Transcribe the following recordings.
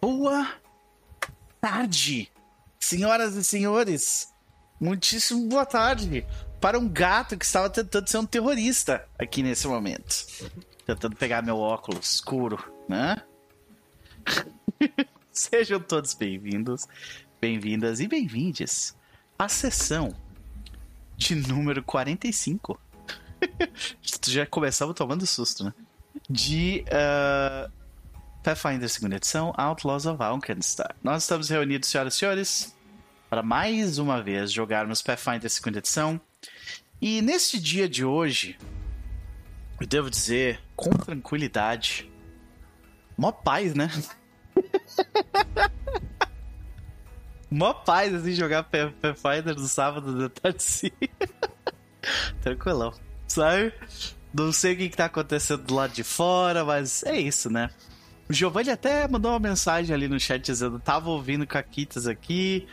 Boa tarde, senhoras e senhores. Muitíssimo boa tarde para um gato que estava tentando ser um terrorista aqui nesse momento. Tentando pegar meu óculos escuro, né? Sejam todos bem-vindos, bem-vindas e bem-vindes à sessão de número 45. Já começamos tomando susto, né? De uh, Pathfinder segunda edição, Outlaws of Alkenstar. Nós estamos reunidos, senhoras e senhores, para mais uma vez jogarmos Pathfinder segunda edição. E neste dia de hoje, eu devo dizer, com tranquilidade, mó paz, né? mó paz, assim, jogar Pathfinder no sábado da tarde. Tranquilão, sabe? Não sei o que, que tá acontecendo do lado de fora, mas é isso, né? O Giovanni até mandou uma mensagem ali no chat dizendo: tava ouvindo Caquitas aqui.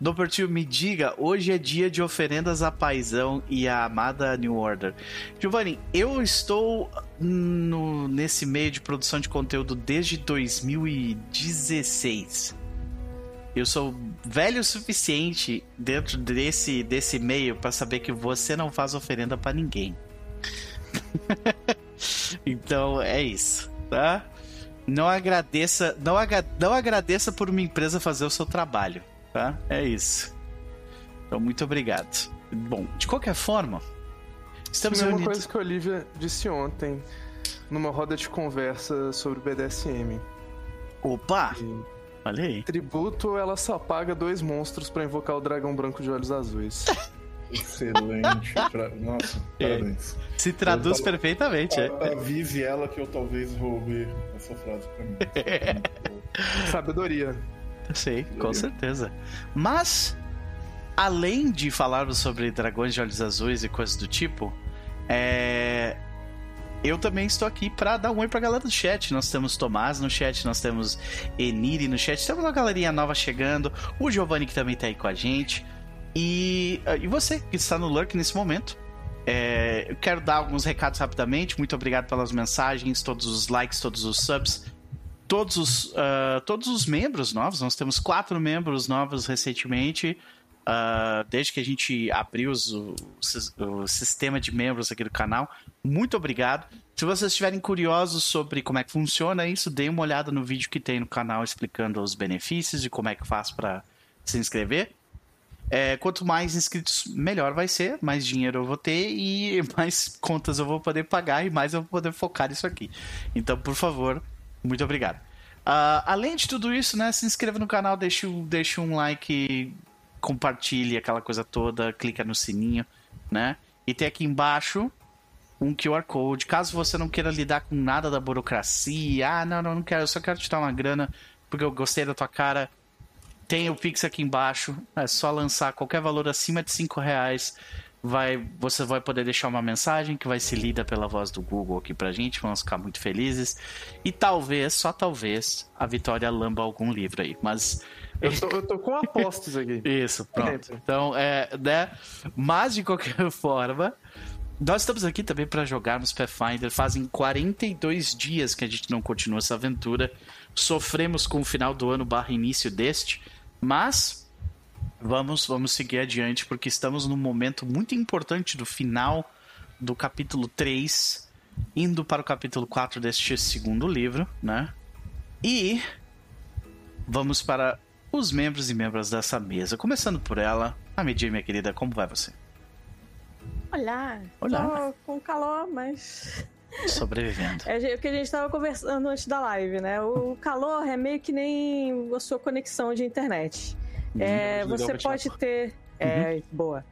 Dopertio, me diga, hoje é dia de oferendas a Paisão e a amada New Order. Giovanni, eu estou no, nesse meio de produção de conteúdo desde 2016. Eu sou velho o suficiente dentro desse, desse meio para saber que você não faz oferenda para ninguém. então é isso, tá? Não agradeça, não, aga, não agradeça por uma empresa fazer o seu trabalho, tá? É isso. Então, muito obrigado. Bom, de qualquer forma, estamos reunidos... uma coisa que a Olivia disse ontem numa roda de conversa sobre o BDSM. Opa! E... Olha aí. Tributo, ela só paga dois monstros para invocar o dragão branco de olhos azuis. Excelente. Pra... Nossa, é. parabéns. Se traduz perfeitamente. É. Avise ela que eu talvez roube essa frase pra mim. Sabedoria. Sei, com certeza. Mas, além de falarmos sobre dragões de olhos azuis e coisas do tipo, é... eu também estou aqui para dar um oi pra galera do chat. Nós temos Tomás no chat, nós temos Eniri no chat, temos uma galerinha nova chegando, o Giovanni que também tá aí com a gente. E, ah, e você que está no Lurk nesse momento, é, eu quero dar alguns recados rapidamente. Muito obrigado pelas mensagens, todos os likes, todos os subs, todos os, uh, todos os membros novos. Nós temos quatro membros novos recentemente. Uh, desde que a gente abriu os, o, o, sistema de membros aqui do canal. Muito obrigado. Se vocês estiverem curiosos sobre como é que funciona isso, deem uma olhada no vídeo que tem no canal explicando os benefícios e como é que faz para se inscrever. É, quanto mais inscritos, melhor vai ser, mais dinheiro eu vou ter e mais contas eu vou poder pagar e mais eu vou poder focar nisso aqui. Então, por favor, muito obrigado. Uh, além de tudo isso, né, se inscreva no canal, deixe, deixe um like, compartilhe aquela coisa toda, clica no sininho, né? E tem aqui embaixo um QR Code. Caso você não queira lidar com nada da burocracia, ah, não, não, não quero, eu só quero te dar uma grana porque eu gostei da tua cara tem o Pix aqui embaixo. É só lançar qualquer valor acima de 5 reais. Vai, você vai poder deixar uma mensagem que vai ser lida pela voz do Google aqui pra gente. Vamos ficar muito felizes. E talvez, só talvez, a Vitória lamba algum livro aí. Mas. Eu tô, eu tô com apostas aqui. Isso, pronto. Então, é, né? Mas de qualquer forma. Nós estamos aqui também para jogarmos Pathfinder. Fazem 42 dias que a gente não continua essa aventura. Sofremos com o final do ano barra início deste. Mas vamos, vamos seguir adiante porque estamos num momento muito importante do final do capítulo 3, indo para o capítulo 4 deste segundo livro, né? E vamos para os membros e membros dessa mesa. Começando por ela, a Medir, minha querida, como vai você? Olá, Olá. Tô com calor, mas Sobrevivendo. É o que a gente estava conversando antes da live, né? O calor é meio que nem a sua conexão de internet. Hum, é, você pode ter. É, uhum. boa.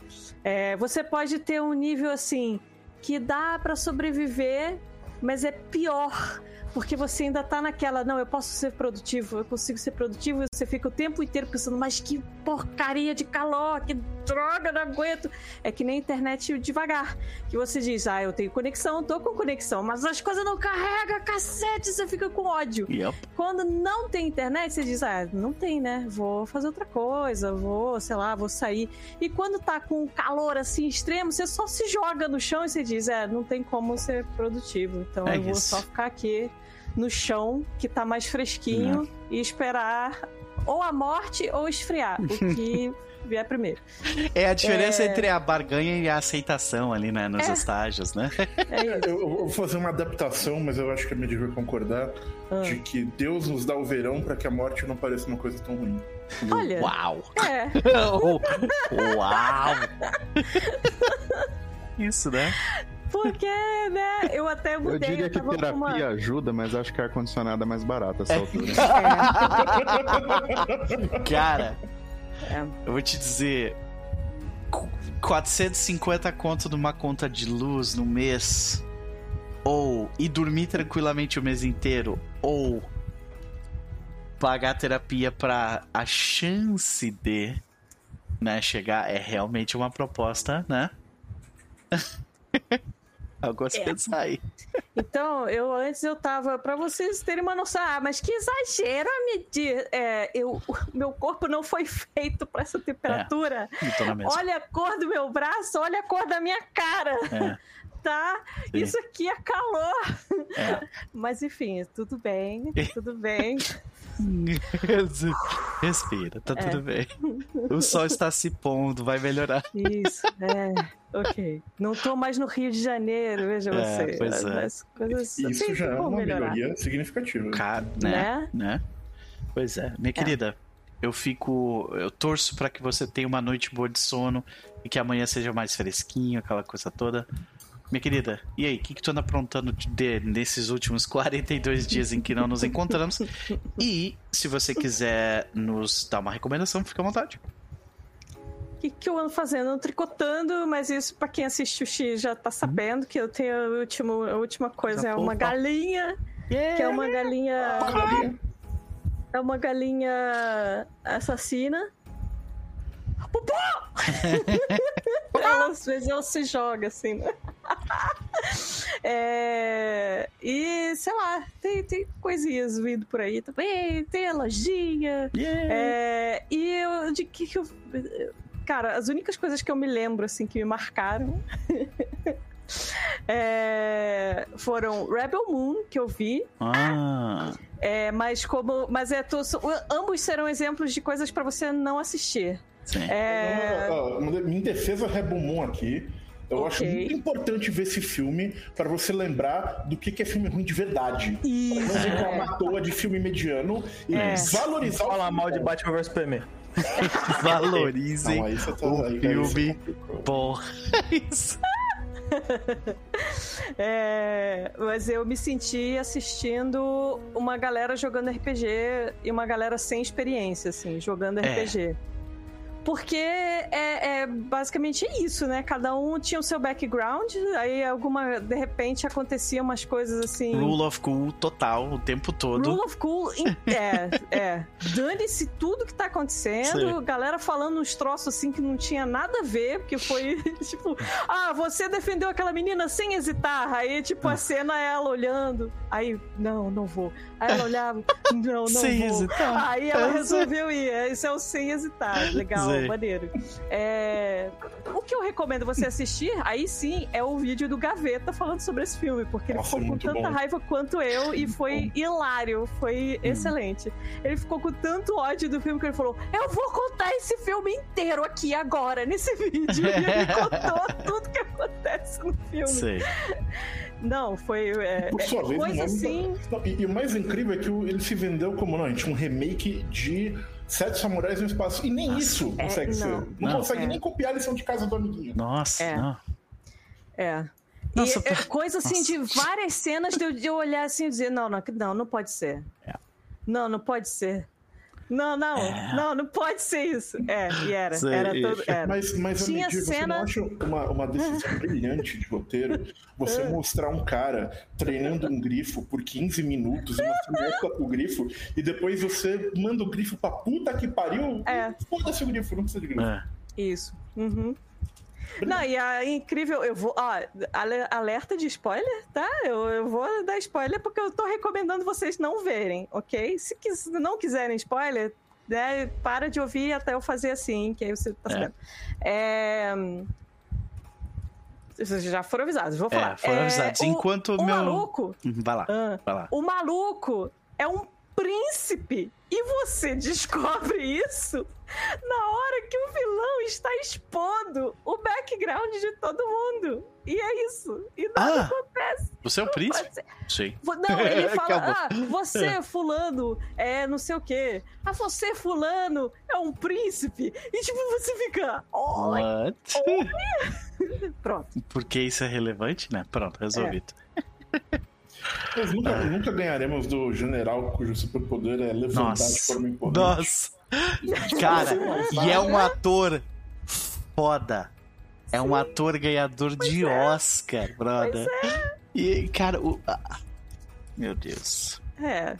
É, você pode ter um nível assim que dá para sobreviver, mas é pior porque você ainda tá naquela, não, eu posso ser produtivo, eu consigo ser produtivo, e você fica o tempo inteiro pensando, mas que porcaria de calor, que droga, não aguento. É que nem internet devagar, que você diz, ah, eu tenho conexão, tô com conexão, mas as coisas não carregam, cacete, você fica com ódio. Yep. Quando não tem internet, você diz, ah, não tem, né? Vou fazer outra coisa, vou, sei lá, vou sair. E quando tá com calor assim extremo, você só se joga no chão e você diz, é, não tem como ser produtivo, então é eu isso. vou só ficar aqui no chão, que tá mais fresquinho, Não. e esperar ou a morte ou esfriar, o que vier primeiro. É a diferença É. entre a barganha e a aceitação ali, né? Nos É. estágios, né? É Eu, vou fazer uma adaptação, mas eu acho que a Medir vai concordar Ah. de que Deus nos dá o verão para que a morte não pareça uma coisa tão ruim. Olha, Uau! é, Uau! Isso, né? Porque, né, eu até Eu mudei, diria eu que terapia uma... ajuda, mas acho que ar-condicionado é mais barato essa altura. Cara, É. eu vou te dizer. qu- 450 conto numa conta de luz no mês. Ou e dormir tranquilamente o mês inteiro. Ou pagar terapia pra a chance de né, chegar é realmente uma proposta, né? Algo a se É. pensar aí. Então, eu antes eu tava, pra vocês terem uma noção, ah, mas que exagero a medir. É, eu, meu corpo não foi feito pra essa temperatura. Mesma. Olha a cor do meu braço, olha a cor da minha cara, É, tá? Sim. Isso aqui é calor. é. Mas enfim, tudo bem, tudo bem. Respira, tá É. tudo bem. O sol está se pondo, vai melhorar. Isso, é. Ok. Não tô mais no Rio de Janeiro, veja É, você. pois é. As coisas Isso sempre já é vão uma melhorar. melhoria significativa. Cara, né? Né? né? Pois é. Minha querida, eu fico. Eu torço pra que você tenha uma noite boa de sono e que amanhã seja mais fresquinho, aquela coisa toda. Minha querida, e aí, o que, que tu anda aprontando de, nesses últimos 42 dias em que não nos encontramos? E se você quiser nos dar uma recomendação, fica à vontade. O que, que eu ando fazendo? Ando tricotando, mas isso pra quem assiste o X já tá sabendo que eu tenho a, último, a última coisa, Coisa é uma fofa. galinha, que é uma galinha. É uma galinha assassina. Pupô! ela, às vezes ela se joga assim, né? É, e sei lá, tem, tem coisinhas vindo por aí também, tem a lojinha. Yeah. É, e eu, de que, que eu. Cara, as únicas coisas que eu me lembro, assim, que me marcaram. é, foram Rebel Moon, que eu vi. Ah, É, mas como. Mas é. tô- ambos serão exemplos de coisas pra você não assistir. Sim. É, ó, Minha defesa Rebel Moon aqui. Eu Ok. acho muito importante ver esse filme para você lembrar do que que é filme ruim de verdade. Isso. Não reclamar É. à toa de filme mediano e É. valorizar o Falar mal de bom. Batman vs Superman. Valorizem Não, aí você tá, o aí, aí filme. complicou. Porra. Isso. É, mas eu me senti assistindo uma galera jogando RPG e uma galera sem experiência, assim, jogando É. RPG. Porque é, é basicamente isso, né? Cada um tinha o seu background, aí alguma. De repente aconteciam umas coisas assim. Rule of Cool total o tempo todo. Rule of Cool, é, é. Dane-se tudo que tá acontecendo. Sim. Galera falando uns troços assim que não tinha nada a ver, porque foi tipo, ah, você defendeu aquela menina sem hesitar. Aí, tipo, a cena é ela olhando. Aí, não, não vou. Aí ela olhava, não, não Sem vou. hesitar. Aí ela É, resolveu ir. Esse é o sem hesitar. Legal, Maneiro. É, O que eu recomendo você assistir, aí sim, é o vídeo do Gaveta falando sobre esse filme, porque ele Nossa, ficou com tanta bom. raiva quanto eu e foi hilário, foi excelente. Ele ficou com tanto ódio do filme que ele falou: Eu vou contar esse filme inteiro aqui agora, nesse vídeo. E ele contou tudo que acontece no filme. Sei. Não, foi. É, Por sua é vez, coisa é assim. Não, e, o mais incrível é que ele se vendeu como, não, gente, um remake de Sete Samurais no Espaço. E nem isso É, consegue ser. não. Não, Não. consegue É. nem copiar a lição de casa do amiguinho. Nossa, É. não. É. Nossa, e é coisa assim de várias cenas de eu, de eu olhar assim e dizer: não, não, não, não pode ser. É. Não, não pode ser. Não, não, não, não pode ser isso. É, e era. Sei. Era todo. Era. Mas, mas Tinha você cena- não acha uma, uma decisão brilhante de roteiro você É. mostrar um cara treinando um grifo por 15 minutos e mostrando época pro grifo e depois você manda o grifo pra puta que pariu? É. Foda-se o grifo, não precisa de grifo. É. Isso. Uhum. Não, e a incrível, eu vou. Ó, ale- alerta de spoiler, tá? Eu, eu vou dar spoiler porque eu tô recomendando vocês não verem, ok? Se quis- não quiserem spoiler, né, para de ouvir até eu fazer assim, que aí você tá É. sabendo. É, Vocês já foram avisados, vou falar. É, foram avisados. o- Enquanto o meu. maluco. Uhum, Vai lá, ah, vai lá. o maluco é um príncipe. E você descobre isso na hora que o vilão está expondo o background de todo mundo. E é isso. E nada Ah, acontece. Você é o príncipe? Sim. Não, ele fala, ah, você, fulano, é não sei o quê. Ah, você, fulano, é um príncipe. E tipo, você fica, oh, What? pronto. Por que isso é relevante, né? Pronto, resolvido. Nós nunca, Ah. nunca ganharemos do general cujo superpoder é levantar de Nossa. forma imponente. Nossa! Cara, e é um ator foda. É um ator ganhador de Oscar, brother. E, cara, o. ah, Meu Deus. É.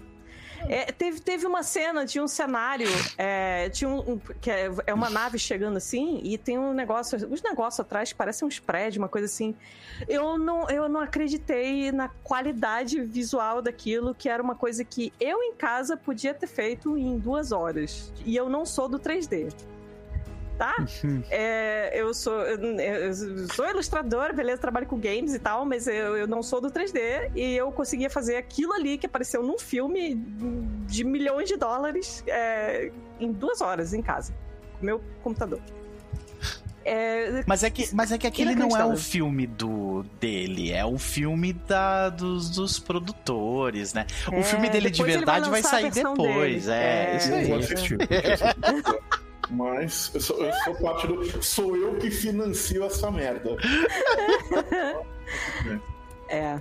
É, teve, teve uma cena, tinha um cenário, é, tinha um, um- que é, é uma nave chegando assim, e tem um negócio, uns negócios atrás que parecem uns prédios, uma coisa assim. Eu não, eu não acreditei na qualidade visual daquilo, que era uma coisa que eu em casa podia ter feito em duas horas. E eu não sou do 3D. Tá? É, eu sou eu, eu sou ilustradora, beleza, trabalho com games e tal, mas eu, eu não sou do 3D e eu conseguia fazer aquilo ali que apareceu num filme de milhões de dólares é, em duas horas em casa, com meu computador. É, Mas é que, mas é que aquele não é o filme do dele, é o filme da, dos, dos produtores, né? O É, filme dele de vai verdade vai, a sair depois. dele. É, É. isso aí. eu assistir. Mas eu sou, eu sou parte do. Sou eu que financio essa merda. é,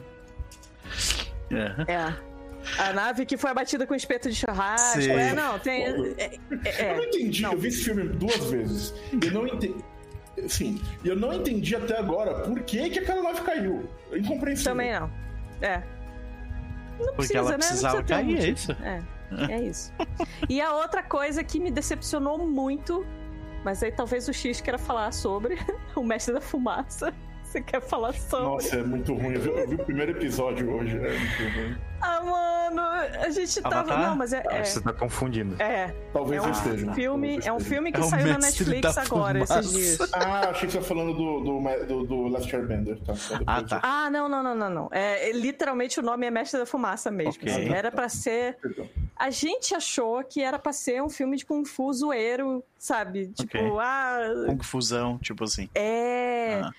Aham. é. A nave que foi abatida com espeto de churrasco. Sim. É, não, tem. É, é, Eu não é. entendi, não. eu vi esse filme duas vezes. Eu não entendi. Sim, eu não entendi até agora por que, que aquela nave caiu. É incompreensível. Também não. É. Não Porque precisa, ela né? Não precisava precisa ter um cair, é isso? É, é isso. E a outra coisa que me decepcionou muito, mas aí talvez o X queira falar sobre, o Mestre da Fumaça. Você quer falar sobre? Nossa, é muito ruim. Eu vi, eu vi o primeiro episódio hoje. É muito ruim. Ah, mano, a gente tava. Avatar? Não, mas é. Ah, É, Você tá confundindo. é, Talvez é eu um esteja. filme, Talvez é um filme que É saiu na Netflix agora, Fumaça. esses dias. Ah, achei que você tá falando do, do, do, do Last Airbender. Tá, Ah, tá. Ah, não, não, não, não, não. É, é, literalmente o nome é Mestre da Fumaça mesmo. Ok. assim. Era pra ser. Perdão. A gente achou que era pra ser um filme de Kung Fu zoeiro, sabe? Tipo, Ok. ah. Confusão, tipo assim. É. Ah.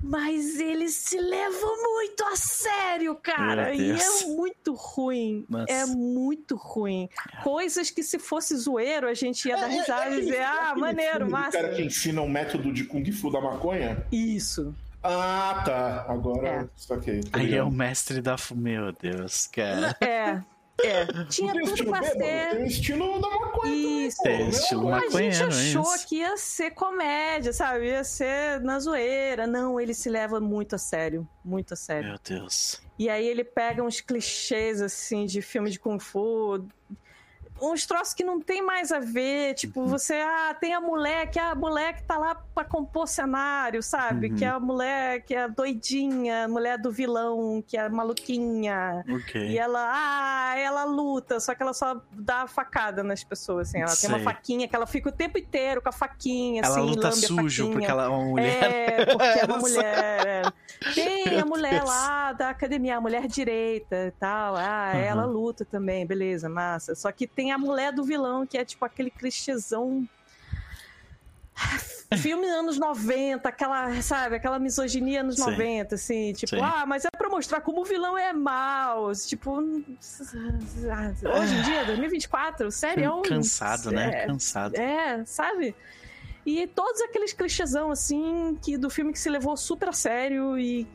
Mas eles se levam muito a sério, cara. E é muito ruim. Nossa. É muito ruim. Coisas que se fosse zoeiro, a gente ia dar risada e dizer, É ah, maneiro, filme massa. cara que ensina um método de Kung Fu da maconha? Isso. Ah, tá. Agora, É. saquei. Aí é o mestre da. fu- Meu Deus, cara. É. É. Tinha Tem tudo pra bêbado, tem ser. o estilo da maconha Isso. também, pô. Tem estilo A gente é achou isso. que ia ser comédia, sabe? Ia ser na zoeira. Não, ele se leva muito a sério. Muito a sério. Meu Deus. E aí ele pega uns clichês, assim, de filme de Kung Fu. Uns troços que não tem mais a ver. Tipo, Uhum. você, ah, tem a mulher, que é a mulher que tá lá pra compor cenário, sabe? Uhum. Que é a mulher que é doidinha, mulher do vilão, que é maluquinha. Ok. E ela, ah, ela luta, só que ela só dá facada nas pessoas, assim. Ela tem uma Sei. faquinha que ela fica o tempo inteiro com a faquinha, Ela assim, luta sujo porque ela é uma mulher. É, porque é uma mulher. é. Tem a mulher lá da academia, a mulher direita e tal. Ah, Uhum. ela luta também, beleza, massa. Só que tem a mulher do vilão, que é tipo aquele clichêzão. Filme anos 90, aquela, sabe, aquela misoginia anos Sim. 90, assim, tipo, Sim. ah, mas é pra mostrar como o vilão é mau. Tipo, hoje em dia, 2024, sério. Cansado, né? É, Cansado. é, sabe? E todos aqueles clichêsão, assim, que do filme que se levou super a sério e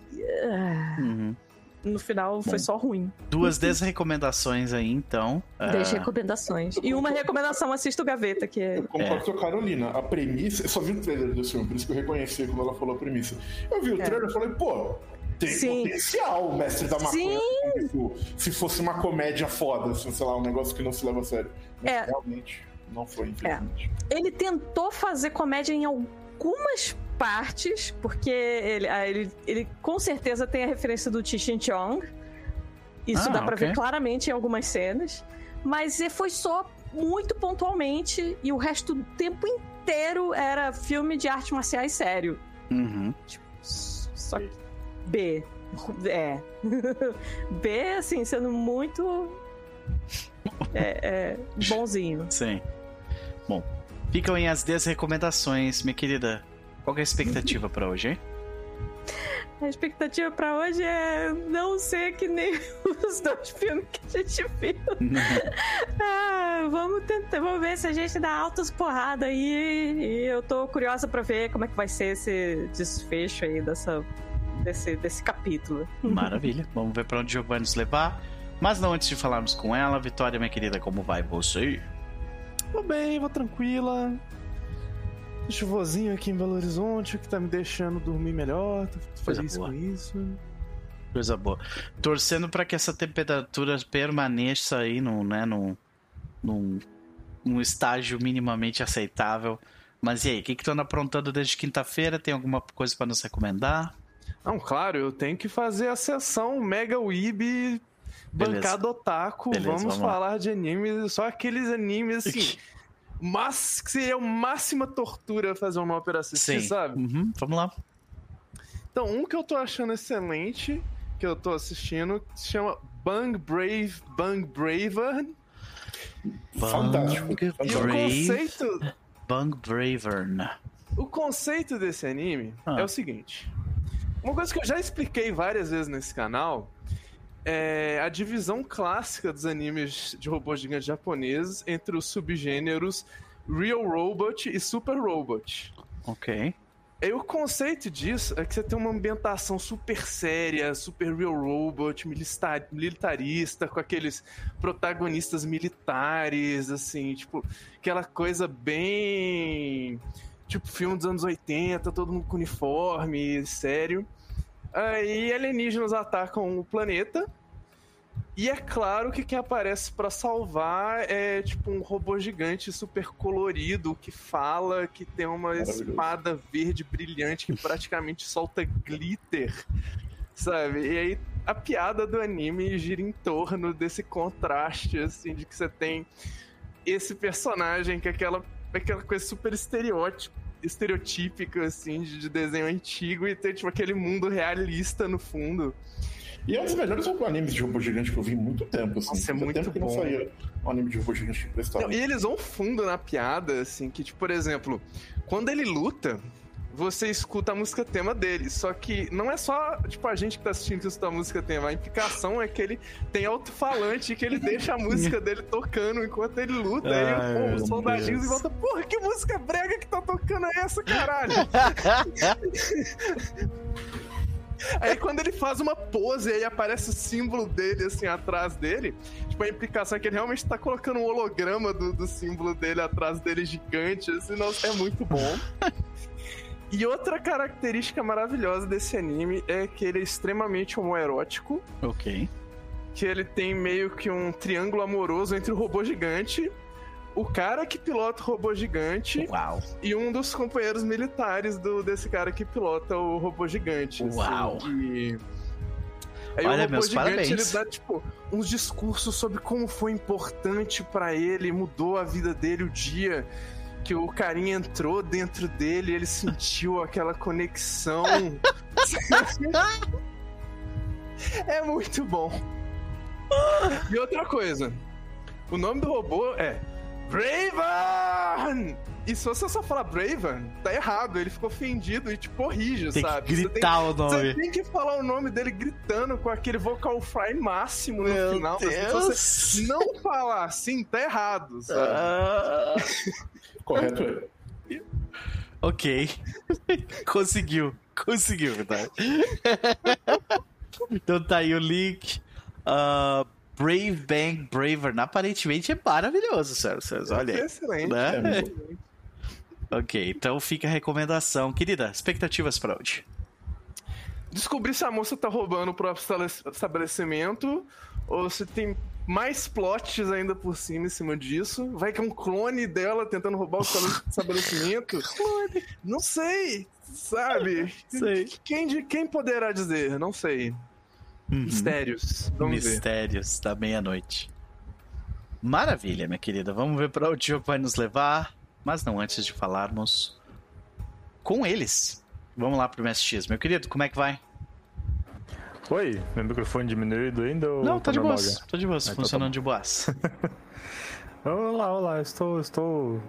ah, Uhum. No final foi só ruim. Duas desrecomendações aí, então. Deixa Ah, recomendações. E uma recomendação, assista o Gaveta, que é... Eu concordo com a Carolina. A premissa. Eu só vi o trailer desse filme, por isso que eu reconheci quando ela falou a premissa. Eu vi o É. trailer e falei, pô, tem Sim. potencial o mestre da maconha. Sim. Tipo, Se fosse uma comédia foda, assim, sei lá, um negócio que não se leva a sério. Mas É. realmente não foi, infelizmente. Ele tentou fazer comédia em algumas partes, porque ele, ah, ele, ele com certeza tem a referência do Tichin Chong. Isso Ah, dá pra ok. ver claramente em algumas cenas. Mas eh, foi só muito pontualmente e o resto do tempo inteiro era filme de artes marciais sério. Uhum. S- Só que B. É. B, assim, sendo muito. É, é, bonzinho. Sim. Bom, ficam aí as 10 recomendações, minha querida. Qual é a expectativa para hoje, hein? A expectativa pra hoje é não ser que nem os dois filmes que a gente viu. ah, vamos tentar, vamos ver se a gente dá altas porradas aí. E eu tô curiosa pra ver como é que vai ser esse desfecho aí dessa, desse, desse capítulo. Maravilha. Vamos ver pra onde o Giovanni nos levar. Mas não antes de falarmos com ela, Vitória, minha querida, como vai você? Vou bem, vou tranquila chuvosinho aqui em Belo Horizonte, que tá me deixando dormir melhor. Tô feliz com isso. Coisa boa. Torcendo para que essa temperatura permaneça aí no, né, no, num, num estágio minimamente aceitável. Mas e aí, o que, que tu anda aprontando desde quinta-feira? Tem alguma coisa para nos recomendar? Não, claro, eu tenho que fazer a sessão Mega Weeb bancado otaku. Beleza, vamos, vamos falar de animes, só aqueles animes assim. Mas que seria a máxima tortura fazer uma ópera assistir, Sim. sabe? Uhum, vamos lá. Então, um que eu tô achando excelente, que eu tô assistindo, se chama Bang Brave, Bang Braver. Fantástico. E o conceito. Bang Bravern. O conceito desse anime ah. é o seguinte. Uma coisa que eu já expliquei várias vezes nesse canal é a divisão clássica dos animes de robôs gigantes japoneses entre os subgêneros Real Robot e Super Robot. Ok. E o conceito disso é que você tem uma ambientação super séria, super real robot, militarista, com aqueles protagonistas militares, assim, tipo, aquela coisa bem. Tipo, filme dos anos 80, todo mundo com uniforme, sério. Aí alienígenas atacam o planeta. E é claro que quem aparece para salvar é tipo um robô gigante super colorido que fala, que tem uma espada verde brilhante que praticamente solta glitter, sabe? E aí a piada do anime gira em torno desse contraste, assim, de que você tem esse personagem que é aquela, aquela coisa super estereótipo estereotípica, assim, de desenho antigo e ter, tipo, aquele mundo realista no fundo. E é um dos melhores animes de robô gigante que eu vi em muito tempo, assim. Nossa, é muito tempo bom. que não saía um anime de robô gigante que prestava. e eles vão fundo na piada, assim, que, tipo, por exemplo, quando ele luta, você escuta a música tema dele. Só que não é só, tipo, a gente que tá assistindo que escuta a música tema. A implicação é que ele tem alto-falante que ele deixa a música dele tocando enquanto ele luta. Ai, aí os soldadinhos e volta, porra, que música brega que tá tocando é essa, caralho? Aí quando ele faz uma pose e aí aparece o símbolo dele, assim, atrás dele, tipo, a implicação é que ele realmente tá colocando um holograma do, do símbolo dele atrás dele gigante, assim, nossa, é muito bom. E outra característica maravilhosa desse anime é que ele é extremamente homoerótico. Ok. Que ele tem meio que um triângulo amoroso entre o robô gigante, o cara que pilota o robô gigante Uau. e um dos companheiros militares do, desse cara que pilota o robô gigante. Assim. Uau! Assim, e... Aí Olha, o robô gigante parabéns. ele dá tipo uns discursos sobre como foi importante para ele, mudou a vida dele o dia que o carinha entrou dentro dele, ele sentiu aquela conexão. é muito bom. E outra coisa, o nome do robô é Braven! E se você só falar Braven, tá errado. Ele ficou ofendido e te corrige, tem sabe? Que gritar tem, o nome. Você tem que falar o nome dele gritando com aquele vocal fry máximo no Meu final. Deus. Se você não falar assim, tá errado, sabe? Ah. Correto é. Ok. Conseguiu. Conseguiu, tá? então tá aí o link. Uh, Brave Bang Braver. Aparentemente é maravilhoso, sério. Olha aí. Excelente. Né? É ok, então fica a recomendação. Querida, expectativas pra hoje? Descobrir se a moça tá roubando o próprio estabelecimento ou se tem mais plots ainda por cima em cima disso. Vai que é um clone dela tentando roubar o estabelecimento. clone. Não sei, sabe? Sei. Quem, quem poderá dizer? Não sei. Uhum. Mistérios. Vamos Mistérios ver. da meia-noite. Maravilha, minha querida. Vamos ver para onde o jogo vai nos levar. Mas não antes de falarmos com eles. Vamos lá pro MSX. Meu querido, como é que vai? Oi, meu microfone diminuído ainda? Ou Não, tá de normal boas. Tô de boas, então tá funcionando bom. de boas. Olá, olá, estou. Estou.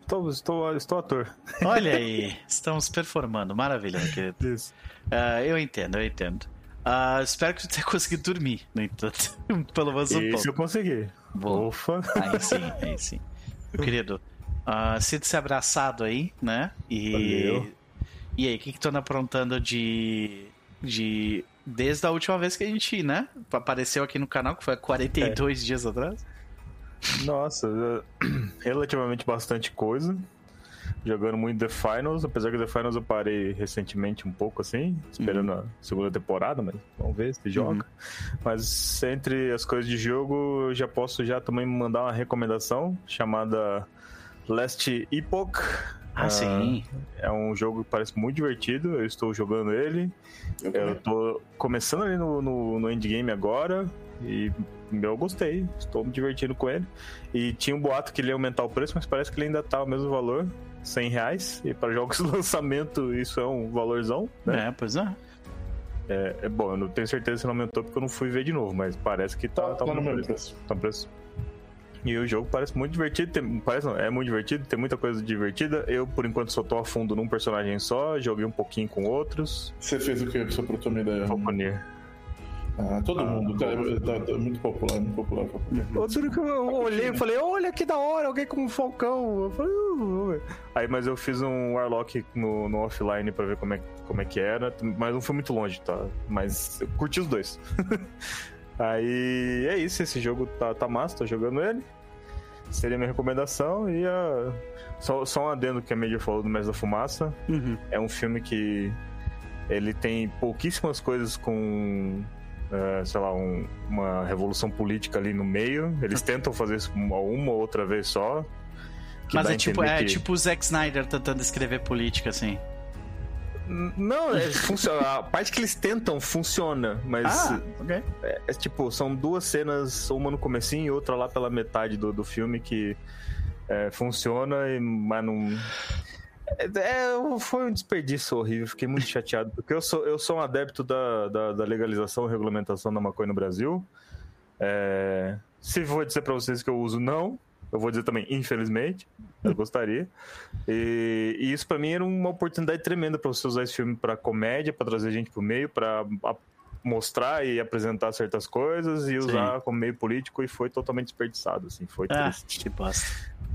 Estou, estou, estou ator. Olha aí, estamos performando. Maravilha, meu querido. Isso. Ah, eu entendo, eu entendo. Ah, espero que tu tenha conseguido dormir, no entanto. Pelo menos um Isso eu pouco. consegui. Bom. Ufa. Aí sim, aí sim. Meu querido, ah, sinta-se abraçado aí, né? E. Valeu. E aí, o que, que tu anda aprontando de. de. Desde a última vez que a gente, né? Apareceu aqui no canal, que foi há 42 dias atrás. Nossa, relativamente bastante coisa. Jogando muito The Finals, apesar que The Finals eu parei recentemente um pouco assim, esperando a segunda temporada, mas vamos ver se joga. Mas entre as coisas de jogo, eu já posso já também mandar uma recomendação chamada Last Epoch. Ah, sim. É um jogo que parece muito divertido, eu estou jogando ele. Eu tô começando ali no, no, no endgame agora e eu gostei, estou me divertindo com ele. E tinha um boato que ele ia aumentar o preço, mas parece que ele ainda tá o mesmo valor, 100 reais. E para jogos de lançamento isso é um valorzão, né? É, pois é. É, é bom, eu não tenho certeza se não aumentou porque eu não fui ver de novo, mas parece que tá, Tá, tá, tá no mesmo preço. preço. Tá no preço. E o jogo parece muito divertido, tem- parece não, é muito divertido, tem muita coisa divertida. Eu, por enquanto, só tô a fundo num personagem só, joguei um pouquinho com outros. Você fez o que, só pra eu ter uma ideia? Falconeer. Ah, todo mundo. Tá, tá- tá muito popular, muito popular. popular. Outro que eu olhei e falei, olha que da hora, alguém com um falcão. Eu falei, "Uh, uh". Aí, mas eu fiz um Warlock no, no offline pra ver como é, como é que era, mas não foi muito longe, tá? Mas eu curti os dois. Aí é isso, esse jogo tá, tá massa, tô jogando ele. Seria minha recomendação. E a... só, só um adendo que a Major falou do Mestre da Fumaça. Uhum. É um filme que ele tem pouquíssimas coisas com, eh, sei lá, um- uma revolução política ali no meio. Eles tentam fazer isso uma, ou outra vez só. Mas é tipo, é que- tipo o Zack Snyder tentando escrever política, assim. Não, é, funciona. a parte que eles tentam funciona, mas Ah, ok. é, é tipo, são duas cenas, uma no comecinho e outra lá pela metade do, do filme que é, funciona, e- mas não. É, é, foi um desperdício horrível, fiquei muito chateado, porque eu sou, eu sou um adepto da, da, da legalização e regulamentação da maconha no Brasil. É, se vou dizer pra vocês que eu uso, não. Eu vou dizer também, infelizmente. Eu gostaria. E, e isso pra mim era uma oportunidade tremenda pra você usar esse filme pra comédia, pra trazer gente pro meio, pra a- mostrar e apresentar certas coisas e usar como meio político e foi totalmente desperdiçado, assim. Foi Ah, triste. que bosta.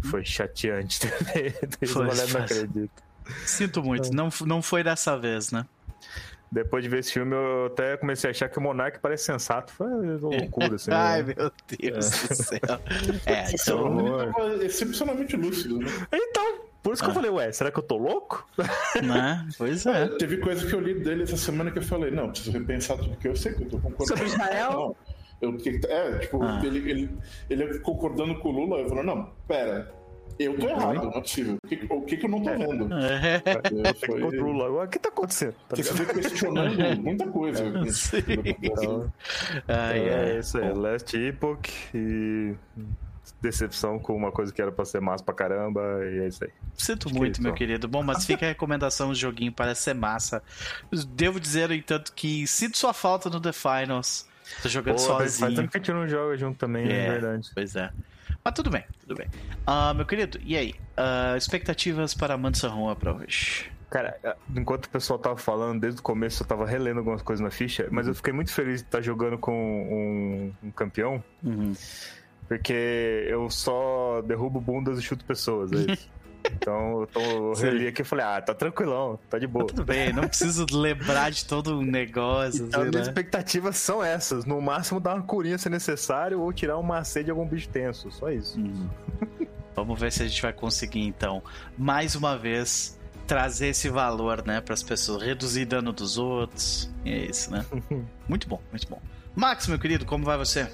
Foi chateante isso, Foi, não acredito. Sinto muito, não, f- não foi dessa vez, né? Depois de ver esse filme, eu até comecei a achar que o Monark parece sensato. Foi loucura, assim. Ai, né? meu Deus do céu. É, então. Excepcionalmente, excepcionalmente lúcido, né? Então, por isso que eu Ah. falei, ué, será que eu tô louco? Né? Pois é. Teve coisa que eu li dele essa semana que eu falei, não, preciso repensar tudo que eu sei que eu tô concordando. Sobre Israel? Não. Eu, é, tipo, Ah. ele, ele, ele concordando com o Lula, eu falei, não, pera, eu tô errado, não é possível. O que, o que, que eu não tô vendo? É. É, que foi, O que tá acontecendo? Tá você foi questionando muita coisa. Sim. Então, Ai, é ai. isso aí, Last Epoch e decepção com uma coisa que era pra ser massa pra caramba, e é isso aí. Sinto Acho que muito, é meu querido. Bom, mas fica a recomendação: o joguinho parece ser massa. Devo dizer, no entanto, que sinto sua falta no The Finals. Tô jogando Pô, faz sozinho. tempo que a gente não joga junto também, é, É. verdade. Pois é. Mas tudo bem, tudo bem. Ah, meu querido, e aí? Ah, expectativas para Mansa Rua pra hoje? Cara, enquanto o pessoal tava falando, desde o começo eu tava relendo algumas coisas na ficha, mas eu fiquei muito feliz de estar jogando com um, um campeão, Uhum. porque eu só derrubo bundas e chuto pessoas, é isso. Então eu, tô, eu reli aqui e falei, ah, tá tranquilão, tá de boa. Tudo bem, não preciso lembrar de todo um negócio. Então, assim, minhas né? expectativas são essas. No máximo, dar uma curinha se necessário ou tirar um macete de algum bicho tenso. Só isso. Uhum. Vamos ver se a gente vai conseguir, então, mais uma vez, trazer esse valor, né, para as pessoas, reduzir dano dos outros. E é isso, né? muito bom, muito bom. Max, meu querido, como vai você?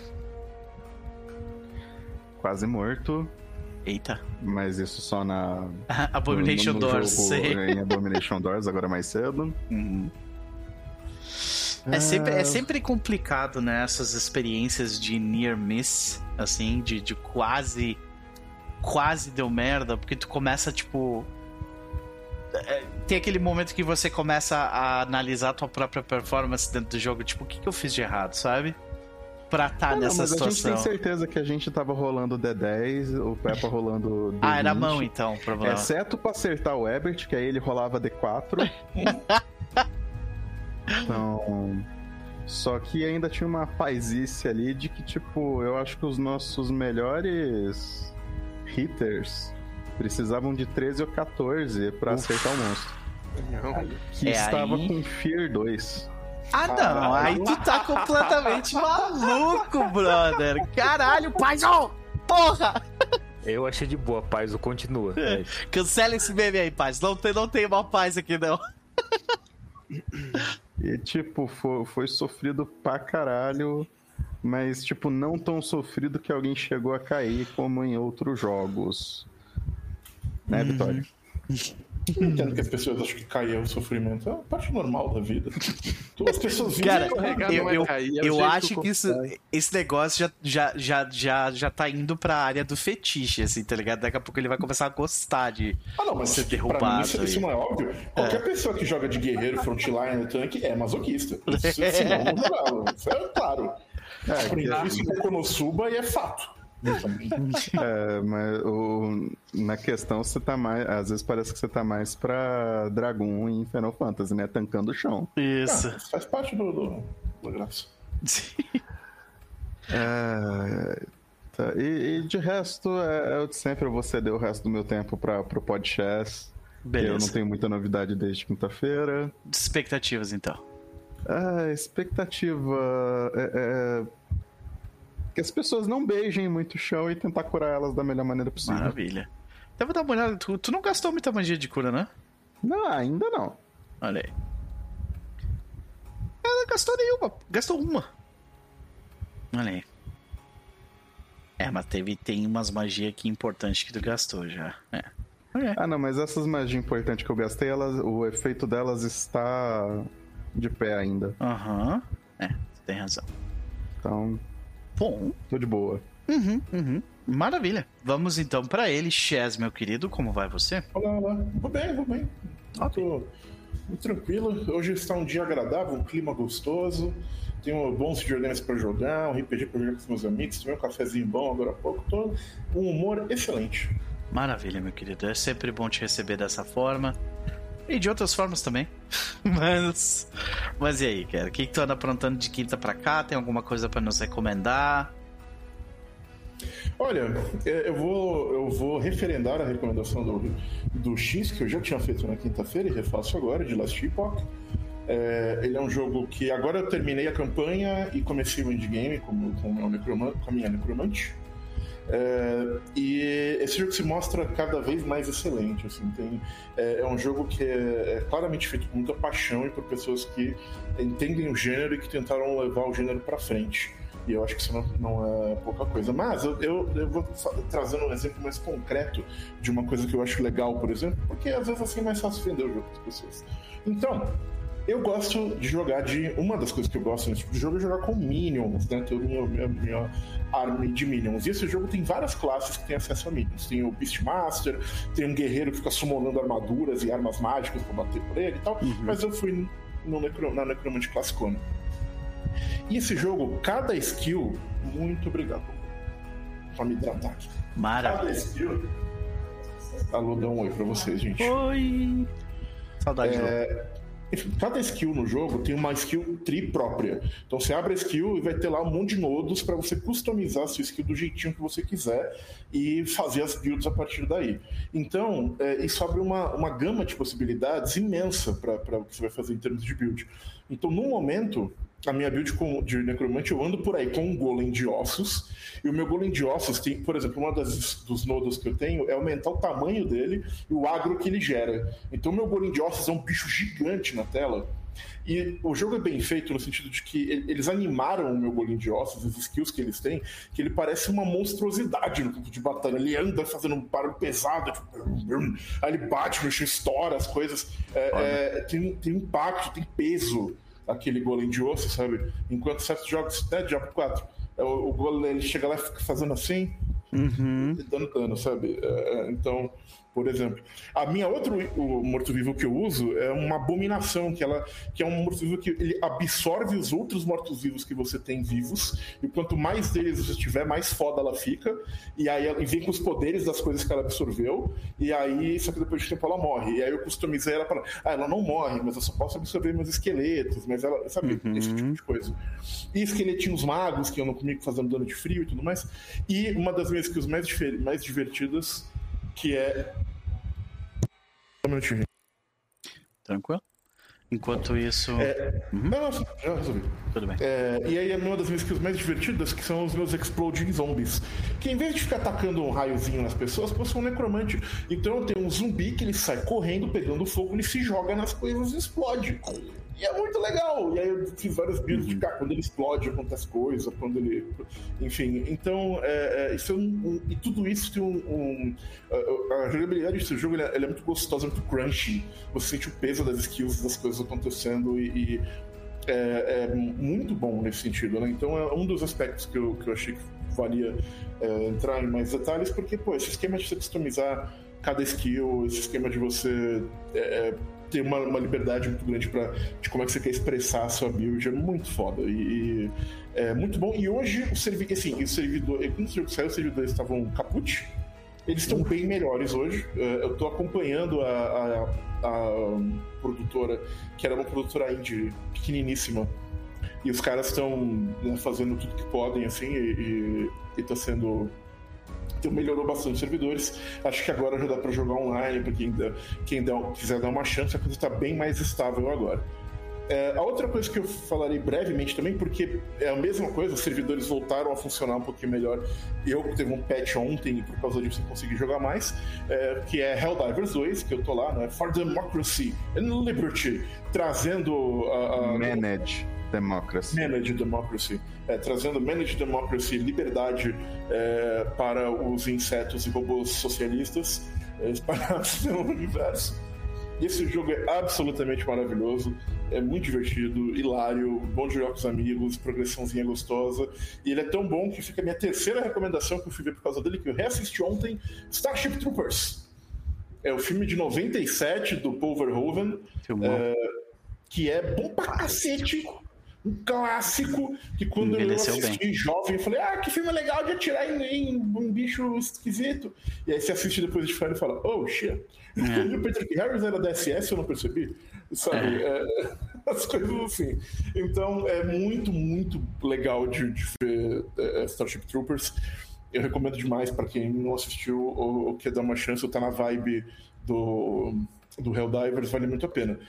Quase morto, Eita. mas isso só na. Abomination no, no Doors. jogo sei. Em Abomination Doors, agora mais cedo. Uhum. É sempre, é sempre complicado, né? Essas experiências de near miss, assim, de, de quase. Quase deu merda, porque tu começa, tipo. é, tem aquele momento que você começa a analisar a tua própria performance dentro do jogo, tipo, o que, que eu fiz de errado, sabe? Pra estar tá não, nessa mas situação. A gente tem certeza que a gente tava rolando D10, o Peppa rolando D20. Ah, era mão então, o problema. Exceto pra acertar o Ebert, que aí ele rolava D4. então. Só que ainda tinha uma paizice ali de que, tipo, eu acho que os nossos melhores hitters precisavam de 13 ou 14 pra Uf. acertar o monstro. Não. Que É estava aí? com Fear 2. Ah, não. Aí tu tá completamente maluco, brother. Caralho, paizão! Porra! Eu achei de boa, paz, o continua. É. Cancela esse meme aí, paz. Não tem, não tem uma paz aqui, não. E, tipo, foi, foi sofrido pra caralho. Mas, tipo, não tão sofrido que alguém chegou a cair como em outros jogos. Né, Vitória? Eu entendo que as pessoas acham que cair é o sofrimento. É uma parte normal da vida. Então, As pessoas vivem Cara, eu, não vai eu, cair, é o eu acho que isso, esse negócio já, já, já, já, já tá indo pra área do fetiche, assim, tá ligado? Daqui a pouco ele vai começar a gostar de Ah, não, mas ser pra mim derrubado. isso, isso não é óbvio. Qualquer pessoa que joga de guerreiro, frontline, tanque é masoquista. Isso, senão, não. Isso é claro. Aprendi isso no Konosuba e é fato. É, mas o, na questão você tá mais. Às vezes parece que você tá mais pra Dragon em Final Fantasy, né? Tancando o chão. Isso. Ah, faz parte do, do, da graça. É, tá, e, e de resto, é, é de sempre. Eu vou ceder o resto do meu tempo pra, pro podcast. Eu não Beleza. tenho muita novidade desde quinta-feira. Expectativas, então. A expectativa é, é que as pessoas não beijem muito o chão e tentar curar elas da melhor maneira possível. Maravilha. Então vou dar uma olhada. Tu, tu não gastou muita magia de cura, né? Não, ainda não. Olha aí. Ela não gastou nenhuma. Gastou uma. Olha aí. É, mas teve, tem umas magias aqui importantes que tu gastou já. É. Ah, não, mas essas magias importantes que eu gastei, elas, o efeito delas está de pé ainda. Aham. É, tu tem razão. Então, Bom. tô de boa. Uhum, uhum. Maravilha. Vamos então pra ele. Chess, meu querido, como vai você? Olá, olá. Vou bem, vou bem. Tô muito tranquilo. Hoje está um dia agradável, um clima gostoso. Tenho bons videogames para jogar, um RPG para jogar com os meus amigos. Tomei um cafezinho bom agora há pouco. Tô com um humor excelente. Maravilha, meu querido. É sempre bom te receber dessa forma. E de outras formas também. mas. Mas e aí, cara? O que, que tu anda aprontando de quinta pra cá? Tem alguma coisa pra nos recomendar? Olha, é, eu vou, eu vou referendar a recomendação do, do X, que eu já tinha feito na quinta-feira e refaço agora, de Last Epoch. É, ele é um jogo que agora eu terminei a campanha e comecei o endgame com, com, o meu necroman- com a minha necromante. É, e esse jogo se mostra cada vez mais excelente. Assim, tem, é, é um jogo que é, é claramente feito com muita paixão e por pessoas que entendem o gênero e que tentaram levar o gênero para frente. E eu acho que isso não, não é pouca coisa. Mas eu, eu, eu vou trazendo um exemplo mais concreto de uma coisa que eu acho legal, por exemplo, porque às vezes assim é mais fácil vender o jogo para as pessoas. Então, eu gosto de jogar de. Uma das coisas que eu gosto nesse tipo de jogo é jogar com Minions, né? Ter a minha, minha, minha arma de Minions. E esse jogo tem várias classes que têm acesso a Minions. Tem o Beastmaster, tem um guerreiro que fica summonando armaduras e armas mágicas pra bater por ele e tal. Mas eu fui no necro, na Necromante Classicona. E esse jogo, cada skill. Muito obrigado. Pra me hidratar aqui. Cada Maravilha. skill. Alô, dá um oi pra vocês, gente. Oi! Saudade É, cada skill no jogo tem uma skill tree própria. Então você abre a skill e vai ter lá um monte de nodos para você customizar a sua skill do jeitinho que você quiser e fazer as builds a partir daí. Então, é, isso abre uma, uma gama de possibilidades imensa para o que você vai fazer em termos de build. Então, no momento, a minha build de necromante, eu ando por aí com um golem de ossos. E o meu golem de ossos tem, por exemplo, uma das, dos nodos que eu tenho é aumentar o tamanho dele e o agro que ele gera. Então, o meu golem de ossos é um bicho gigante na tela. E o jogo é bem feito no sentido de que ele- eles animaram o meu bolinho de ossos, as skills que eles têm, que ele parece uma monstruosidade no campo de batalha. Ele anda fazendo um barulho pesado, tipo, aí ele bate chão, estoura as coisas. É, é, tem, tem impacto, tem peso aquele golem de osso, sabe? Enquanto certos jogos, né, Diablo 4, é, o, o golem ele chega lá e fica fazendo assim. uhum. dando dano, sabe? É, então, por exemplo. A minha outro morto-vivo que eu uso é uma abominação, que ela que é um morto-vivo que ele absorve os outros mortos-vivos que você tem vivos, e quanto mais deles você tiver, mais foda ela fica, e aí ela vem com os poderes das coisas que ela absorveu, e aí, só que depois de tempo ela morre. E aí eu customizei ela para, ah, ela não morre, mas eu só posso absorver meus esqueletos, mas ela, sabe, uhum. esse tipo de coisa. E esqueletinhos magos, que eu não comigo fazendo dano de frio e tudo mais. E uma das minhas skills mais, mais divertidas que é. Um minutinho. Tranquilo? Enquanto isso. É... Uhum. Não, não, já resolvi. Tudo bem. É... E aí é uma das minhas skills mais divertidas, que são os meus Exploding Zombies. Que em vez de ficar atacando um raiozinho nas pessoas, eu sou um necromante. Então eu tenho um zumbi que ele sai correndo, pegando fogo, ele se joga nas coisas e explode. E é muito legal. E aí eu fiz vários builds de cá, quando ele explode, acontece coisa, quando ele. Enfim, então, é, é, isso é um, um, E tudo isso tem um. um a, a, jogabilidade desse jogo é, é, muito gostosa, muito crunchy. Você sente o peso das skills, das coisas acontecendo e. e é, é, muito bom nesse sentido, né? Então é um dos aspectos que eu, que eu achei que valia é, entrar em mais detalhes, porque, pô, esse esquema de você customizar cada skill, esse esquema de você é, ter uma, uma liberdade muito grande para de como é que você quer expressar a sua build é muito foda e, e é muito bom. E hoje o servidor, assim, o servidor, quando o jogo saiu, os servidores estavam caput. Eles estão bem melhores hoje. É, eu estou acompanhando a, a, a, produtora, que era uma produtora indie pequeniníssima. E os caras estão né, fazendo tudo que podem, assim, e está sendo então melhorou bastante os servidores. Acho que agora já dá para jogar online, para quem, quem quiser dar uma chance, a coisa está bem mais estável agora. É, a outra coisa que eu falarei brevemente também, porque é a mesma coisa, os servidores voltaram a funcionar um pouquinho melhor. Eu teve um patch ontem e por causa disso eu consegui jogar mais, é, que é Helldivers 2, que eu tô lá, né? For Democracy and Liberty, trazendo a. a Manage Democracy. Manage Democracy. É, trazendo Manage Democracy, liberdade é, para os insetos e robôs socialistas é, espalhados no universo. E esse jogo é absolutamente maravilhoso, é muito divertido, hilário, bom de jogar com os amigos, progressãozinha gostosa. E ele é tão bom que fica a minha terceira recomendação que eu fui ver por causa dele, que eu reassisti ontem: Starship Troopers. É o filme de 97 do Paul Verhoeven, é, que é bom pra cacete um clássico que quando Envelheceu eu assisti bem. jovem, eu falei, ah, que filme legal de atirar em, em, um bicho esquisito. E aí você assiste depois de fora e fala, oh, shit. É. o Patrick Harris era da SS, eu não percebi. Sabe? É. É, as coisas assim. Então é muito, muito legal de, de ver é, Starship Troopers. Eu recomendo demais para quem não assistiu ou, ou quer dar uma chance ou tá na vibe do, do Helldivers, vale muito a pena.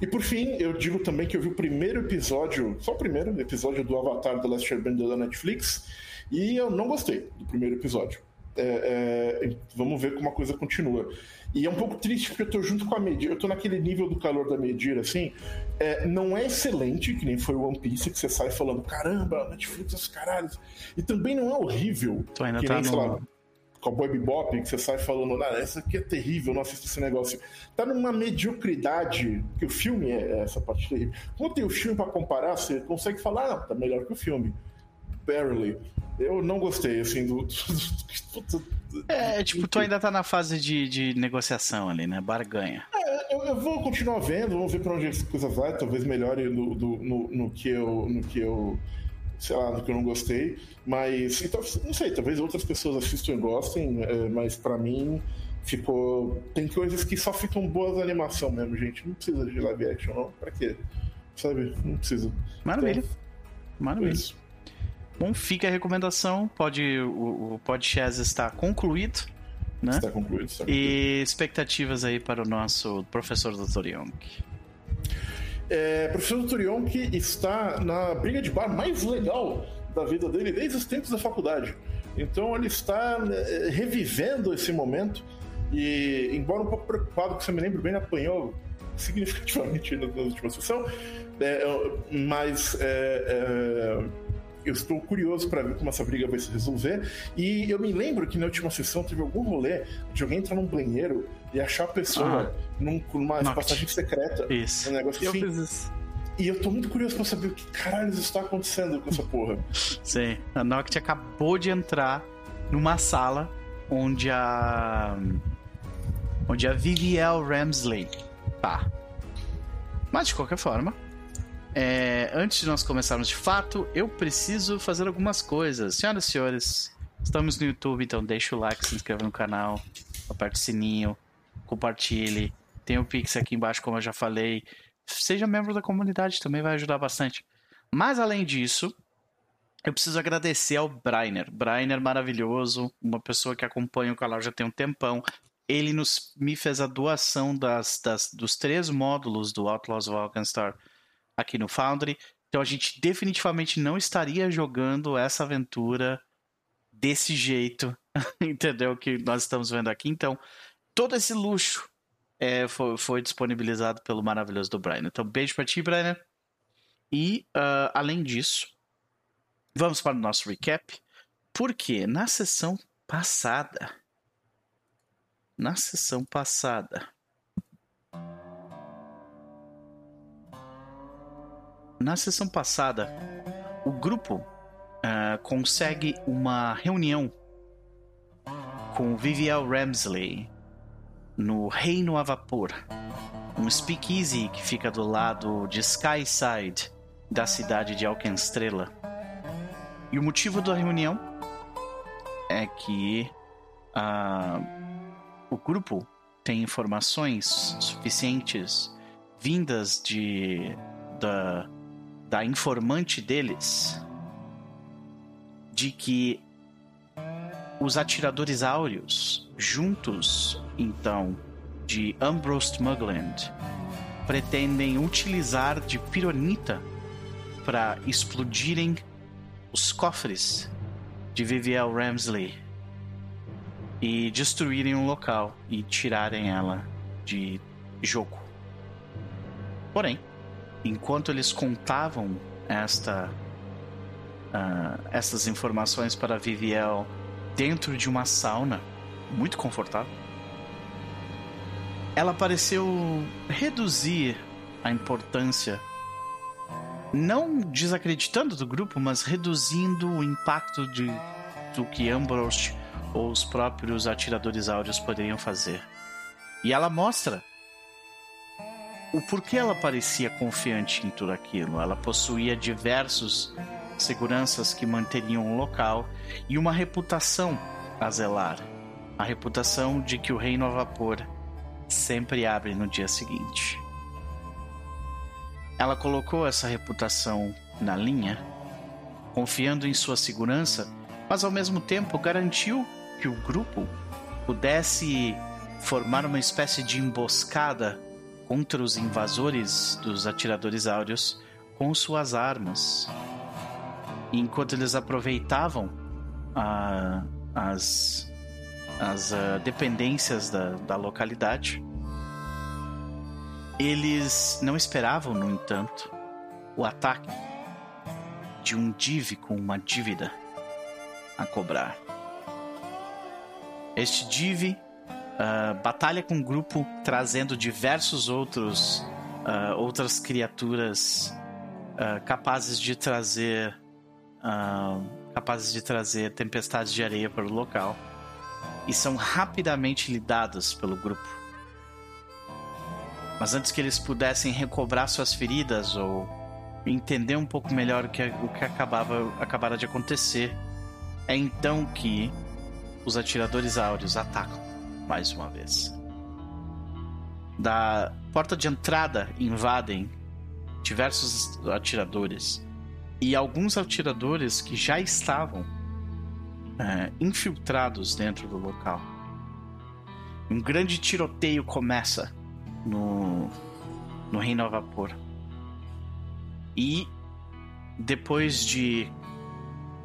E por fim, eu digo também que eu vi o primeiro episódio, só o primeiro episódio do Avatar The Last Airbender da Netflix, e eu não gostei do primeiro episódio. É, é, vamos ver como a coisa continua. E é um pouco triste porque eu tô junto com a Medir, eu tô naquele nível do calor da Medir, assim. É, não é excelente, que nem foi o One Piece, que você sai falando, caramba, Netflix, os caralhos. E também não é horrível. Tu ainda que tá nem, no... lá, Cowboy Bebop, que você sai falando, ah, essa aqui é terrível, não assisto esse negócio. Tá numa mediocridade, que o filme é essa parte terrível. Quando tem o filme para comparar, você consegue falar, ah, tá melhor que o filme. Barely. Eu não gostei, assim, do. é, tipo, tu ainda tá na fase de, de negociação ali, né? Barganha. É, eu, eu, vou continuar vendo, vamos ver pra onde a coisa vai, talvez melhore no, do, no, no, que eu. No que eu sei lá, do que eu não gostei. Mas, então, não sei, talvez outras pessoas assistam e gostem, é, mas para mim ficou. Tem coisas que só ficam boas na animação mesmo, gente. Não precisa de live action, não. Pra quê? Sabe? Não precisa. Maravilha. Então, Maravilha. Isso. Bom, fica a recomendação. Pode, o, o podcast está concluído. Né? Está concluído. Está concluído. E expectativas aí para o nosso professor Dr. Young. É, professor Turion que está na briga de bar mais legal da vida dele desde os tempos da faculdade. Então ele está né, revivendo esse momento e, embora um pouco preocupado, que você me lembra bem, apanhou significativamente na última sessão, é, mas é, é eu estou curioso para ver como essa briga vai se resolver. E eu me lembro que na última sessão teve algum rolê de alguém entrar num banheiro e achar a pessoa ah, num, numa Noct. passagem secreta. Isso. Um negócio eu assim. fiz isso. E eu tô muito curioso pra saber o que caralho está acontecendo com essa porra. Sim, a Noct acabou de entrar numa sala onde a onde a Viviel Ramsley tá. Mas de qualquer forma, é, antes de nós começarmos de fato, eu preciso fazer algumas coisas. Senhoras e senhores, estamos no YouTube, então deixa o like, se inscreva no canal, aperte o sininho, compartilhe. Tem o Pix aqui embaixo, como eu já falei. Seja membro da comunidade, também vai ajudar bastante. Mas além disso, eu preciso agradecer ao Brainer. Brainer maravilhoso, uma pessoa que acompanha o canal já tem um tempão. Ele nos, me fez a doação das, das, dos três módulos do Outlaws of Alkenstar aqui no Foundry. Então a gente definitivamente não estaria jogando essa aventura desse jeito, entendeu? Que nós estamos vendo aqui. Então, todo esse luxo é, foi, foi, disponibilizado pelo maravilhoso do Brian. Então, beijo pra ti, Brian. E, uh, além disso, vamos para o nosso recap. Porque na sessão passada. Na sessão passada. Na sessão passada, o grupo uh, consegue uma reunião com Viviel Ramsley no Reino a Vapor, um speakeasy que fica do lado de Skyside, da cidade de Alkenstrela. E o motivo da reunião é que uh, o grupo tem informações suficientes vindas de da, da informante deles de que os atiradores áureos, juntos então de Ambrose Mugland, pretendem utilizar de pironita para explodirem os cofres de Viviel Ramsley e destruírem o local e tirarem ela de jogo. Porém, enquanto eles contavam esta uh, essas informações para Viviel dentro de uma sauna muito confortável, ela pareceu reduzir a importância, não desacreditando do grupo, mas reduzindo o impacto de, do que Ambrose ou os próprios atiradores áureos poderiam fazer. E ela mostra o porquê ela parecia confiante em tudo aquilo. Ela possuía diversos seguranças que manteriam o local e uma reputação a zelar. A reputação de que o reino a vapor sempre abre no dia seguinte. Ela colocou essa reputação na linha, confiando em sua segurança, mas ao mesmo tempo garantiu que o grupo pudesse formar uma espécie de emboscada contra os invasores dos atiradores áureos com suas armas enquanto eles aproveitavam a, as, as uh, dependências da, da localidade, eles não esperavam, no entanto, o ataque de um div com uma dívida a cobrar. Este div uh, batalha com um grupo trazendo diversos outros uh, outras criaturas uh, capazes de trazer capazes de trazer tempestades de areia para o local e são rapidamente lidados pelo grupo. Mas antes que eles pudessem recobrar suas feridas ou entender um pouco melhor o que, o que acabava, acabara de acontecer, é então que os atiradores áureos atacam mais uma vez. Da porta de entrada invadem diversos atiradores e alguns atiradores que já estavam é, infiltrados dentro do local. Um grande tiroteio começa no, no Reino a Vapor. E depois de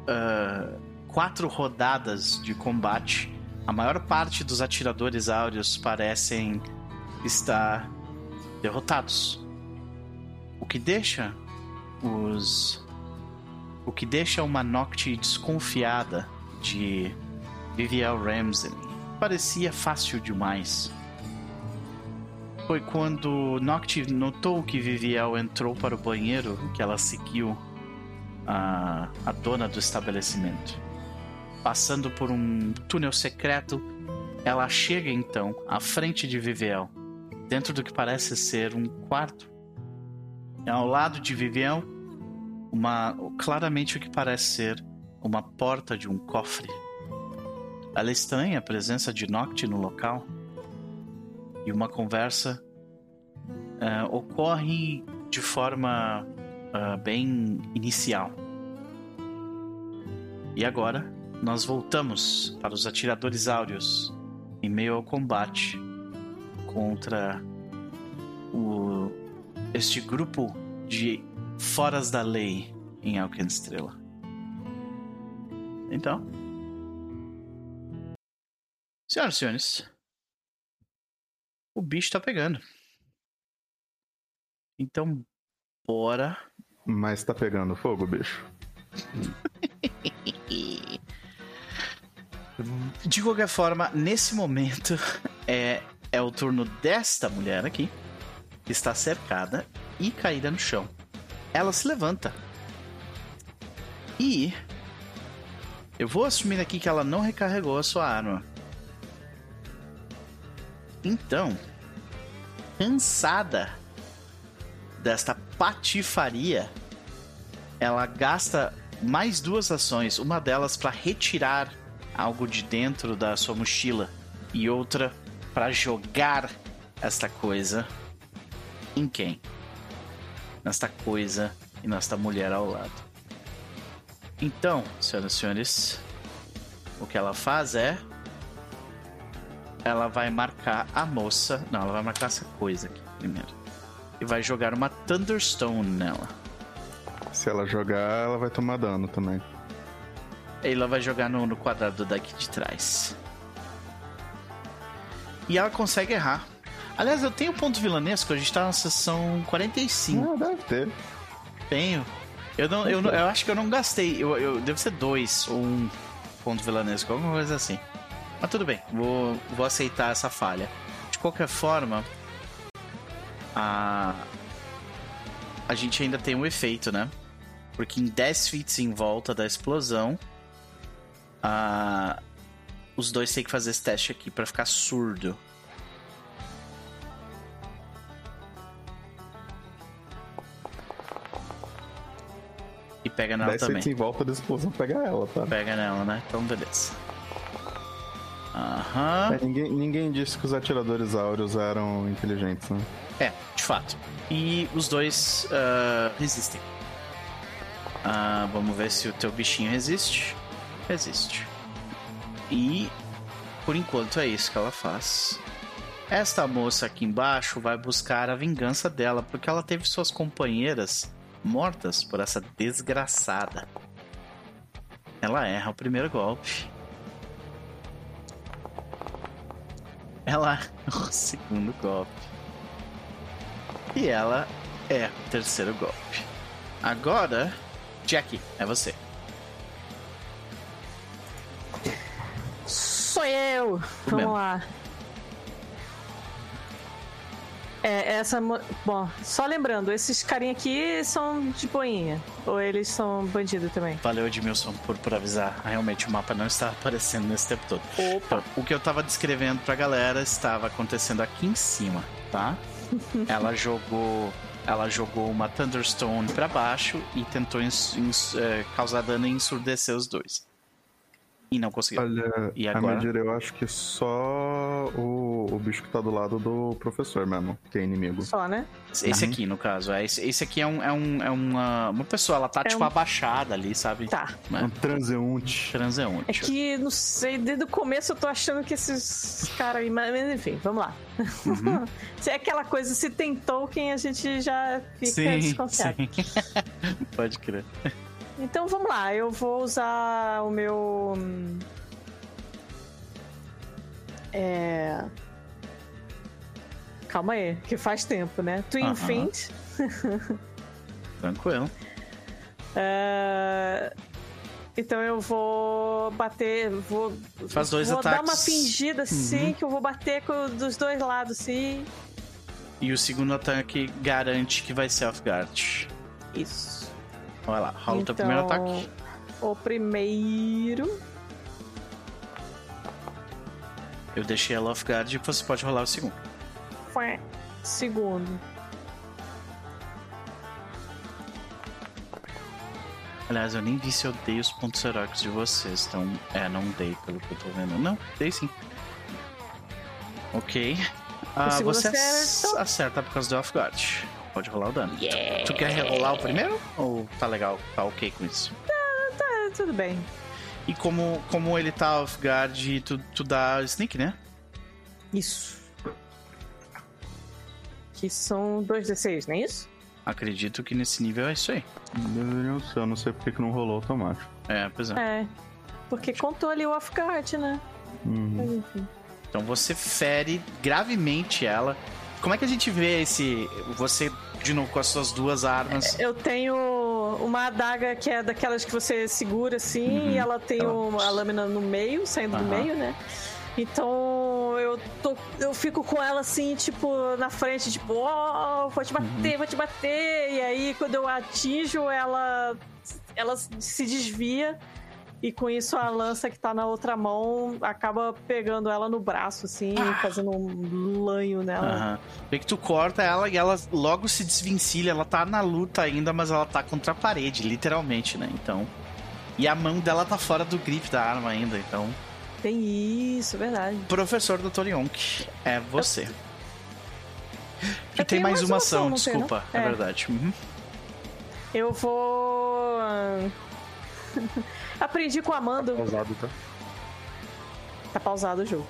uh, quatro rodadas de combate, a maior parte dos atiradores áureos parecem estar derrotados. O que deixa os o que deixa uma Nocte desconfiada de Viviel Ramsey. Parecia fácil demais. Foi quando Nocte notou que Viviel entrou para o banheiro que ela seguiu a, a dona do estabelecimento. Passando por um túnel secreto, ela chega então à frente de Viviel, dentro do que parece ser um quarto. Ao lado de Viviel, uma claramente o que parece ser uma porta de um cofre. Ela estranha a presença de Noct no local e uma conversa uh, ocorre de forma uh, bem inicial. E agora nós voltamos para os atiradores áureos em meio ao combate contra o, este grupo de foras da lei em Alkenstrela. Então, senhoras e senhores, o bicho tá pegando. Então, bora. Mas tá pegando fogo, bicho. De qualquer forma, nesse momento é, é o turno desta mulher aqui, que está cercada e caída no chão. Ela se levanta. E eu vou assumir aqui que ela não recarregou a sua arma. Então, cansada desta patifaria, ela gasta mais duas ações, uma delas para retirar algo de dentro da sua mochila e outra para jogar esta coisa em quem? Nesta coisa e nesta mulher ao lado. Então, senhoras e senhores, o que ela faz é ela vai marcar a moça. Não, ela vai marcar essa coisa aqui primeiro. E vai jogar uma Thunderstone nela. Se ela jogar, ela vai tomar dano também. Ela vai jogar no, no quadrado daqui de trás. E ela consegue errar. Aliás, eu tenho ponto vilanesco, a gente tá na sessão 45. Ah, deve ter. Tenho. Eu, não, eu, eu acho que eu não gastei. Eu, eu, deve ser dois ou um ponto vilanesco, alguma coisa assim. Mas tudo bem, vou, vou aceitar essa falha. De qualquer forma, a, a gente ainda tem um efeito, né? Porque em 10 feet em volta da explosão, os dois têm que fazer esse teste aqui para ficar surdo. E pega nela 10 também. 10 feet em volta da explosão pega ela, tá? Pega nela, né? Então beleza. Aham. É, ninguém, ninguém disse que os atiradores áureos eram inteligentes, né? É, de fato. E os dois uh, resistem. Uh, vamos ver se o teu bichinho resiste. Resiste. E por enquanto é isso que ela faz. Esta moça aqui embaixo vai buscar a vingança dela porque ela teve suas companheiras mortas por essa desgraçada. Ela erra o primeiro golpe. Ela é o segundo golpe. E ela é o terceiro golpe. Agora, Jack, é você. Sou eu! Vamos mesmo. lá. É, essa. Bom, só lembrando, esses carinha aqui são de boinha. Ou eles são bandido também? Valeu, Edmilson, por, por avisar. Realmente o mapa não está aparecendo nesse tempo todo. Opa! o que eu tava descrevendo pra galera estava acontecendo aqui em cima, tá? Ela jogou. Ela jogou uma Thunderstone para baixo e tentou ins, ins, é, causar dano e ensurdecer os dois e não conseguiu. Olha, e agora? a medida eu acho que só o, o bicho que tá do lado do professor mesmo, que é inimigo. Só, né? Esse uhum. aqui, no caso. É, esse, esse aqui é, um, é, um, é uma, uma pessoa, ela tá é tipo um... abaixada ali, sabe? Tá. É. Um transeunte. Transeunte. É que, não sei, desde o começo eu tô achando que esses caras aí. Mas enfim, vamos lá. Uhum. se é aquela coisa, se tem Tolkien, a gente já fica sim, desconfiado. Sim. Pode crer. Então vamos lá, eu vou usar o meu. É. Calma aí, que faz tempo, né? Twin uh -huh. Tranquilo. É... Então eu vou bater. Vou, Faz dois vou ataques. dar uma fingida assim, uhum. que eu vou bater com, dos dois lados, sim. E o segundo ataque garante que vai ser off-guard. Isso. Vai lá, rola então, o teu primeiro ataque. O primeiro Eu deixei ela off guard e você pode rolar o segundo. Segundo. Aliás, eu nem vi se eu dei os pontos heróicos de vocês, então. É, não dei, pelo que eu tô vendo. Não, dei sim. Ok. Ah, você acerta. acerta por causa do off guard. Pode rolar o dano. Tu quer rerolar o primeiro? Ou tá legal? Tá ok com isso? Tá, tudo bem. E como, como ele tá off guard, tu, tu dá sneak, né? Isso. Que são 2d6, não é isso? Acredito que nesse nível é isso aí. Deveriam ser, eu não sei porque que não rolou automático. É, pois é. É. Porque contou ali o off-guard, né? Uhum. Mas enfim. Então você fere gravemente ela. Como é que a gente vê esse. Você, de novo, com as suas duas armas? Eu tenho uma adaga que é daquelas que você segura assim, e ela tem Ela- uma, a lâmina no meio, saindo do Aham. meio, né? Então eu, tô, eu fico com ela assim, tipo, na frente, tipo, ó, vou te bater, vou te bater. E aí quando eu atinjo, ela, ela se desvia. E com isso a lança que tá na outra mão acaba pegando ela no braço, assim, fazendo um lanho nela. Aham. Vê que tu corta ela e ela logo se desvencilha. Ela tá na luta ainda, mas ela tá contra a parede, literalmente, né? Então. E a mão dela tá fora do grip da arma ainda, então. Tem isso, verdade. Professor Dr. Yonk, é você. Tu tem mais mais uma ação, ação, não tem, desculpa. É, É. verdade. Uhum. Eu vou. Aprendi com a Amanda. Pausado, tá? Tá pausado o jogo.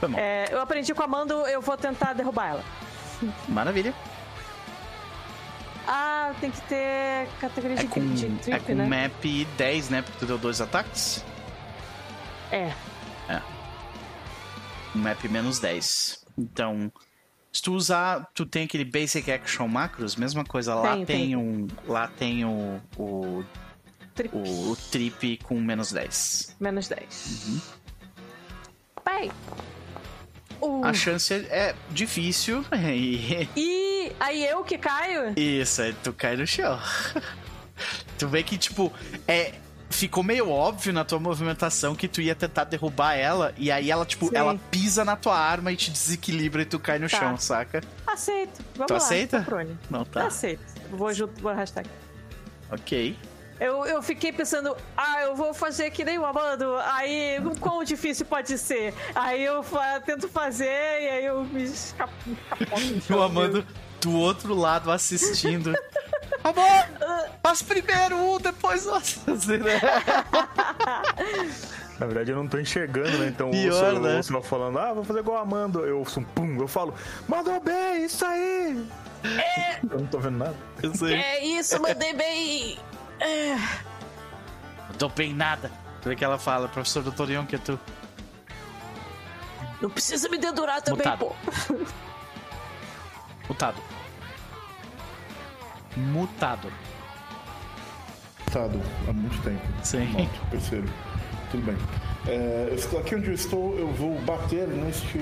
Foi bom. É, eu aprendi com a Amanda, eu vou tentar derrubar ela. Maravilha. Ah, tem que ter categoria É de, com, de é trip, com né? map 10, né? Porque tu deu dois ataques. É. map menos 10. Então, se tu usar, tu tem aquele basic action macros, mesma coisa, lá Tenho, tem tenho. um, lá tem o, o, Trip. o, o trip com menos 10. Menos 10. Uhum. Pai. Uh, A chance é difícil e E aí eu que caio? isso, aí tu cai no chão. tu vê que tipo, é ficou meio óbvio na tua movimentação que tu ia tentar derrubar ela e aí ela tipo, Sim. ela pisa na tua arma e te desequilibra e tu cai no Tá. chão, saca? Aceito. Vamos Tu lá. aceita? Não tá. Aceito. Vou junto, vou arrastar aqui. OK. Eu, eu fiquei pensando, ah, eu vou fazer que nem o Amando. Aí, quão difícil pode ser? Aí eu fa- tento fazer e aí eu me escapo. o Amando do outro lado assistindo. Amor, faz primeiro um, depois nós. Na verdade, eu não tô enxergando, né? Então, Pior, ouço, né? ouço ela falando, ah, vou fazer igual a Amanda. Eu ouço um pum, eu falo, mandou bem, isso aí! Eu não tô vendo nada. Eu sei. É isso, mandei bem. É, Não tô bem nada. Tu vê que ela fala, professor Dr. Young, que é tu. não precisa me dedurar também, Mutado. pô. Mutado. Mutado. Tado, há muito tempo. Sim. Noto, percebo. Tudo bem. É, aqui onde eu estou, eu vou bater neste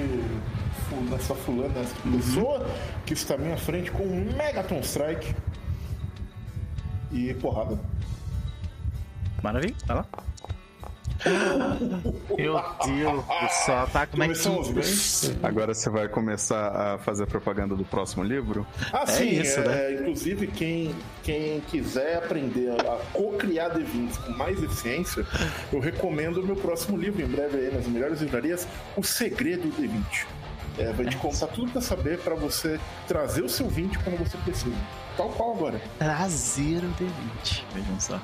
nessa fulana, nessa Uhum. pessoa que está à minha frente com um Megaton Strike. E porrada. Maravilha, vai lá. Meu Deus do céu, tá? Como é que? Agora você vai começar a fazer propaganda do próximo livro? Ah, É sim, isso, é, né? Inclusive, quem, quem quiser aprender a co-criar D20 com mais eficiência, eu recomendo o meu próximo livro, em breve aí nas melhores livrarias, O Segredo do D20. É, vai te contar tudo pra saber pra você trazer o seu 20 quando você precisa. Tal qual agora. Trazer o D20. Vejam só.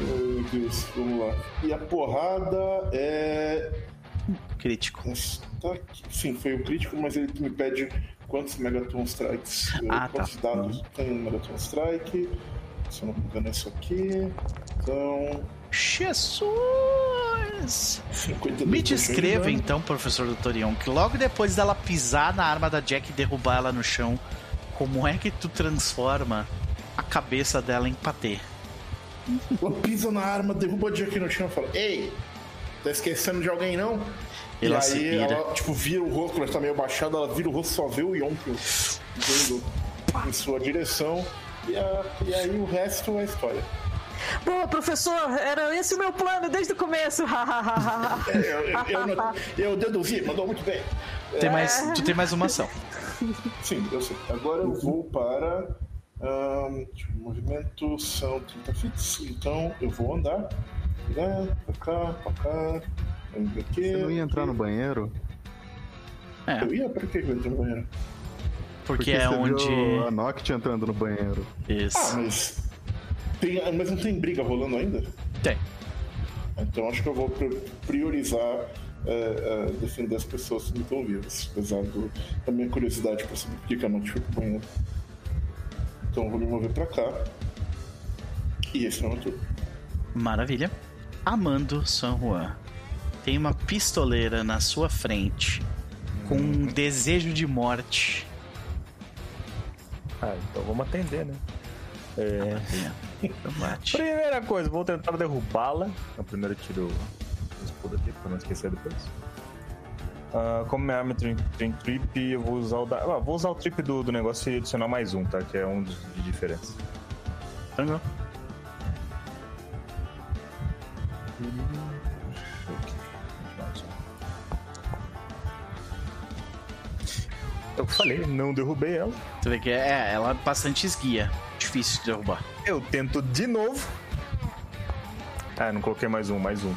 Meu Deus, vamos lá. E a porrada é. Crítico. Tá aqui. Sim, foi o crítico, mas ele me pede quantos Megaton Strikes. Ah, tá. quantos dados tem um Megaton Strike. Se eu não me engano, é isso aqui. Então. Jesus! 52 Me de descreva então, professor Doutorion, que logo depois dela pisar na arma da Jack e derrubar ela no chão, como é que tu transforma a cabeça dela em patê? Ela pisa na arma, derruba a Jack no chão e fala: Ei, tá esquecendo de alguém não? E se aí ela tipo vira o rosto, ela tá meio baixada, ela vira o rosto, só vê o Yonk vindo em sua direção. E, a- e aí o resto é história. Boa, professor, era esse o meu plano desde o começo. eu, eu, eu, eu deduzi, mandou muito bem. Tem mais, tu tem mais uma ação. Sim, eu sei. Agora eu vou para. Um, movimento são 30 fits, então eu vou andar. Né, pra cá, pra cá. Aqui, Você não ia entrar no banheiro? É. Eu ia, pra que eu entro no banheiro? Porque, Porque é onde. a Noct entrando no banheiro. Isso. Ah, mas. Tem, mas não tem briga rolando ainda? Tem. Então acho que eu vou priorizar é, é, defender as pessoas que estão vivas, apesar do, da minha curiosidade para saber por que a Noct foi pro banheiro. Então eu vou me mover pra cá. E esse é o meu turno. Maravilha. Amando San Juan. Tem uma pistoleira na sua frente com um desejo de morte ah, então vamos atender, né? É... Primeira coisa, vou tentar derrubá-la. O primeiro tiro o escudo aqui, pra não esquecer depois. Uh, como minha arma tem, tem trip, eu vou usar o da... ah, vou usar o trip do, do negócio e adicionar mais um, tá? Que é um de diferença. Tranquilo. Eu falei, não derrubei ela. Tu vê que é, ela é bastante esguia. Difícil de derrubar. Eu tento de novo. Ah, não coloquei mais um, mais um.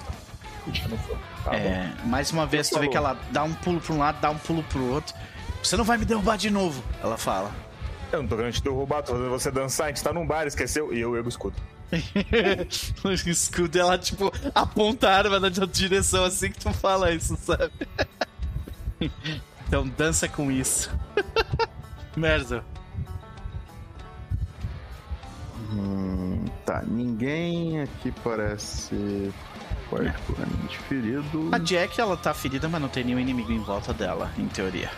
Tá é, mais uma vez, tu vê que ela dá um pulo pra um lado, dá um pulo pro outro. Você não vai me derrubar de novo, ela fala. Eu não tô querendo te derrubar, tô fazendo você dançar, a gente tá num bar, esqueceu? E eu ergo o escudo. o escudo, ela, tipo, aponta a arma na direção assim que tu fala isso, sabe? Então dança com isso. Merda. Hum, tá, ninguém aqui parece particularmente ferido. A Jack, ela tá ferida, mas não tem nenhum inimigo em volta dela, em teoria.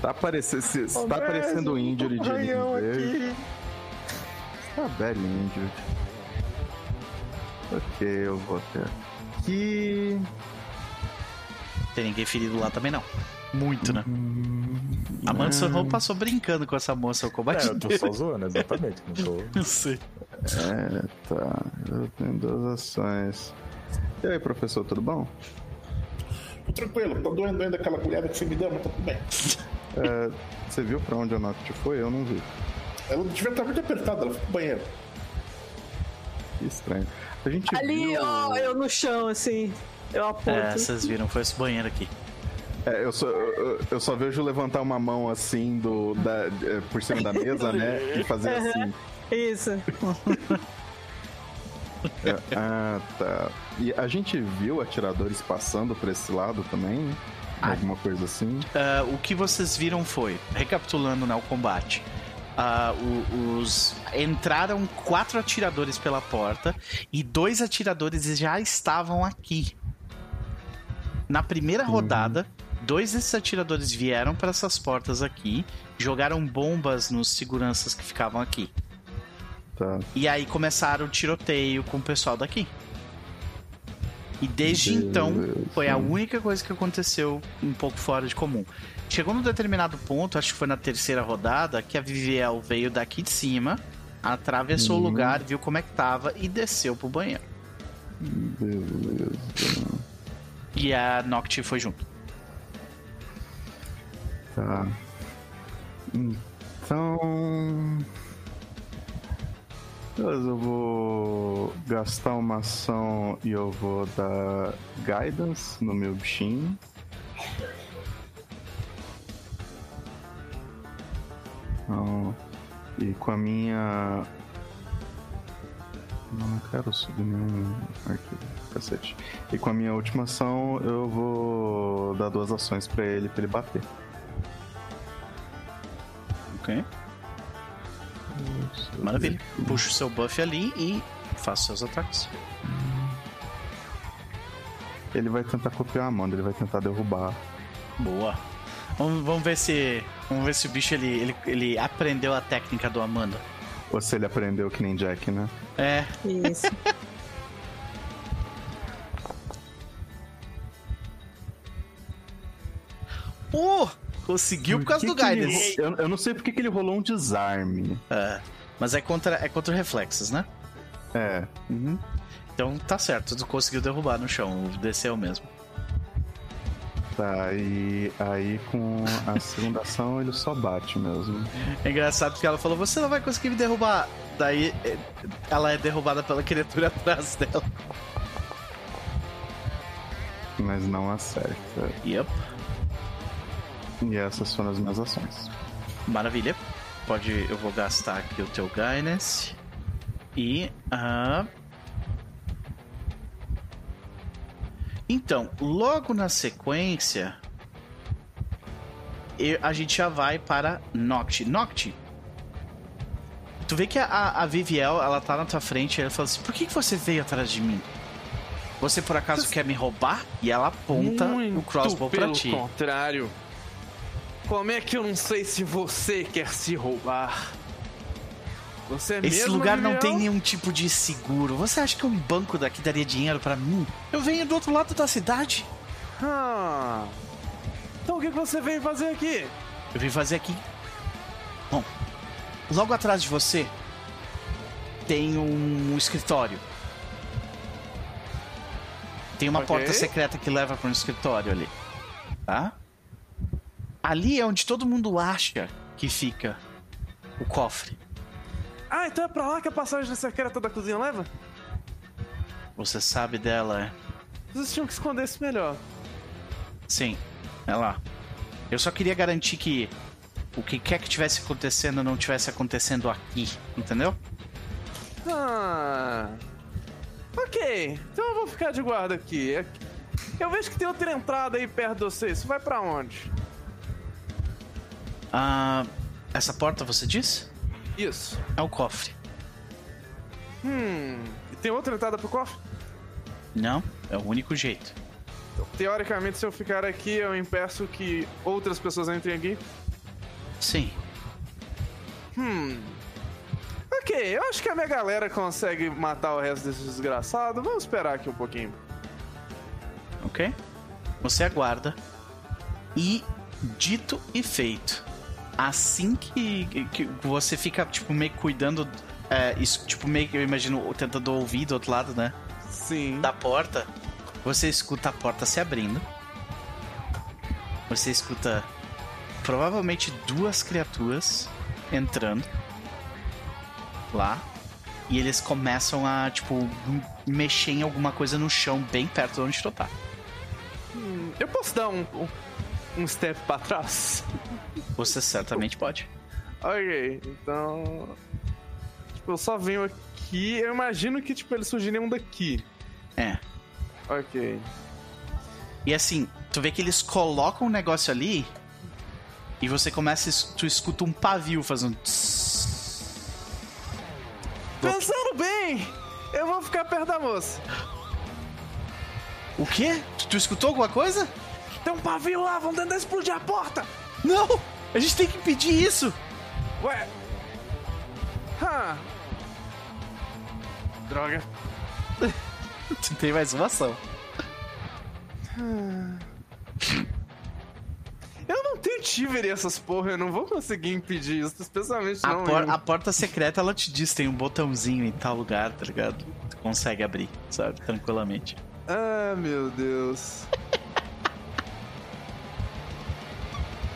Tá aparecendo, se, oh, tá aparecendo um injury de verde. Tá velho injury. Ok, eu vou até aqui. Tem ninguém ferido lá também, não. Muito, né? a Manson Home passou brincando com essa moça ao combate. É, eu tô só zoando, exatamente. Não tô... Eu sei. É, tá. Eu tenho duas ações. E aí, professor, tudo bom? Tô tranquilo, tô doendo ainda aquela colher que você me deu, mas tá tudo bem. É, você viu pra onde a Noct foi? Eu não vi. Ela devia estar muito apertada, ela foi pro banheiro. Que estranho. A gente Ali, viu... ó, eu no chão, assim. Eu aponto. É, vocês viram, foi esse banheiro aqui. É, eu só, eu, eu, só vejo levantar uma mão assim do, da, é, por cima da mesa, né? E fazer assim. Isso. É, ah, tá. E a gente viu atiradores passando por esse lado também? Ah. Alguma coisa assim? Uh, o que vocês viram foi, recapitulando né, o combate, uh, os entraram quatro atiradores pela porta e dois atiradores já estavam aqui na primeira rodada, dois desses atiradores vieram para essas portas aqui, jogaram bombas nos seguranças que ficavam aqui. Tá. E aí começaram o tiroteio com o pessoal daqui. E desde Deus então foi a única coisa que aconteceu um pouco fora de comum. Chegou num determinado ponto, acho que foi na terceira rodada, que a Viviel veio daqui de cima, atravessou uhum. o lugar, viu como é que tava e desceu pro banheiro. Beleza. E a Noct foi junto. Tá. Então. Eu vou gastar uma ação e eu vou dar guidance no meu bichinho. Então, e com a minha não quero subir nenhum arquivo, cacete. E com a minha última ação, eu vou dar duas ações pra ele, pra ele bater. Ok. Maravilha. Puxa o seu buff ali e faça seus ataques. Ele vai tentar copiar a Amanda, ele vai tentar derrubar. Boa. Vamos, vamos ver se. Vamos ver se o bicho ele, ele, ele aprendeu a técnica do Amanda. Ou se ele aprendeu que nem Jack, né? É. Isso. oh! Conseguiu por, por causa do Guidance. Eu, eu, não sei porque que ele rolou um desarme. É. Mas é contra, é contra reflexos, né? É. Uhum. Então tá certo, tu conseguiu derrubar no chão, desceu mesmo. Tá, e aí com a segunda ação ele só bate mesmo. É engraçado porque ela falou: Você não vai conseguir me derrubar. Daí eh, ela é derrubada pela criatura atrás dela. Mas não acerta. Yep. E essas foram as minhas ações. Maravilha. Pode. Eu vou gastar aqui o teu Guidance. E. ah, Então, logo na sequência. eu- a gente já vai para Noct. Noct. Tu vê que a, a Viviel, ela tá na tua frente e ela fala assim: Por que, que você veio atrás de mim? Você por acaso quer me roubar? E ela aponta o crossbow pra pelo ti. contrário. Como é que eu não sei se você quer se roubar? Você é Esse lugar não tem nenhum tipo de seguro. Você acha que um banco daqui daria dinheiro pra mim? Eu venho do outro lado da cidade. Ah. Então o que você veio fazer aqui? Eu vim fazer aqui. Bom, logo atrás de você tem um escritório. Tem uma Ok. porta secreta que leva para um escritório ali. Tá? Ali é onde todo mundo acha que fica o cofre. Ah, então é pra lá que a passagem secreta da cozinha leva? Você sabe dela, é? Vocês tinham que esconder isso melhor. Sim, é lá. Eu só queria garantir que o que quer que tivesse acontecendo não tivesse acontecendo aqui, entendeu? Ah. Ok, então eu vou ficar de guarda aqui. Eu vejo que tem outra entrada aí perto de você. Isso vai pra onde? Ah, essa porta você disse? Isso. É o cofre. Hum. E tem outra entrada pro cofre? Não, é o único jeito. Teoricamente, se eu ficar aqui, eu impeço que outras pessoas entrem aqui. Sim. Hum. Ok, eu acho que a minha galera consegue matar o resto desses desgraçados. Vamos esperar aqui um pouquinho. Ok? Você aguarda. E dito e feito. Assim que, que você fica, tipo, meio cuidando. É, isso, tipo, meio que eu imagino tentando ouvir do outro lado, né? Sim. Da porta. Você escuta a porta se abrindo. Você escuta provavelmente duas criaturas entrando lá. E eles começam a, tipo, mexer em alguma coisa no chão bem perto de onde tu tá. Hum, eu posso dar um, um, um step pra trás? Você certamente pode. Ok, então. Tipo, eu só venho aqui. Eu imagino que, tipo, eles surgiriam daqui. É. Ok. E assim, tu vê que eles colocam um negócio ali e você começa, tu escuta um pavio fazendo. Pensando bem, eu vou ficar perto da moça. O quê? Tu, tu escutou alguma coisa? Tem um pavio lá, vão tentar explodir a porta! Não! A gente tem que impedir isso! Ué. Hã. Droga. Tu tem mais uma ação. Eu não tenho Tiver essas porra, eu não vou conseguir impedir isso, especialmente A, não. por- a porta secreta ela te diz tem um botãozinho em tal lugar, tá ligado? Tu consegue abrir, sabe? Tranquilamente. Ah, meu Deus.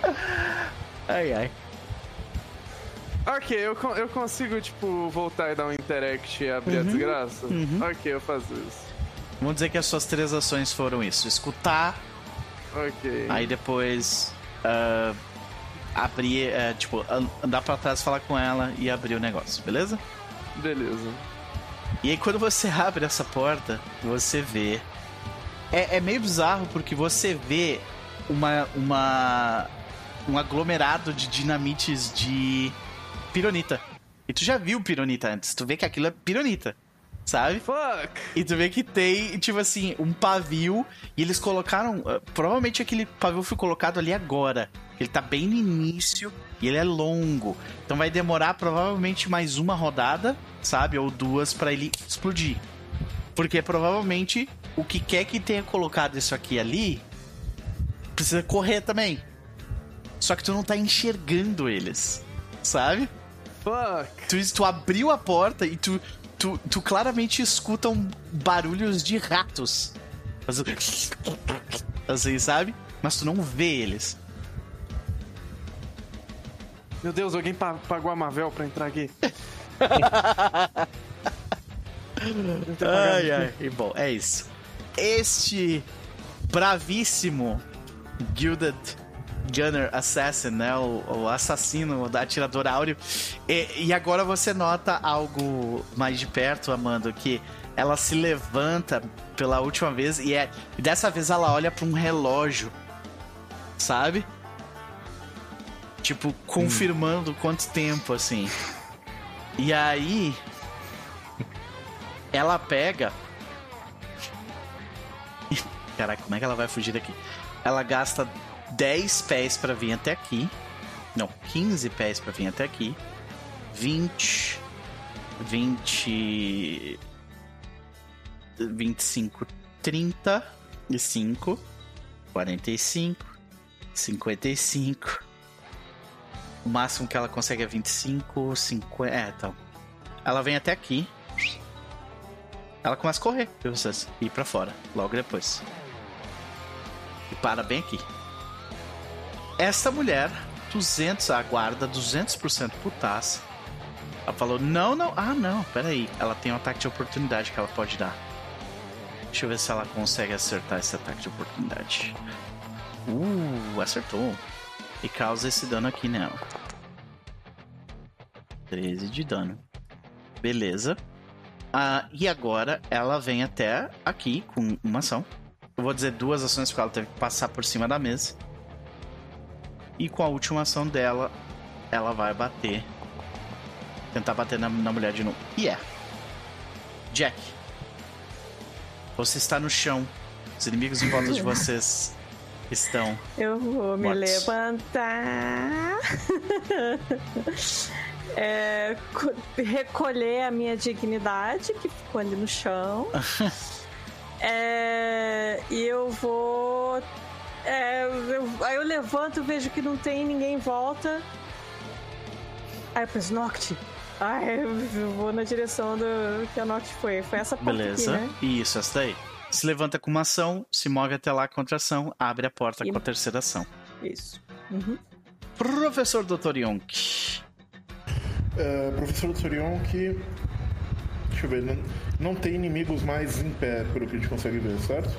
Ai ai. Ok, eu, eu consigo, tipo, voltar e dar um interact e abrir a desgraça? uhum. Ok, eu faço isso. Vamos dizer que as suas três ações foram isso: escutar, Ok. aí depois ah, abrir, é, tipo, an- andar pra trás, falar com ela e abrir o negócio, beleza? Beleza. E aí quando você abre essa porta, você vê. É, é meio bizarro porque você vê uma, uma. Um aglomerado de dinamites de pironita. E tu já viu pironita antes, tu vê que aquilo é pironita, sabe? Fuck! E tu vê que tem, tipo assim, um pavio. E eles colocaram. ah, Provavelmente aquele pavio foi colocado ali agora. Ele tá bem no início e ele é longo. Então vai demorar provavelmente mais uma rodada, sabe? Ou duas pra ele explodir. Porque provavelmente o que quer que tenha colocado isso aqui ali precisa correr também. Só que tu não tá enxergando eles, sabe? fuck? Tu, tu abriu a porta e tu, tu, tu claramente escuta um barulhos de ratos. Assim, sabe? Mas tu não vê eles. Meu Deus, alguém pa pagou a Marvel pra entrar aqui. ai, ai. E bom, é isso. Este bravíssimo Gilded Gunner Assassin, né? O, o assassino da atirador áureo. E, e, agora você nota algo mais de perto, Amanda, que ela se levanta pela última vez e, é, dessa vez ela olha para um relógio, sabe? Tipo, confirmando hum. quanto tempo, assim. E aí. Ela pega. Caraca, como é que ela vai fugir daqui? Ela gasta 10 pés para vir até aqui. Não, 15 pés para vir até aqui. 20. 20. 25, 35, 45, 55. O máximo que ela consegue é 25, 50. É, então. Ela vem até aqui. Ela começa a correr, viu vocês? E ir pra fora, logo depois. E para bem aqui. Esta mulher, 200, a guarda, 200% putaça. Ela falou: Não, não, ah, não, peraí. Ela tem um ataque de oportunidade que ela pode dar. Deixa eu ver se ela consegue acertar esse ataque de oportunidade. Uh, acertou. E causa esse dano aqui nela. 13 de dano. Beleza. Ah, e agora ela vem até aqui com uma ação. Eu vou dizer duas ações porque ela teve que passar por cima da mesa. E com a última ação dela, ela vai bater. Tentar bater na, na mulher de novo. E é. Jack. Você está no chão. Os inimigos em volta de vocês estão. Eu vou me levantar. é, recolher a minha dignidade, que ficou ali no chão. é, e eu vou é, eu, aí eu levanto, vejo que não tem ninguém em volta. Aí eu penso, Noct. Ai, eu vou na direção do que a Noct foi. Foi essa porta Beleza. Aqui, né? Isso, essa daí. Se levanta com uma ação, se move até lá contra ação, abre a porta e... com a terceira ação. Isso. Uhum. Professor Dr. Yonk. Uh, professor Dr. Yonk. Deixa eu ver, não, não tem inimigos mais em pé, pelo que a gente consegue ver, certo?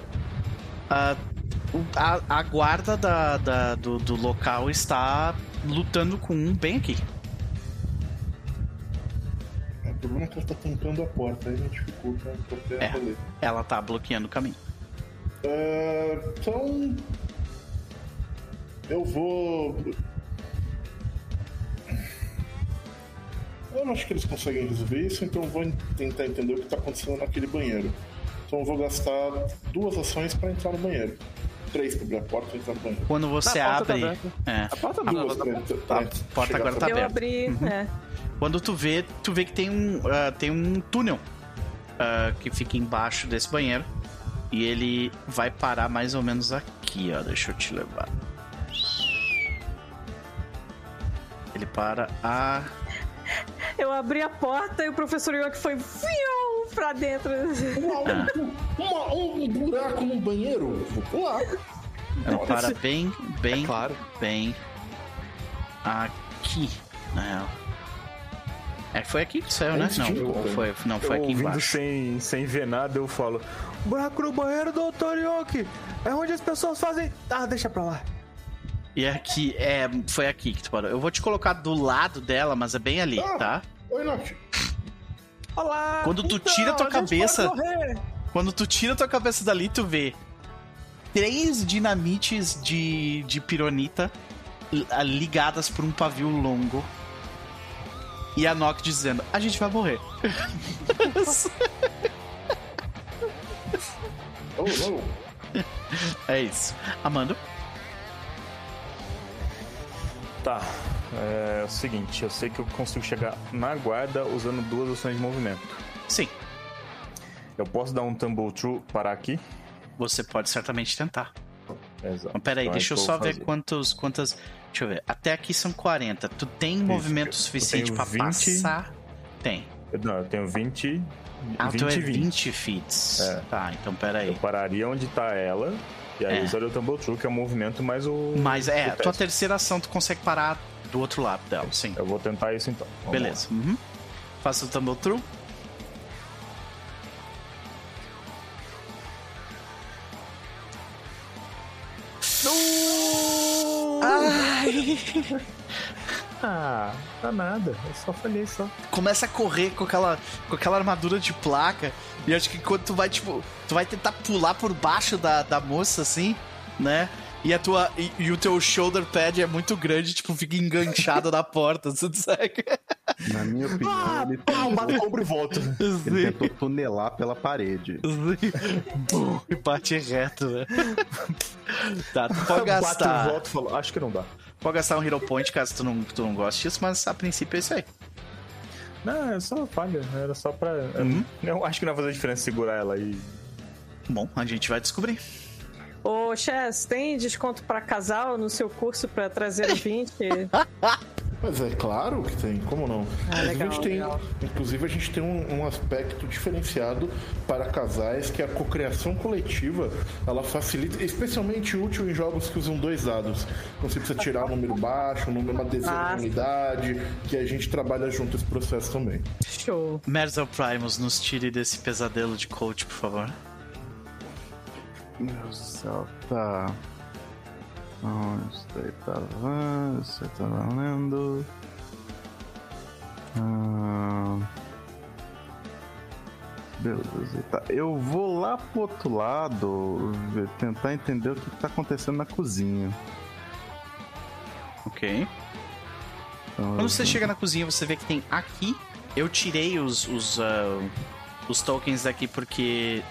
Uh, a, a guarda da, da do, do, local está lutando com um bem aqui. O problema é que ela está tampando a porta, aí não dificulta qualquer é, rolê. Ela está bloqueando o caminho. Uh, então. Eu vou. Eu não acho que eles conseguem resolver isso, então eu vou tentar entender o que está acontecendo naquele banheiro. Então eu vou gastar duas ações para entrar no banheiro três pra abrir a porta e. Quando você tá abre. Tá é. A porta não, Duas, tá, tá, a porta agora tá aberta. Eu abri, uhum. é. Quando tu vê, tu vê que tem um, uh, tem um túnel uh, que fica embaixo desse banheiro. E ele vai parar mais ou menos aqui, ó. Deixa eu te levar. Ele para a. Eu abri a porta e o professor York foi pra dentro. Uma, uma, um buraco no banheiro? Vou pular. Não, para bem, bem, é claro. bem aqui, na real. É, foi aqui que saiu, né? Não, foi, não, foi eu aqui embaixo. Sem, sem ver nada, eu falo: buraco no banheiro, doutor Yoki! É onde as pessoas fazem. Ah, deixa pra lá. E aqui, é, foi aqui que tu parou. Eu vou te colocar do lado dela, mas é bem ali, ah, tá? Oi, Nath. Olá! Quando tu então, tira tua cabeça. Quando tu tira tua cabeça dali, tu vê três dinamites de, de pironita ligadas por um pavio longo. E a Nock dizendo: A gente vai morrer. oh, oh. É isso. Amando? Tá. É, o seguinte, eu sei que eu consigo chegar na guarda usando duas ações de movimento. Sim. Eu posso dar um tumble through para aqui? Você pode certamente tentar. Exato. Mas peraí, Então, é deixa eu que só ver fazer. quantos, quantas. Deixa eu ver. Até aqui são 40. Tu tem movimento eu suficiente pra 20. passar? Tem. Não, eu tenho 20. Ah, 20 tu é e 20. 20 feet. É. Tá, então peraí. Eu pararia onde tá ela. E aí É. usaria o Tumble True, que é o movimento mais o. Mas é, o a tua terceira ação tu consegue parar do outro lado dela, sim. Eu vou tentar isso então. Vamos Beleza. Uhum. Faça o tumble through. Ai! Ah, tá nada. Eu só falhei só. Começa a correr com aquela, com aquela armadura de placa. E acho que quando tu vai, tipo, tu vai tentar pular por baixo da, da moça, assim, né? E, a tua, e, e o teu shoulder pad é muito grande, tipo, fica enganchado na porta, tu sabe? Na minha opinião, ele, Pau, ombro e volto. ele tentou tunelar pela parede. Bum, e bate reto, né? tá, tu pode gastar. e volto e falo, acho que não dá. Pode gastar um Hero Point caso tu não, tu não goste disso, mas a princípio é isso aí. Não, é só falha. Era só pra. Uhum. Eu acho que não vai fazer diferença segurar ela aí. Bom, a gente vai descobrir. Ô, Chess, tem desconto pra casal no seu curso pra trazer 20? Mas é claro que tem, como não? Ah, Inclusive, legal, a gente tem, legal. inclusive, a gente tem um, um aspecto diferenciado para casais, que é a cocriação coletiva, ela facilita, especialmente útil em jogos que usam dois dados. Então você precisa tirar um número baixo, um número, uma dezena Ah. de unidade, que a gente trabalha junto esse processo também. Show. Merzel Primus, nos tire desse pesadelo de coach, por favor. Meu Deus do céu, tá. Onde isso daí tava? Isso aí tá valendo. Ah, beleza, tá. Eu vou lá pro outro lado tentar entender o que tá acontecendo na cozinha. Ok. Então, Quando você chega na cozinha, você vê que tem aqui. Eu tirei os, os, ah, os tokens daqui porque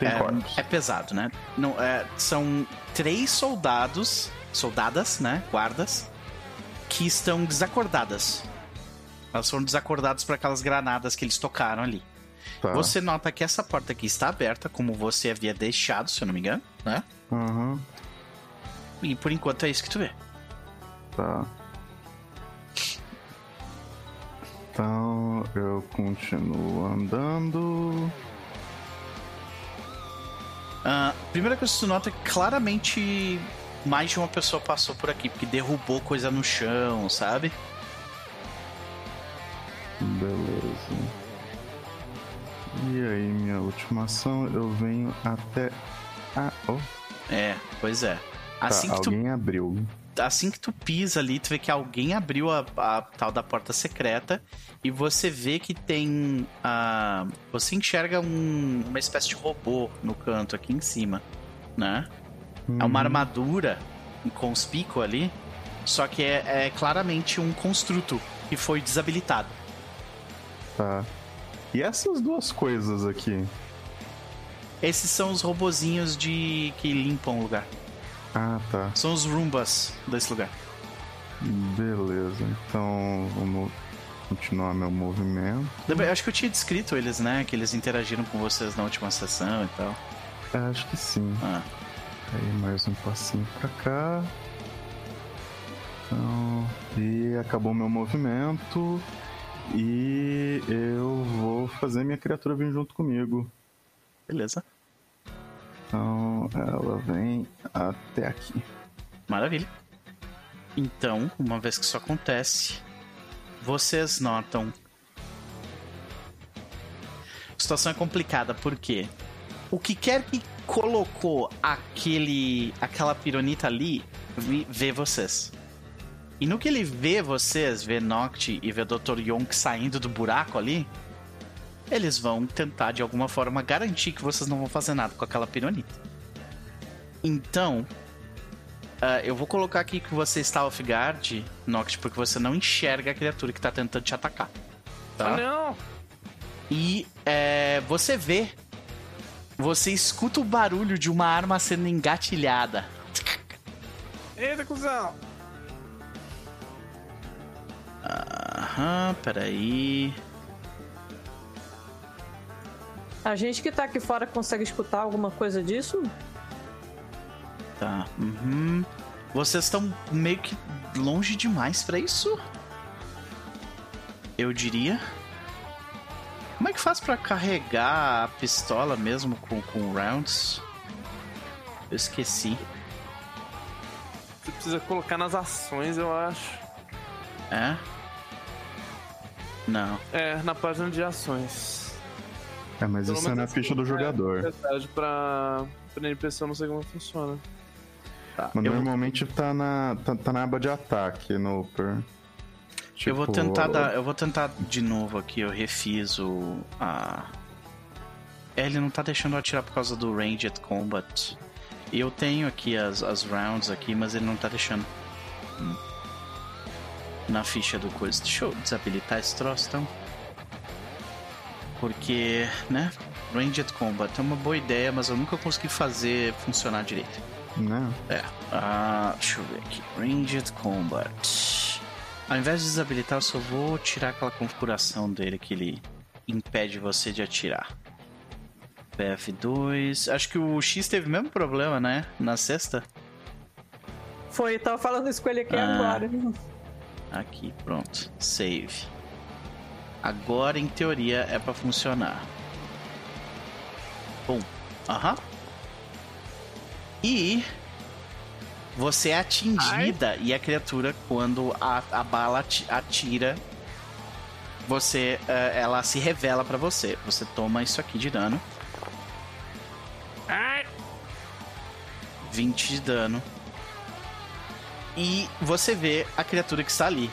é, é pesado, né? Não, é, são três soldados, soldadas, né? Guardas, que estão desacordadas. Elas foram desacordadas por aquelas granadas que eles tocaram ali. Tá. Você nota que essa porta aqui está aberta, como você havia deixado, se eu não me engano, né? Aham, E por enquanto é isso que tu vê. tá. Então eu continuo andando. Ah, primeira coisa que tu nota é que claramente mais de uma pessoa passou por aqui, porque derrubou coisa no chão, sabe? Beleza. E aí, minha última ação, eu venho até. Ah, oh, É, pois é. tá, Assim, que tu, alguém abriu. Assim que tu pisa ali, tu vê que alguém abriu a, a tal da porta secreta e você vê que tem. ah, você enxerga um- uma espécie de robô no canto aqui em cima, né? É uma Uhum. armadura com os picos ali, só que é, é claramente um construto que foi desabilitado. Tá. E essas duas coisas aqui? Esses são os robozinhos de que limpam o lugar. Ah, tá. São os Roombas desse lugar. Beleza. Então, vamos continuar meu movimento. Eu acho que eu tinha descrito eles, né? Que eles interagiram com vocês na última sessão e tal. É, acho que sim. Ah, Aí mais um passinho pra cá. Então, e acabou meu movimento. E eu vou fazer minha criatura vir junto comigo. beleza. Então ela vem até aqui. Maravilha. Então, uma vez que isso acontece, vocês notam. A situação é complicada porque o que quer que colocou aquele aquela pironita ali vê vocês. E no que ele vê vocês, vê Noct e vê Dr. Yonk saindo do buraco ali, eles vão tentar de alguma forma garantir que vocês não vão fazer nada com aquela pironita. Então, ah, eu vou colocar aqui que você está off-guard, Noct, porque você não enxerga a criatura que está tentando te atacar. Tá? Ah, não! E é, você vê, você escuta o barulho de uma arma sendo engatilhada. Eita, cuzão! Aham, peraí. A gente que tá aqui fora consegue escutar alguma coisa disso? Tá. Uhum. Vocês estão meio que longe demais para isso? Eu diria. Como é que faz para carregar a pistola mesmo com, com rounds? Eu esqueci. Você precisa colocar nas ações, eu acho. É? Não. É, na página de ações. É, mas Pelo isso é na assim, ficha do é jogador. verdade, pra, pra NPC eu não sei como funciona. Tá. Mas normalmente tá, na, tá, tá na aba de ataque no Upper. eu vou Tipo, tentar dar, eu vou tentar de novo aqui. Eu refiz o a. É, ele não tá deixando eu atirar por causa do ranged combat. E eu tenho aqui as, as rounds aqui, mas ele não tá deixando. Hum. Na ficha do coisa. Deixa eu desabilitar esse troço, então. Porque, né? Ranged combat é uma boa ideia, mas eu nunca consegui fazer funcionar direito. Né? É. Ah, deixa eu ver aqui. Ranged Combat. Ao invés de desabilitar, eu só vou tirar aquela configuração dele que ele impede você de atirar. PF2. Acho que o X teve o mesmo problema, né? Na sexta. Foi, tava falando isso com ele aqui Ah. agora. Aqui, pronto. Save. Agora, em teoria, é pra funcionar. Bom. Aham. E você é atingida e a criatura, quando a, a bala ati- atira, você, eh, ela se revela pra você. Você toma isso aqui de dano. 20 de dano. E você vê a criatura que está ali.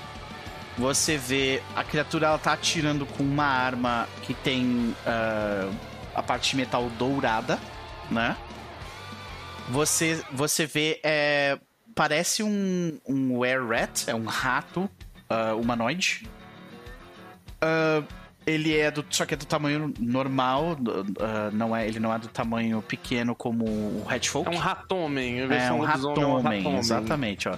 Você vê a criatura ela tá atirando com uma arma que tem ah, a parte de metal dourada, né? Você você vê é, parece um um were rat, é um rato ah, humanoide. Ah, ele é do só que é do tamanho normal, ah, não é ele não é do tamanho pequeno como o Hatchfolk. É um ratômen. a É versão um lobisomem é um ratômen, exatamente, ó.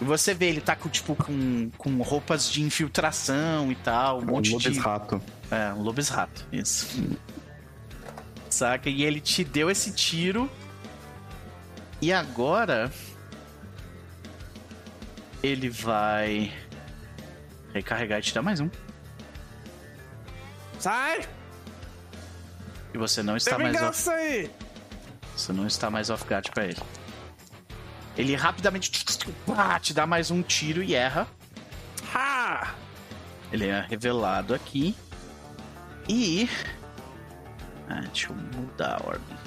E você vê, ele tá com, tipo, com, com roupas de infiltração e tal, um monte Lobis de... rato. É, um lobis rato, isso. Saca? E ele te deu esse tiro. E agora... Ele vai... Recarregar e te dar mais um. Sai! E você não Tem está mais off... aí! Você não está mais off guard pra ele. Ele rapidamente te dá mais um tiro e erra. Ha! Ele é revelado aqui. E. Ah, deixa eu mudar a ordem.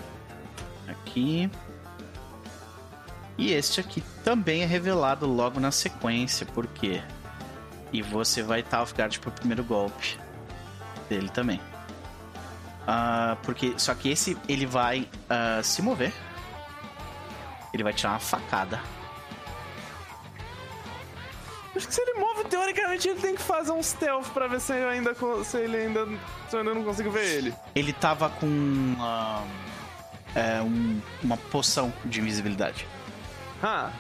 Aqui. E este aqui também é revelado logo na sequência. Por quê? E você vai estar off guard pro primeiro golpe dele também. Ah, porque só que esse ele vai ah, se mover. Ele vai tirar uma facada. Acho que se ele move, teoricamente ele tem que fazer um stealth pra ver se ainda. Se ele ainda. Se eu ainda não consigo ver ele. Ele tava com ah, é, um- uma poção de invisibilidade. Ah,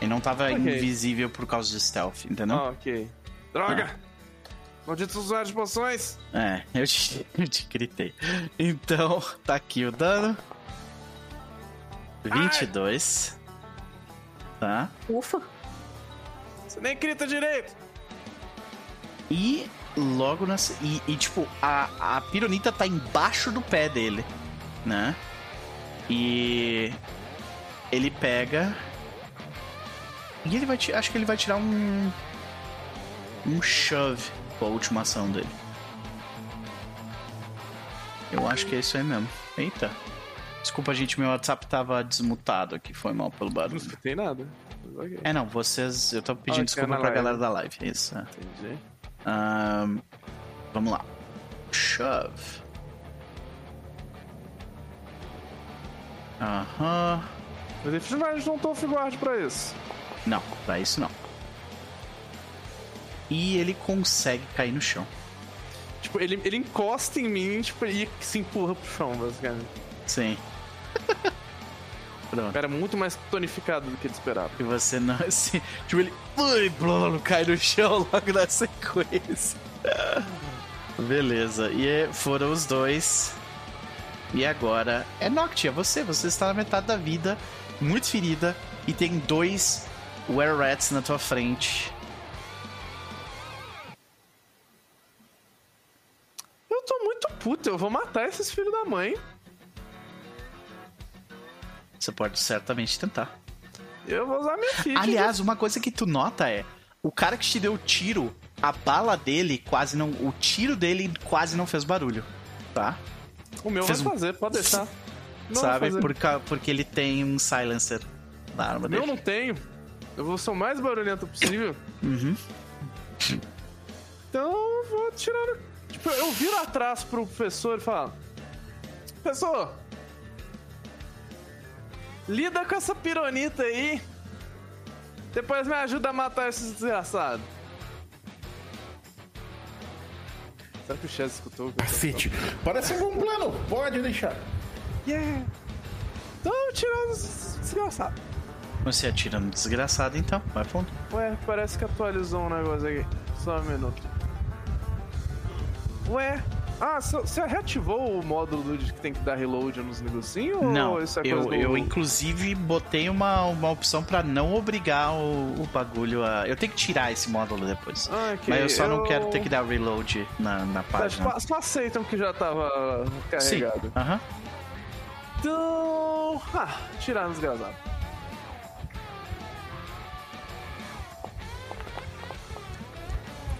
Ele não tava Ok. invisível por causa de stealth, entendeu? ah, ok. Droga! Malditos usuários de poções! É, eu te, eu te gritei. Então, tá aqui o dano. 22. Tá? Ufa. Você nem grita direito! E logo na. se- E, e, tipo, a, a pironita tá embaixo do pé dele, né? E. Ele pega. E ele vai. Acho que ele vai tirar um. Um shove com a última ação dele. Eu acho que é isso aí mesmo. Eita. Desculpa, gente, meu WhatsApp tava desmutado aqui. Foi mal pelo Não barulho. escutei nada. É, não, vocês. Eu tô pedindo Ah, desculpa pra live. galera da live. Isso. é. Entendi. Ahn, vamos lá. Shove. Aham. Mas os personagens não estão off-guard pra isso. Não, pra isso não. E ele consegue cair no chão. Tipo, ele, ele encosta em mim tipo, e se empurra pro chão, basicamente. Sim. Pronto. Era muito mais tonificado do que ele esperava. E você não. Assim, tipo, ele. Ui, blá, cai no chão logo na sequência. Beleza. E é- foram os dois. E agora é Noctia, você. Você está na metade da vida. muito ferida e tem dois Were Rats na tua frente. Eu tô muito puto, eu vou matar esses filhos da mãe. Você pode certamente tentar. Eu vou usar minha ficha. Aliás, uma coisa que tu nota é: o cara que te deu o tiro, a bala dele quase não. O tiro dele quase não fez barulho, tá? o meu fez vai fazer, pode deixar. Não Sabe? vai fazer. Por ca- porque ele tem um silencer na arma Eu dele. não tenho. Eu vou ser o mais barulhento possível. Uhum. Então eu vou tirar. Tipo, eu viro atrás pro professor e falo: Professor, lida com essa pironita aí. Depois me ajuda a matar esses desgraçados. Será que o Chess escutou? Cacete, parece um bom plano, pode deixar. Yeah! Então tirar os desgraçados. Você atira no desgraçado, então. Vai fundo. Ué, parece que atualizou um negócio aqui. Só um minuto. Ué. Ah, você- reativou o módulo de que tem que dar reload nos negocinhos? Não, ou isso é eu, coisa do... eu inclusive botei uma, uma opção pra não obrigar o, o bagulho a. Eu tenho que tirar esse módulo depois. Ah, ok, Mas eu só não eu- quero ter que dar reload na, na página. só, só aceitam que já tava Sim. carregado. Aham. Então. Ah, tirar nos desgraçado.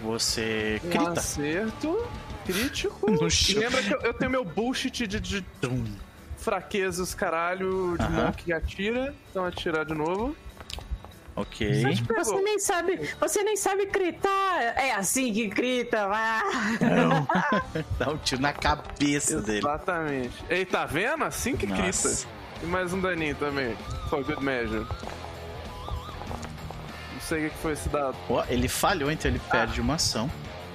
Você Um acerto crítico. No E chão. lembra que eu, eu tenho meu bullshit de, de fraquezas, caralho, de Aham. monk que atira. Então atirar de novo. Ok. Você nem sabe, você nem sabe gritar. É assim que grita, vai. Dá um tiro na cabeça dele. Exatamente. Ei, tá vendo? Assim que Nossa. grita. E mais um daninho também. For good measure. Não sei o que foi esse dado. Ó, ele falhou, então ele perde uma ação.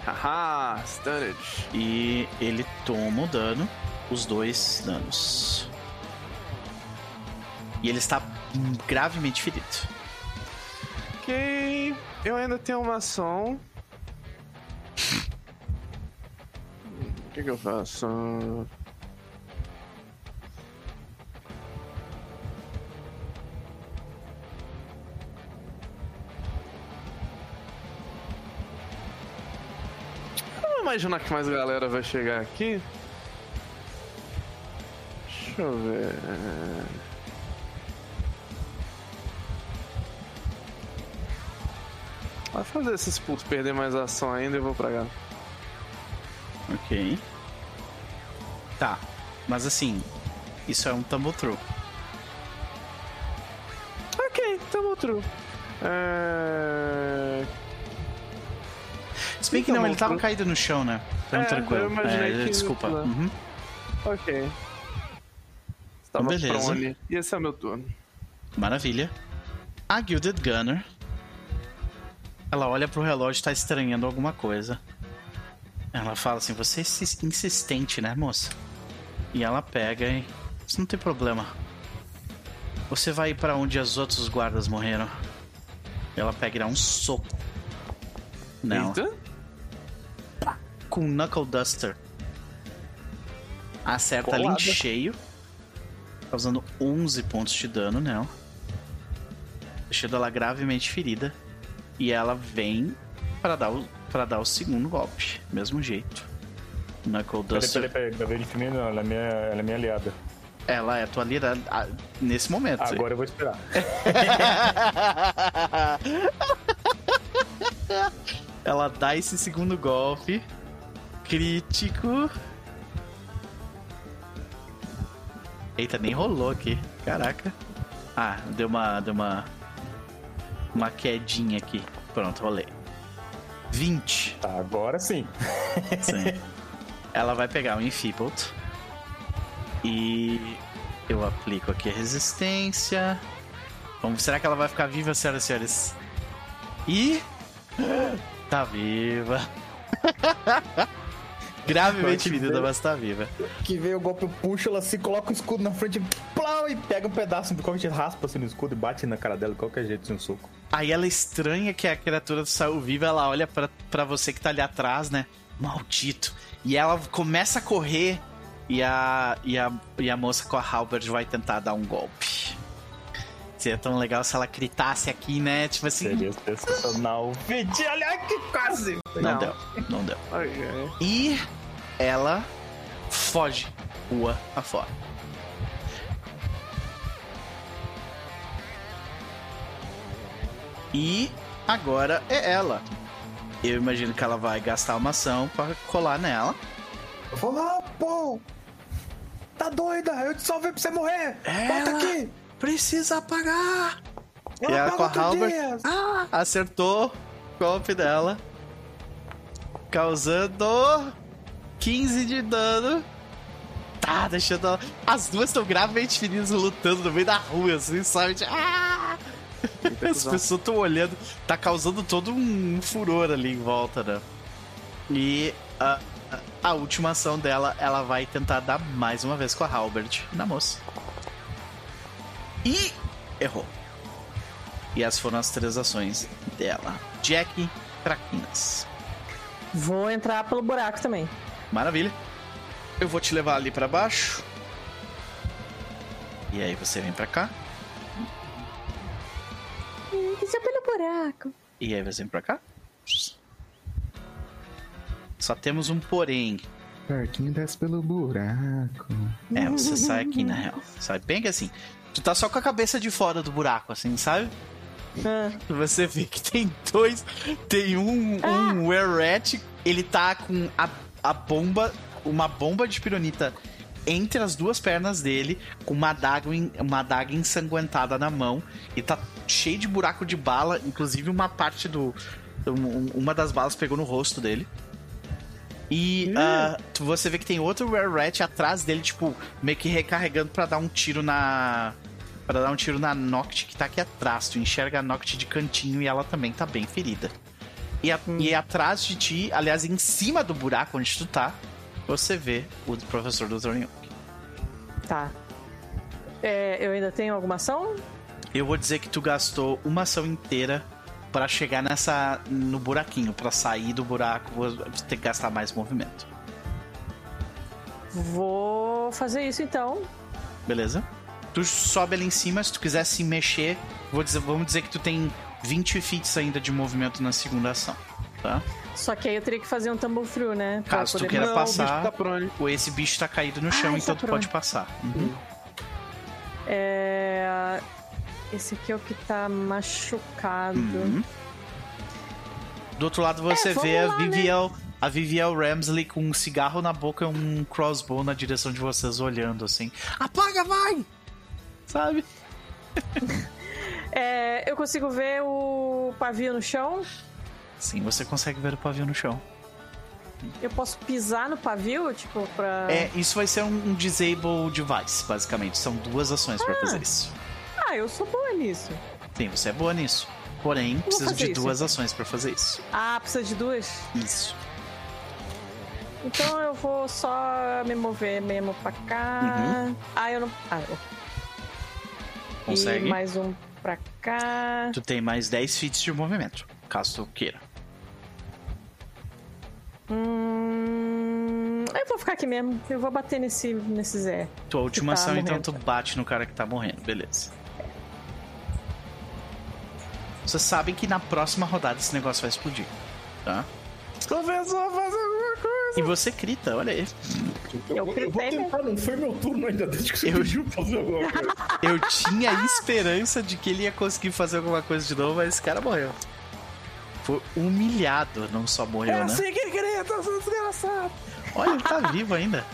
Haha, stunned. E ele toma o dano, os dois danos. E ele está gravemente ferido. Ok. Eu ainda tenho uma ação. O que, que eu faço? Imaginar que mais galera vai chegar aqui. Deixa eu ver. Vai fazer esses putos perder mais ação ainda e eu vou pra cá. Ok. Tá. Mas assim, isso é um tumble through. Ok, tamo true. É... Se bem que não, ele tava caído no chão, né? Então É, tranquilo. eu imaginei É, que- desculpa. né? Uhum. Ok. Estava Beleza. prone. E esse é o meu turno. Maravilha. A Gilded Gunner. Ela olha pro relógio e tá estranhando alguma coisa. Ela fala assim: Você é insis- insistente, né, moça? E ela pega e. Isso não tem problema. Você vai para onde os outros guardas morreram. Ela pega e dá um soco. Não. Eita. Com Knuckle Duster. Acerta ali em cheio. Causando 11 pontos de dano nela. Deixando ela gravemente ferida. E ela vem para dar o, para dar o segundo golpe. Mesmo jeito. Knuckle Peraí, Duster. peraí, peraí. De primeiro, não. Ela é minha, ela é minha aliada. Ela é tua ah, nesse momento. Agora eu vou esperar. Ela dá esse segundo golpe. Crítico. Eita, nem rolou aqui. Caraca. Ah, deu uma. Deu uma. Uma quedinha aqui. Pronto, rolei. 20. Tá, agora sim. Sim. Ela vai pegar o Enfeebled. E eu aplico aqui a resistência. Vamos, será que ela vai ficar viva, senhoras e senhores? E. Tá viva. Gravemente ferida, mas tá viva. Que veio o golpe, eu puxo ela assim, coloca o escudo na frente, plau, e pega um pedaço qualquer jeito, raspa assim no escudo e bate na cara dela de qualquer jeito, sem um soco. Aí ela estranha que a criatura saiu viva, ela olha pra, pra você que tá ali atrás, né? Maldito. E ela começa a correr e a, e a, e a moça com a halberd vai tentar dar um golpe. Seria tão legal se ela gritasse aqui, né? Tipo assim. Seria sensacional. Vidi, olha que quase. Não, Não. deu, não deu. Ai. E ela foge rua afora. E agora é ela. Eu imagino que ela vai gastar uma ação pra colar nela. Eu falo, ah, pô! Tá doida? Eu te salvei pra você morrer! Ela Volta aqui! Precisa apagar! E ela com a Halbert ah, acertou o golpe dela, causando 15 de dano. Tá, deixando ela... As duas estão gravemente feridas lutando no meio da rua, assim, sabe? Tipo, Ah! As pessoas estão olhando, tá causando todo um furor ali em volta, né? E a- a última ação dela, ela vai tentar dar mais uma vez com a Halbert na moça. E errou. E essas foram as três ações dela. Jack Traquinas. Vou entrar pelo buraco também. Maravilha. Eu vou te levar ali pra baixo. E aí você vem pra cá. Isso é pelo buraco. E aí você vem pra cá. Só temos um porém. Parquinho desce pelo buraco. É, você sai aqui na real. Sai bem que assim. Tu tá só com a cabeça de fora do buraco, assim, sabe? Ah, Você vê que tem dois. Tem um, um Were-Rat, ele tá com a, a bomba, uma bomba de pironita entre as duas pernas dele, com uma adaga, em- uma adaga ensanguentada na mão, e tá cheio de buraco de bala, inclusive uma parte do. um- uma das balas pegou no rosto dele. E ah, tu- você vê que tem outro Were-Rat atrás dele, tipo, meio que recarregando pra dar um tiro na. Pra dar um tiro na Noct que tá aqui atrás. Tu enxerga a Noct de cantinho e ela também tá bem ferida. E, a- e atrás de ti, aliás, em cima do buraco onde tu tá, você vê o professor do Thornyok. tá. É, eu ainda tenho alguma ação? Eu vou dizer que tu gastou uma ação inteira pra chegar nessa no buraquinho, Pra sair do buraco, vou ter que gastar mais movimento. Vou fazer isso então. Beleza? Tu sobe ali em cima, se tu quiser se mexer, vou dizer, vamos dizer que tu tem 20 feats ainda de movimento na segunda ação, tá? Só que aí eu teria que fazer um tumble through, né? Pra Caso tu poder- queira Não, passar. o bicho tá? Ou esse bicho tá caído no chão, Ah, então é tu pode passar. Uhum. É... Esse aqui é o que tá machucado. Uhum. Do outro lado você É, vê a lá, né? Viviel, a Viviel Ramsley com um cigarro na boca e um crossbow na direção de vocês olhando assim. Apaga, vai! Sabe? É, eu consigo ver o pavio no chão. Sim, você consegue ver o pavio no chão. Eu posso pisar no pavio, tipo, pra. É, isso vai ser um, um disable device, basicamente. São duas ações pra fazer isso. Ah, eu sou boa nisso. Sim, você é boa nisso. Porém, precisa de isso, duas então. ações pra fazer isso. Ah, precisa de duas? Isso. Então eu vou só me mover mesmo pra cá. Uhum. Ah, eu não. Ah, eu... Consegue? E mais um pra cá. Tu tem mais 10 feet de movimento, caso tu queira. Hum... Eu vou ficar aqui mesmo. Eu vou bater nesse, nesse Zé. Tua última tá ação, então, morrendo. tu bate no cara que tá morrendo. Beleza. Vocês sabem que na próxima rodada esse negócio vai explodir, tá? Professor, faz alguma coisa. E você crita, olha aí. Eu, Eu vou- eu vou tentar, não foi meu turno ainda, desde que você Eu- pediu fazer alguma coisa. Eu tinha esperança de que ele ia conseguir fazer alguma coisa de novo, mas esse cara morreu. Foi humilhado, não só morreu, É né? assim que grita, seu desgraçado. Olha, ele tá vivo ainda.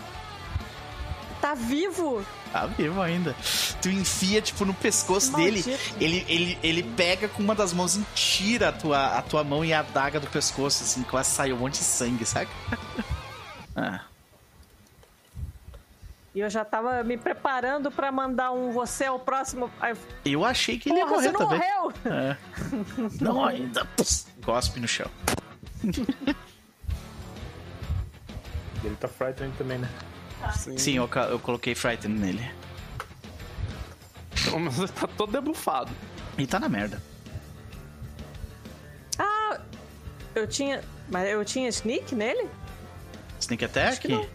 Tá vivo? Tá vivo ainda. Tu enfia, tipo, no pescoço dele. Ele, ele, ele pega com uma das mãos e tira a tua, a tua mão e a adaga do pescoço, assim, quase sai um monte de sangue, saca? ah. E eu já tava me preparando pra mandar um você ao próximo. Aí, eu, Eu achei que ele ia morrer você não também. morreu! É. Não ainda. Gospe no chão. Ele tá frightened também, né? Sim, eu, ca- eu coloquei Frighten nele. Mas ele tá todo debufado. E tá na merda. Ah, eu tinha. Mas eu tinha sneak nele? Sneak Attack? que não.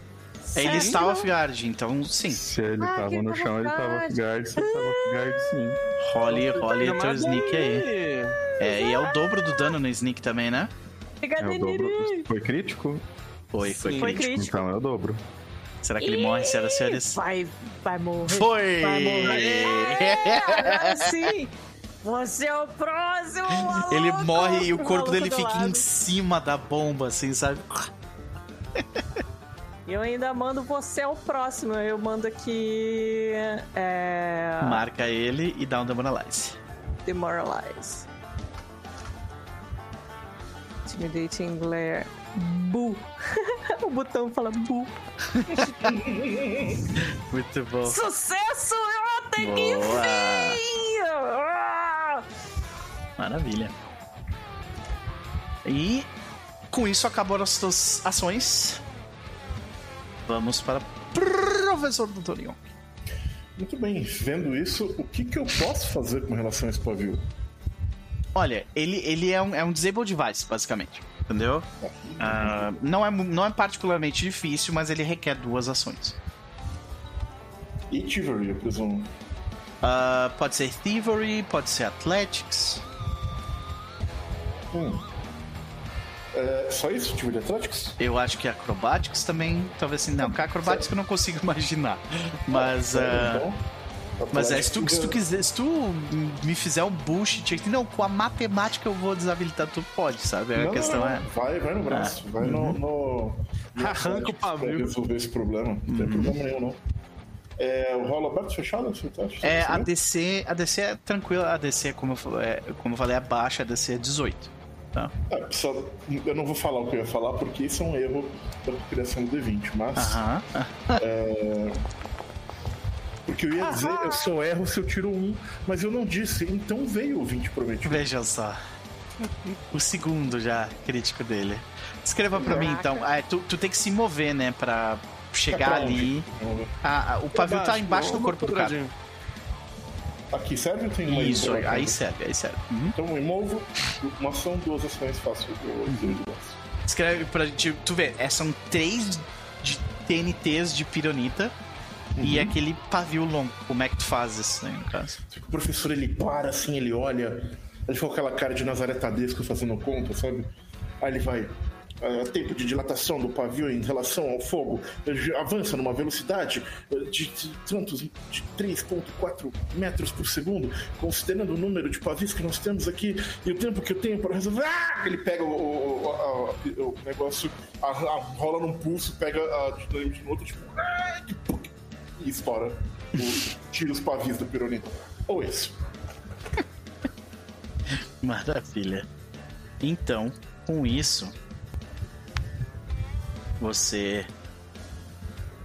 Ele está off-guard, então sim. Se ele Ah, tava no tava chão, ele tava off-guard. off-guard. Se ele tava off-guard, sim. Role, role teu sneak aí. É, e é o dobro do dano no sneak também, né? É o dobro. Foi crítico? Foi, foi Sim. Foi crítico. crítico. Então é o dobro. Será que ele morre, senhoras e senhores? Vai, vai morrer. Foi! Vai morrer. É, agora sim. Você é o próximo, maluco. Ele morre e o corpo dele fica lado. em cima da bomba, assim, sabe? Eu ainda mando você ao próximo. Eu mando aqui. É. Marca ele e dá um demoralize. Demoralize. Intimidating Glare. Bu. o botão fala bu. Muito bom. Sucesso! Eu até que enfim! Ah! Maravilha. E com isso acabaram as suas ações. Vamos para Professor Doutorion. Muito bem, vendo isso, o que, que eu posso fazer com relação a esse pavio? Olha, ele, ele é, um, é um disable device, basicamente. Entendeu? Ah, não, é, não é particularmente difícil, mas ele requer duas ações. E Thievery, eu presumo. Ah, pode ser Thievery, pode ser Athletics. Hum. É, só isso, Thievery Athletics? Eu acho que Acrobatics também, talvez assim. Não, com Acrobatics eu não consigo imaginar. Mas. ah, Então, Mas é, se tu, se tu quiser, se tu me fizer um bullshit aqui, não, com a matemática eu vou desabilitar, tu pode, sabe? A Não, questão não, não. é. Vai, vai no braço. Vai no. no... no Arranca o pavio. resolver esse problema. Não tem problema nenhum, não. É, o rolo aberto fechado? Você tá, você É, tá a DC, a DC é tranquila, a DC, como eu, é, como eu falei, é baixa, a DC é 18. Tá? É, só, eu não vou falar o que eu ia falar porque isso é um erro da criação do D20, mas. Aham. Porque eu ia dizer, eu só erro se eu tiro um, mas eu não disse, então veio o 20 prometido. Veja só. O segundo já crítico dele. Escreva pra mim então. Ah, tu, tu tem que se mover, né? Pra chegar pra ali. Ah, ah, o pavio tá embaixo do corpo do cara. Aqui serve ou tem uma Isso, outra? aí serve, aí serve. Uhum. Então eu movo, uma ação, duas ações, faço o tiro de braço. Escreve pra gente. Tu vê, é, são três de TNTs de pironita e aquele pavio longo. Como é que tu faz isso aí, no caso? O professor ele para assim, ele olha, ele fica com aquela cara de Nazaré Tadesco fazendo conta, sabe? Aí ele vai. é, tempo de dilatação do pavio em relação ao fogo ele avança numa velocidade é, de, de tantos de 3.4 metros por segundo, considerando o número de pavios que nós temos aqui e o tempo que eu tenho para resolver. Ah! Ele pega o, o- o negócio, a- a- rola num pulso, pega a dinamite no outro, tipo, ah! E e estoura. Os pavios do pironito. Ou isso. Maravilha. Então, com isso, você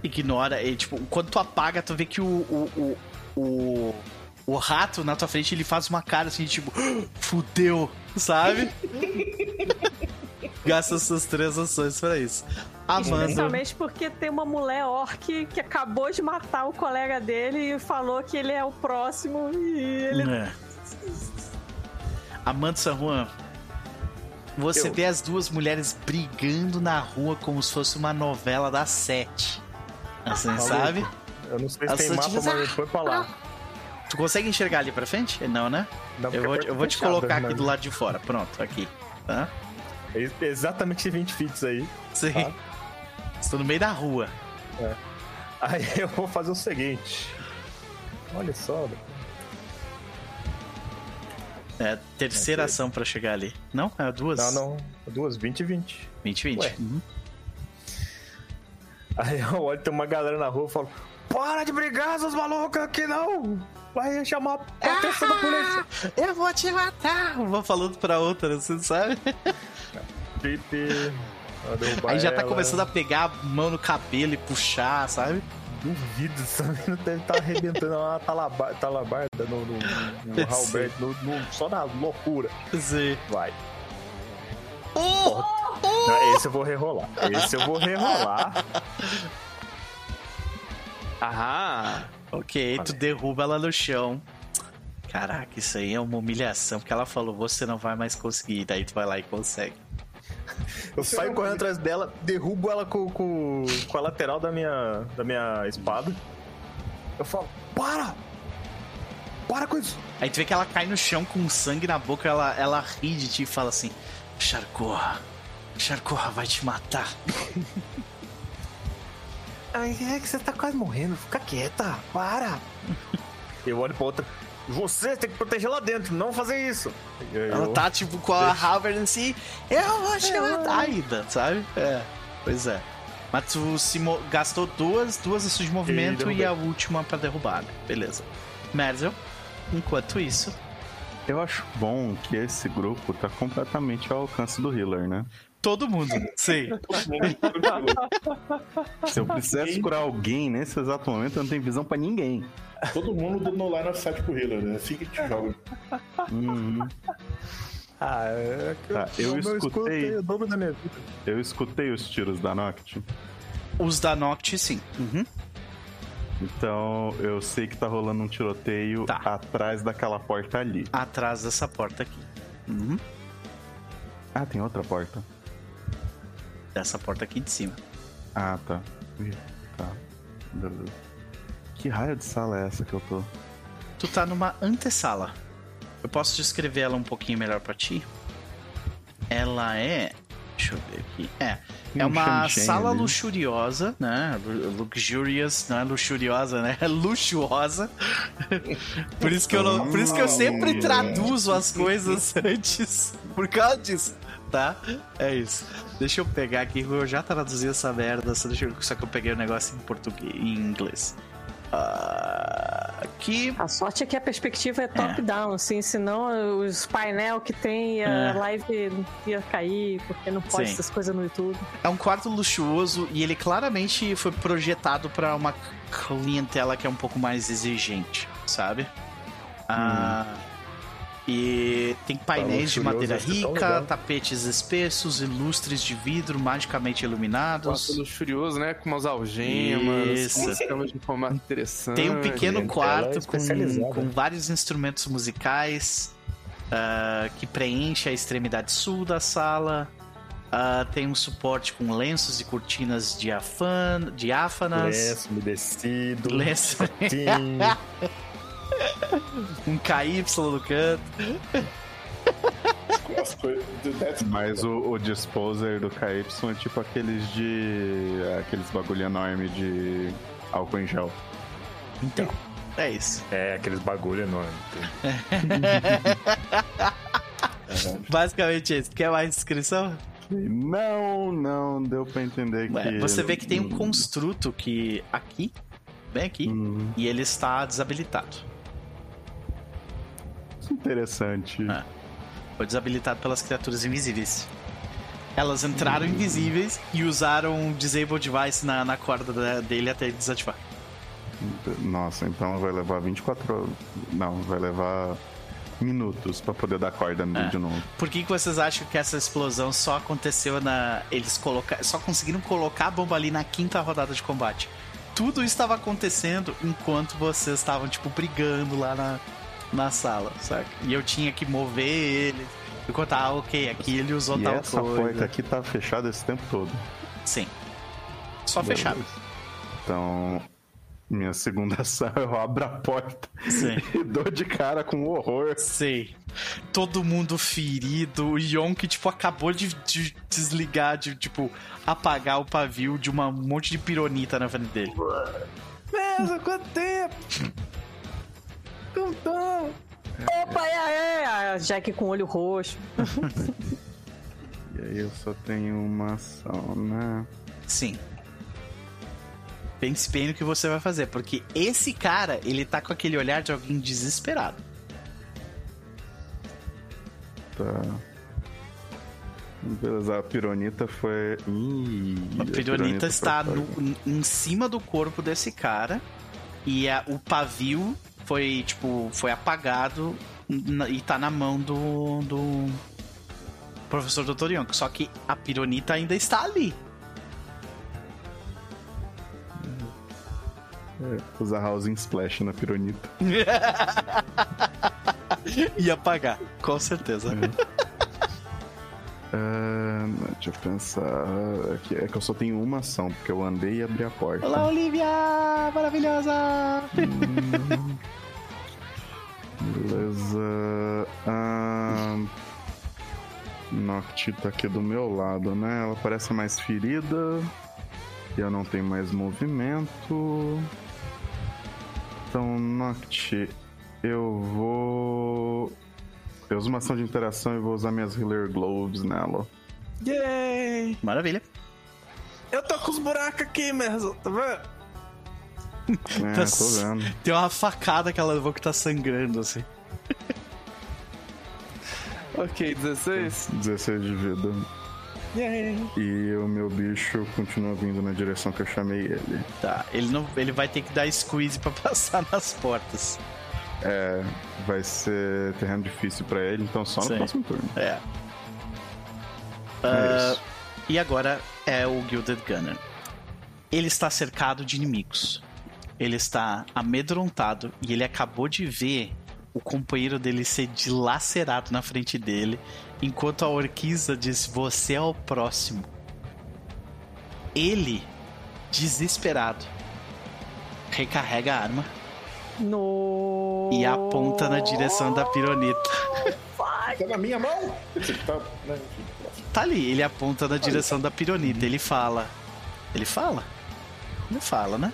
ignora. E, tipo, quando tu apaga, tu vê que o, o, o, o, o rato na tua frente ele faz uma cara assim, tipo, fudeu, sabe? Gasta suas três ações pra isso. Amanda. Especialmente porque tem uma mulher orc que acabou de matar o colega dele e falou que ele é o próximo e ele. É. Amanda San Juan, você Eu. vê as duas mulheres brigando na rua como se fosse uma novela das sete. Assim, Maluco. sabe? Eu não sei se As tem mapa, mas foi pra lá. Tu consegue enxergar ali pra frente? Não, né? Não, Eu porque vou, é eu vou te fechado, colocar né? aqui do lado de fora. Pronto, aqui. Tá? É Exatamente 20 fits aí. Sim. Tá. Estou no meio da rua. Aí eu vou fazer o seguinte. Olha só. É a terceira ação pra chegar ali. Não? É duas? Não, não. Duas, 20 e 20. 20 20. Ué. Uhum. Aí eu olho, tem uma galera na rua e falo: Para de brigar, seus malucos, aqui não! Vai chamar a atenção da polícia! Eu vou te matar! Uma falando pra outra, você sabe? Pepe, Aí já tá ela. começando a pegar a mão no cabelo e puxar, sabe? Duvido, essa menina deve estar arrebentando uma talabar- talabarda no, no, no, no Halbert, no- no- só na loucura. Sim. Vai. Oh! Não, Esse eu vou rerolar. Esse eu vou rerolar. Aham. Ok, tu derruba ela no chão. Caraca, isso aí é uma humilhação, porque ela falou, você não vai mais conseguir, daí tu vai lá e consegue. Eu Você saio correndo atrás dela, derrubo ela com, com, com a lateral da minha, da minha espada. Eu falo, para! Para com isso! Aí tu vê que ela cai no chão com sangue na boca, ela, ela ri de ti e fala assim: Charcorra, Charcorra vai te matar. Ai, é que você tá quase morrendo, fica quieta, para! Eu olho pra outra. Você tem que proteger lá dentro, não fazer isso. E aí Ela eu- tá tipo com a Halberd assim: Eu vou te matar ainda, sabe? É, pois é. Mas tu gastou duas, duas ações de movimento e, derrubei. a última pra derrubar. Beleza. Merzel, enquanto isso, Eu acho bom que esse grupo tá completamente ao alcance do healer, né? Todo mundo. Sim. Se eu precisasse curar alguém nesse exato momento, eu não tenho visão pra ninguém. Todo mundo dando line of sight pro healer, né? Assim que te joga. Uhum. Ah, é que Tá, eu escudo escutei. o dobro da minha vida. Eu escutei os tiros da Noct, Os da Noct, sim. Uhum. então eu sei que tá rolando um tiroteio Tá. atrás daquela porta ali. Atrás dessa porta aqui. Uhum. Ah, tem outra porta. Dessa porta aqui de cima. Ah, tá. Tá. Beleza. Que raio de sala é essa que eu tô? Tu tá numa antessala. Eu posso descrever ela um pouquinho melhor pra ti? Ela é. Deixa eu ver aqui. É. É um uma sala ali. luxuriosa, né? Lu- Luxurious, não é luxuriosa, né? É luxuosa. por isso que eu não, por isso que eu sempre Hum. traduzo as coisas antes. Por causa disso, tá? É isso. Deixa eu pegar aqui, eu já traduzi essa merda, só, deixa eu- só que eu peguei o negócio em português, em inglês. Ah, aqui A sorte é que a perspectiva é top-down, assim, senão os painel que tem, a É. live ia cair, porque não pode Sim. essas coisas no YouTube. É um quarto luxuoso e ele claramente foi projetado para uma clientela que é um pouco mais exigente, sabe? Ah, e tem painéis de madeira tão rica, tapetes espessos e lustres de vidro magicamente iluminados. Quarto luxurioso, né? Com umas algemas, Isso. com camas de formato interessante. Tem um pequeno é quarto com, especializada. com vários instrumentos musicais ah, que preenche a extremidade sul da sala. Ah, tem um suporte com lenços e cortinas diafan, diáfanas. Lenço umedecido. Lenço. Um KY no canto. Mas o, o disposer do KY é tipo aqueles de. aqueles bagulho enorme de álcool em gel. Então, é isso. É, aqueles bagulho enorme. Basicamente é isso. Quer mais descrição? Não, não, deu pra entender Ué, que. você vê que tem um construto que aqui, bem aqui, Hum, e ele está desabilitado. Interessante. Ah. Foi desabilitado pelas criaturas invisíveis. Elas entraram invisíveis e usaram o Disable Device na, na corda da- dele até ele desativar. Nossa, então vai levar 24 horas. Não, vai levar minutos pra poder dar corda É. de novo. Por que, que vocês acham que essa explosão só aconteceu na. Eles colocar, só conseguiram colocar a bomba ali na quinta rodada de combate? Tudo estava acontecendo enquanto vocês estavam, tipo, brigando lá na, na sala, saca? E eu tinha que mover ele. Enquanto, ah, ok, aqui ele usou E tal essa coisa. porta aqui tá fechada esse tempo todo. Sim. Só fechado. Beleza. Então, minha segunda ação, eu abro a porta Sim. e dou de cara com horror. Sei. Todo mundo ferido. O Yonk, tipo, acabou de, de desligar, de, tipo, apagar o pavio de uma, um monte de pironita na frente dele. Beleza, quanto tempo? Cantão. Opa, é, é, a Jack com olho roxo. E aí eu só tenho uma ação, né? Sim. Pense bem no que você vai fazer, porque esse cara, ele tá com aquele olhar de alguém desesperado. Tá. Beleza, a pironita foi. Ih, A pironita foi está pra no- em cima do corpo desse cara e a- o pavio foi, tipo, foi apagado e tá na mão do, do professor Dr. Yonk. Só que a pironita ainda está ali. Usar Housing Splash na pironita. e apagar, com certeza. Ah, deixa eu pensar. É que, é que eu só tenho uma ação, porque eu andei e abri a porta. Olá, Olivia! Maravilhosa! Hum, beleza. Ah, Noct tá aqui do meu lado, né? Ela parece mais ferida. E eu não tenho mais movimento. Então, Noct, eu vou. Eu uso uma ação de interação e vou usar minhas Healer Globes nela. Yay! Maravilha. Eu tô com os buracos aqui, mesmo, tá vendo? É, Tá tô vendo. Tem uma facada que ela levou que tá sangrando, assim. Ok, 16. 16 de vida. Yay! E o meu bicho continua vindo na direção que eu chamei ele. Tá, ele, não, ele vai ter que dar squeeze pra passar nas portas. É, vai ser terreno difícil pra ele, então só no Sim. próximo turno. É. É Ah. E agora é o Gilded Gunner. Ele está cercado de inimigos. Ele está amedrontado e ele acabou de ver o companheiro dele ser dilacerado na frente dele, enquanto a Orquiza diz: Você é o próximo. Ele, desesperado, recarrega a arma No. e aponta na direção da pironita. Tá na minha mão? Tá ali, ele aponta na direção da pironita. Ele fala. Ele fala? Ele fala, né?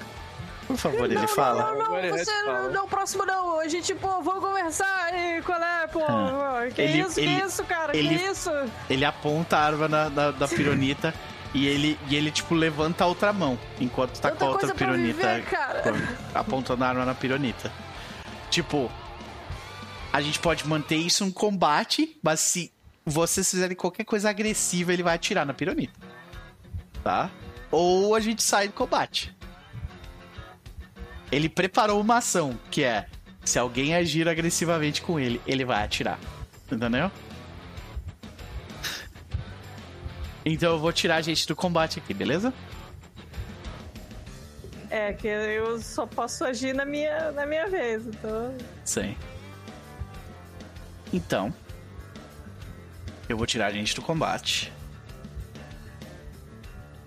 Por favor, ele não, fala. Não, não, não, você fala. não, próximo não. A gente, pô, vamos conversar aí, qual é, pô? Ah. Que Ele- isso, ele- que isso, cara? ele- Que isso? Ele aponta a arma na, na- da pironita e ele, e ele, tipo, levanta a outra mão enquanto tá Tanta com a outra pironita viver, apontando a arma na pironita. Tipo, a gente pode manter isso um combate, mas se vocês fizerem qualquer coisa agressiva, ele vai atirar na pironita. Tá? Ou a gente sai do combate. Ele preparou uma ação, que é: se alguém agir agressivamente com ele, ele vai atirar. Entendeu? Então eu vou tirar a gente do combate aqui, beleza? É, que eu só posso agir na minha, na minha vez, então. Sim. Então, eu vou tirar a gente do combate.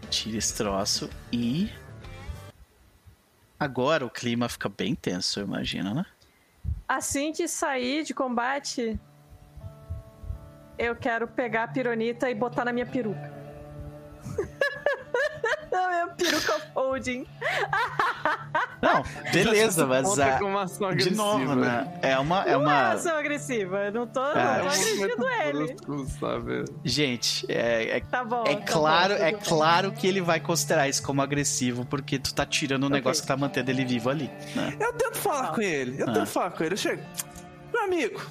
Tira esse troço e. Agora o clima fica bem tenso, eu imagino, né? Assim que sair de combate, eu quero pegar a pironita e botar na minha peruca. Na minha peruca folding. Não, beleza, mas a- com uma ação de novo, agressiva. né? É uma. É Não é uma... ação agressiva, eu não tô, Ah, não É tô agredindo movimento ele. brusco? Gente, é, é, Tá bom. é tá claro, bom, é claro que ele vai considerar isso como agressivo, porque tu tá tirando um negócio que tá mantendo ele vivo ali, né? Eu tento falar Ah. com ele, eu Ah. tento falar com ele. Eu chego. Meu amigo,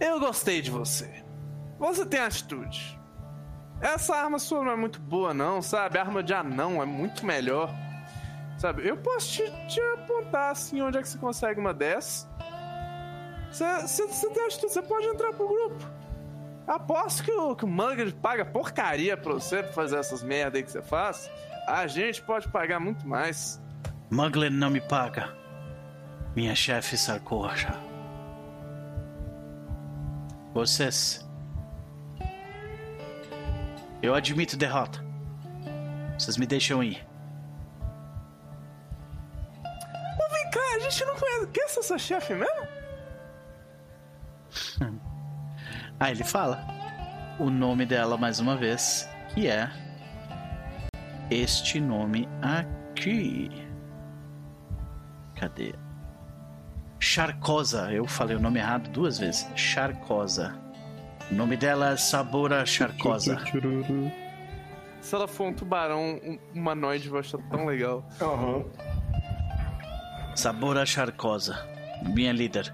eu gostei de você. Você tem atitude. Essa arma sua não é muito boa, não, sabe? A arma de anão é muito melhor. Sabe? Eu posso te, te apontar assim onde é que você consegue uma dessas. Você, pode entrar pro grupo. Aposto que o, que o paga porcaria pra você pra fazer essas merda aí que você faz. A gente pode pagar muito mais. Mugler não me paga. Minha chefe Sarcoja. Vocês. Eu admito derrota. Vocês me deixam ir. Vem cá, a gente não conhece. Quem é essa sua chefe mesmo? Ah, ele fala o nome dela mais uma vez, que é este nome aqui. Cadê? Charcosa. Eu falei o nome errado duas vezes. Charcosa. O nome dela é Sabora Charcosa. Se ela for um tubarão um humanoide, eu vou achar tão legal. Aham. Sabora Charcosa. Minha líder.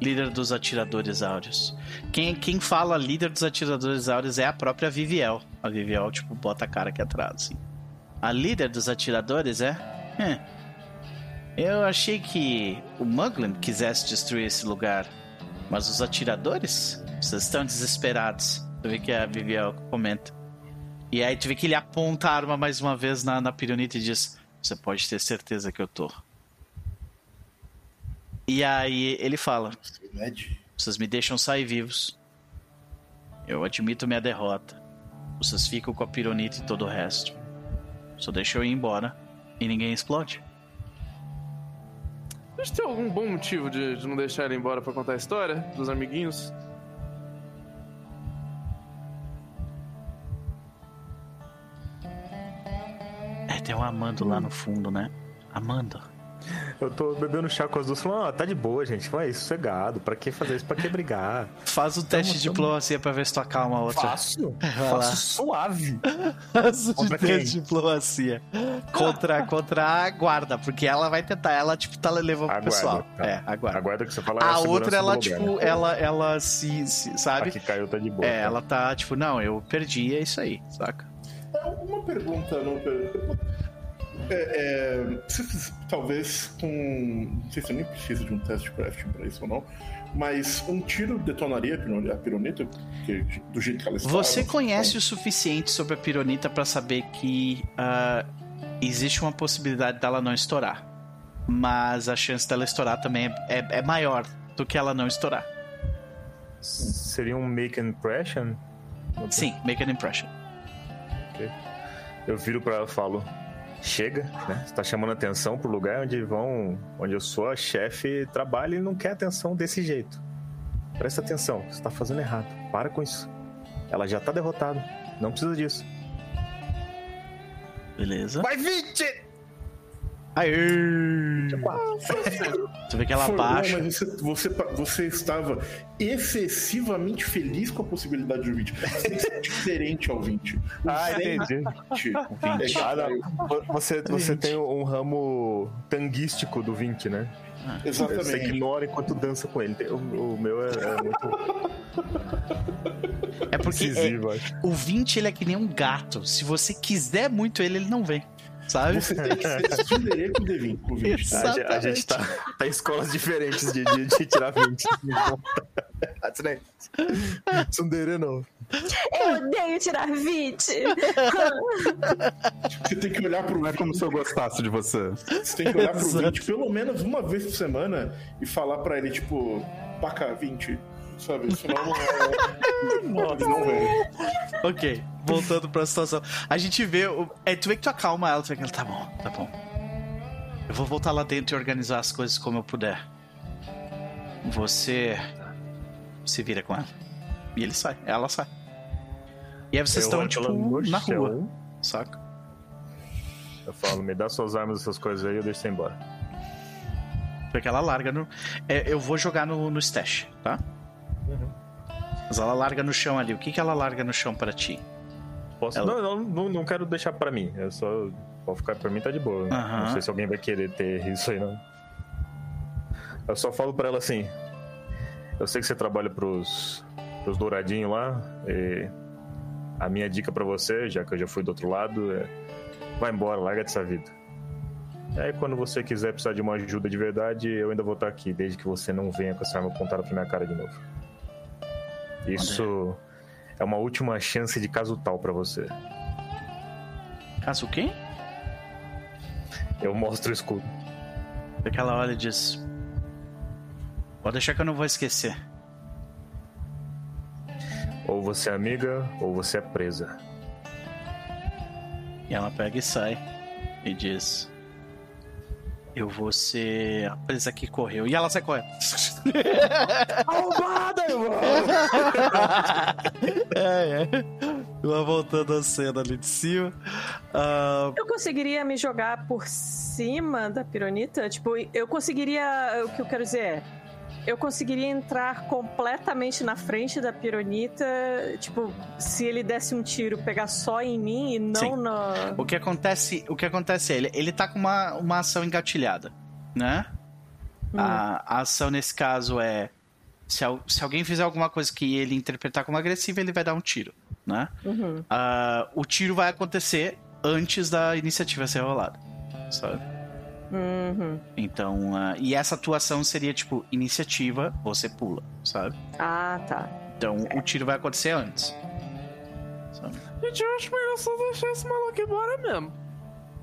Líder dos atiradores áureos. Quem, quem fala líder dos atiradores áureos é a própria Viviel. A Viviel, tipo, bota a cara aqui atrás, assim. A líder dos atiradores é? Hum. Eu achei que o Muglin quisesse destruir esse lugar. Mas os atiradores? Vocês estão desesperados. Tu vê que a Viviel comenta. E aí tu vê que ele aponta a arma mais uma vez na, na pironita e diz: Você pode ter certeza que eu tô. E aí ele fala. Vocês me deixam sair vivos. Eu admito minha derrota. Vocês ficam com a pironita e todo o resto. Só deixa eu ir embora e ninguém explode. Gente tem algum bom motivo de, de não deixar ele embora pra contar a história dos amiguinhos? É, tem um Amando lá no fundo, né? Amando. Eu tô bebendo chá com as duas falando, ah, tá de boa, gente. Vai isso, sossegado. Pra que fazer isso? Pra que brigar? Faz o teste de diplomacia pra ver se tu acalma a outra. Faço. Vai Faço lá. suave. Faz o teste quem? de diplomacia. Contra, contra a guarda, porque ela vai tentar. Ela, tipo, tá levando pro A pessoal. tá. É, a guarda. Que você fala é A segurança outra, ela, do lugar, tipo, né? ela, ela se, se- A sabe? que caiu tá de boa. É, tá? ela tá, tipo, não, eu perdi, é isso aí, saca? É, Uma pergunta, não, é, é, se- talvez com. Não sei se eu nem preciso de um teste de crafting pra isso ou não, mas um tiro detonaria a piro- a pironita, porque do jeito que ela está. Você conhece o suficiente sobre a pironita pra saber que ah, existe uma possibilidade dela não estourar. Mas a chance dela estourar também é, é- é maior do que ela não estourar. Seria um make an impression? Sim, make an impression. Eu viro pra ela e falo: Chega, né? Você tá chamando atenção pro lugar onde vão. Onde eu sou a chefe trabalha e não quer atenção desse jeito. Presta atenção, você tá fazendo errado. Para com isso. Ela já tá derrotada. Não precisa disso. Beleza. Vai 20! Aê! Você vê que ela Foi bom, baixa. mas você, você, você estava excessivamente feliz com a possibilidade do 20. Você tem que ser diferente ao 20. O Ah, entendi. 20 é que Ah, caiu. não. Você, você tem um ramo tanguístico do 20, né? Você Exatamente. ignora enquanto dança com ele. O, o meu é, é muito É porque é- o 20 ele é que nem um gato. Se você quiser muito ele, ele não vem. Sabe? Você tem que ser tsundere com o D20. Com o 20. Isso. A, gente- a gente tá, tá em escolas diferentes de, de, de tirar 20. Tsundere não. Eu odeio tirar 20. Você tem que olhar pro Não é como se eu gostasse de você. Você tem que olhar pro Exato. 20 pelo menos uma vez por semana e falar pra ele, tipo, paca 20. Sabe? Senão não, ele não vem. Ok, voltando pra situação. A gente vê. O... É, tu vê que tu acalma ela, tu vê que ela tá bom, tá bom. Eu vou voltar lá dentro e organizar as coisas como eu puder. Você se vira com ela. E ele sai, ela sai. E aí vocês Eu estão, olho tipo, na rua, saca? Eu falo, me dá suas armas, essas coisas aí, eu deixo você embora. Porque ela larga no. é, eu vou jogar no, no stash, tá? Mas ela larga no chão ali. O que, que ela larga no chão pra ti? Posso? Ela- Não, não, não, não quero deixar pra mim. Eu só. Pode ficar pra mim, tá de boa. Aham. Não sei se alguém vai querer ter isso aí, não. Eu só falo pra ela assim. Eu sei que você trabalha pros, pros douradinhos lá. E a minha dica pra você, já que eu já fui do outro lado, é. Vai embora, larga dessa vida. E aí, quando você quiser precisar de uma ajuda de verdade, eu ainda vou estar aqui, desde que você não venha com essa arma apontada pra minha cara de novo. Isso é uma última chance de caso tal pra você. Caso quê? Eu mostro o escudo. Porque ela olha e diz: Pode deixar que eu não vou esquecer. Ou você é amiga, ou você é presa. E ela pega e sai e diz: Eu vou ser a presa que correu. E ela sai correndo. Arrombada, irmão! é, é. Ela voltando a cena ali de cima. Ah, Eu conseguiria me jogar por cima da pironita? Tipo, eu conseguiria. O que eu quero dizer é. Eu conseguiria entrar completamente na frente da pironita, tipo, se ele desse um tiro, pegar só em mim e não Sim. na. o que acontece, o que acontece é ele, ele tá com uma, uma ação engatilhada, né? A, a ação nesse caso é se, se alguém fizer alguma coisa que ele interpretar como agressiva, ele vai dar um tiro, né? Uhum. Ah, o tiro vai acontecer antes da iniciativa ser rolada, sabe? Uhum. Então, ah, e essa atuação seria tipo iniciativa, você pula, sabe? Ah, tá. Então, o tiro vai acontecer antes. sabe? Gente, eu acho melhor só deixar esse maluco embora mesmo.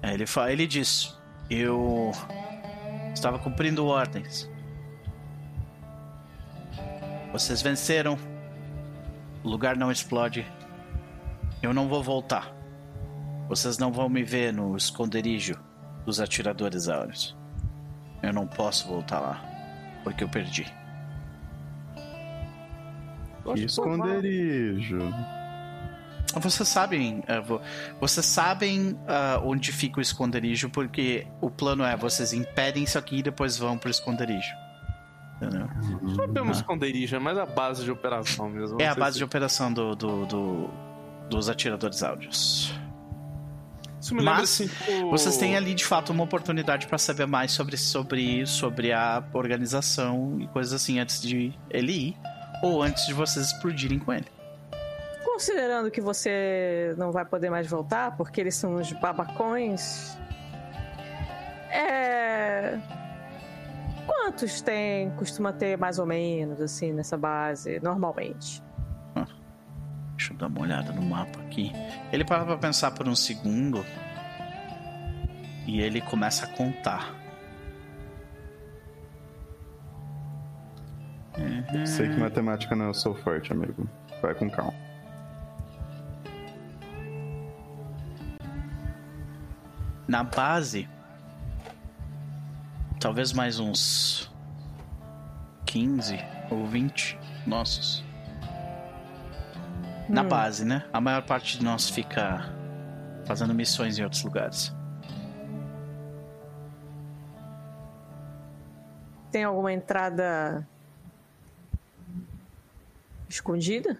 Aí ele fala, ele diz: "Eu estava cumprindo ordens. Vocês venceram. O lugar não explode. Eu não vou voltar. Vocês não vão me ver no esconderijo dos atiradores áureos. Eu não posso voltar lá, porque eu perdi. Que esconderijo. Vocês sabem, vo- vocês sabem uh, onde fica o esconderijo, porque o plano é vocês impedem isso aqui e depois vão pro esconderijo. Entendeu? Sabemos esconderijo, é mais a base de operação mesmo. É a base se- de operação do, do- do- dos atiradores áureos. Isso me lembra, Mas assim, tipo- Vocês têm ali de fato uma oportunidade para saber mais sobre, sobre, sobre a organização e coisas assim antes de ele ir ou antes de vocês explodirem com ele. Considerando que você não vai poder mais voltar, porque eles são uns babacões. É. Quantos tem, costuma ter mais ou menos, assim, nessa base, normalmente? Deixa eu dar uma olhada no mapa aqui. Ele para pra pensar por um segundo e ele começa a contar. Uhum. Sei que matemática não é o seu forte, amigo. Vai com calma. Na base, talvez mais uns 15 ou 20 nossos. Na base, né? A maior parte de nós fica fazendo missões em outros lugares. Tem alguma entrada escondida?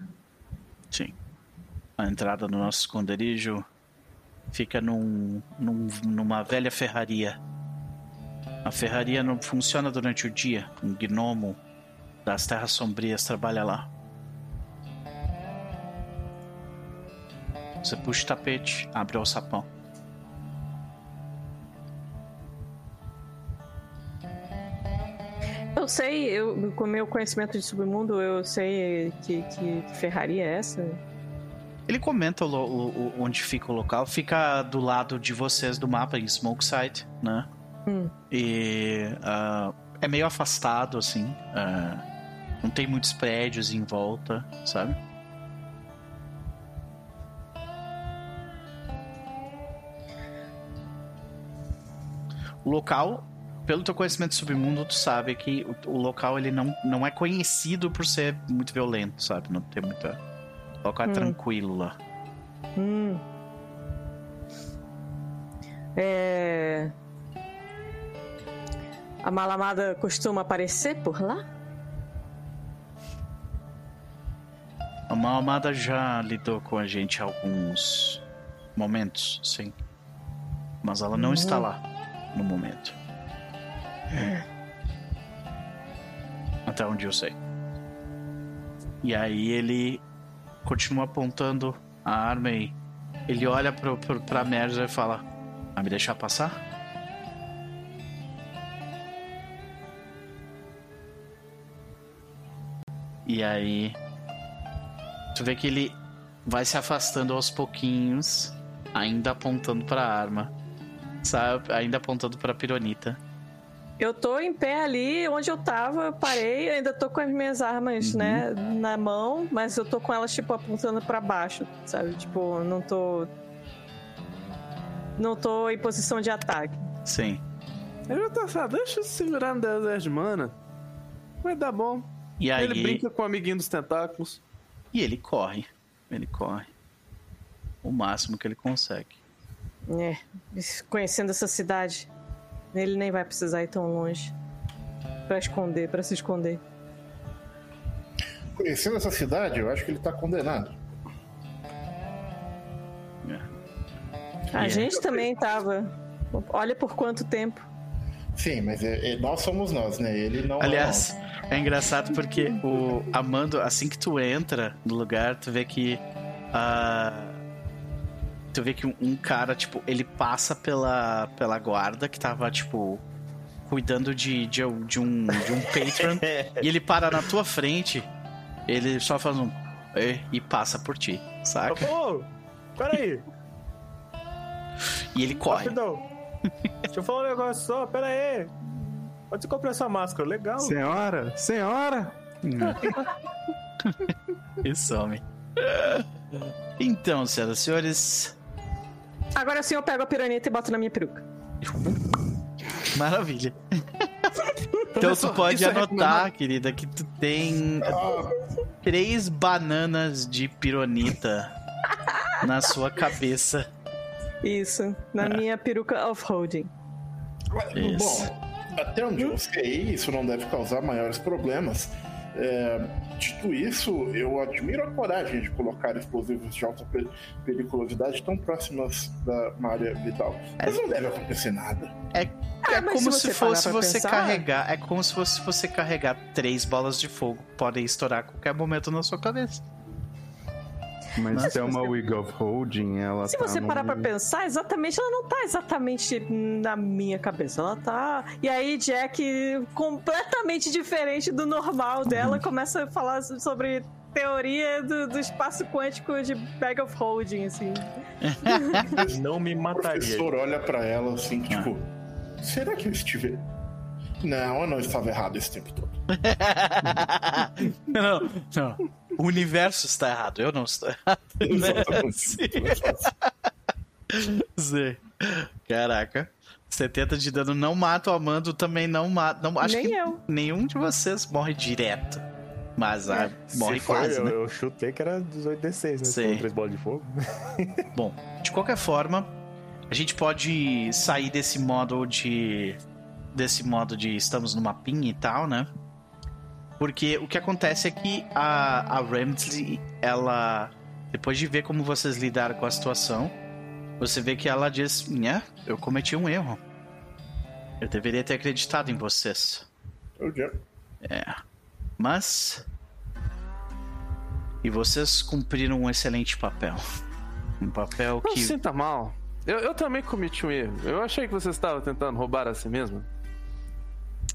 Sim. A entrada do nosso esconderijo fica num, num- numa velha ferraria. A ferraria não funciona durante o dia. Um gnomo das Terras Sombrias trabalha lá. Você puxa o tapete, abre o alçapão. Eu sei, eu, com meu conhecimento de submundo, eu sei que, que, que ferraria é essa. Ele comenta o o- onde fica o local. Fica do lado de vocês do mapa, em Smokeside, né? Hum. E ah, é meio afastado, assim. ah, não tem muitos prédios em volta, sabe? O local, pelo teu conhecimento de submundo, tu sabe que o, o local ele não, não é conhecido por ser muito violento, sabe? Não tem muita. O local é Hum. tranquilo lá. Hum. É. A malamada costuma aparecer por lá? A Malamada já lidou com a gente há alguns momentos, sim. Mas ela não está lá no momento. Até onde eu sei. E aí ele continua apontando a arma e ele olha pro, pro, pra Merja e fala: Vai me deixar passar? E aí Tu vê que ele vai se afastando aos pouquinhos, ainda apontando pra arma. Sabe? Ainda apontando pra pironita. Eu tô em pé ali onde eu tava, eu parei, ainda tô com as minhas armas, né, na mão, mas eu tô com elas, tipo, apontando pra baixo, sabe? Tipo, não tô. Não tô em posição de ataque. Sim. Ele já assim, ah, deixa eu segurar no deserto de mana. Vai dar bom. E aí. Ele brinca com o amiguinho dos tentáculos. E ele corre. Ele corre. O máximo que ele consegue. É, conhecendo essa cidade, ele nem vai precisar ir tão longe pra esconder, pra se esconder. Conhecendo essa cidade, eu acho que ele tá condenado. A É. gente também tava. Olha por quanto tempo. Sim, mas é- é- nós somos nós, né? Ele não. Aliás, é engraçado porque o Amando, assim que tu entra no lugar, tu vê que. ah, tu vê que um, um cara, tipo, ele passa pela, pela guarda que tava, tipo, cuidando de, de, um- de um, de um patron. e ele para na tua frente, ele só faz um. "É", E passa por ti, saca? Ô, peraí, E ele corre. rapidão. Deixa eu falar um negócio só, pera aí. Onde você comprou essa máscara? Legal. Senhora, senhora! E some. Então, senhoras e senhores. Agora sim eu pego a piraneta e boto na minha peruca. Maravilha. Então tu pode é anotar, recomendado. querida, que tu tem três bananas de pironita na sua cabeça. Isso, na É. minha peruca off-roading. Isso. Bom, até onde eu sei, isso não deve causar maiores problemas. É, dito isso, eu admiro a coragem de colocar explosivos de alta pe- periculosidade tão próximas da uma área vital. Mas não deve acontecer nada. É, Ah, é como se se, fosse você pensar- carregar. É como se fosse você carregar três bolas de fogo. Podem estourar a qualquer momento na sua cabeça. Mas Mas se é uma você- wig of holding, ela Se tá você num- parar pra pensar, exatamente, ela não tá exatamente na minha cabeça. Ela tá. E aí, Jack, completamente diferente do normal dela, Uhum. começa a falar sobre teoria do, do espaço quântico de bag of holding, assim. Não me O mataria. professor olha pra ela assim, tipo, será que eu estive. Não, eu não estava errado esse tempo todo. não, não. O universo está errado, eu não estou errado. Zé. Caraca. 70 de dano não mata o Amando, também não mata. Não, acho Nem que eu. nenhum de vocês morre direto. Mas ah, morre Se for, quase, eu, né? eu chutei que era 18d6, né? Foram três bolas de fogo. Bom, de qualquer forma, a gente pode sair desse modo de. desse modo de estamos no mapinha e tal, né? Porque o que acontece é que a, a Ramsey, ela. Depois de ver como vocês lidaram com a situação, você vê que ela diz: né, eu cometi um erro. Eu deveria ter acreditado em vocês. Eu já- Mas. E vocês cumpriram um excelente papel. Um papel Não que. se sinta mal. Eu, eu também cometi um erro. Eu achei que você estava tentando roubar a si mesmo.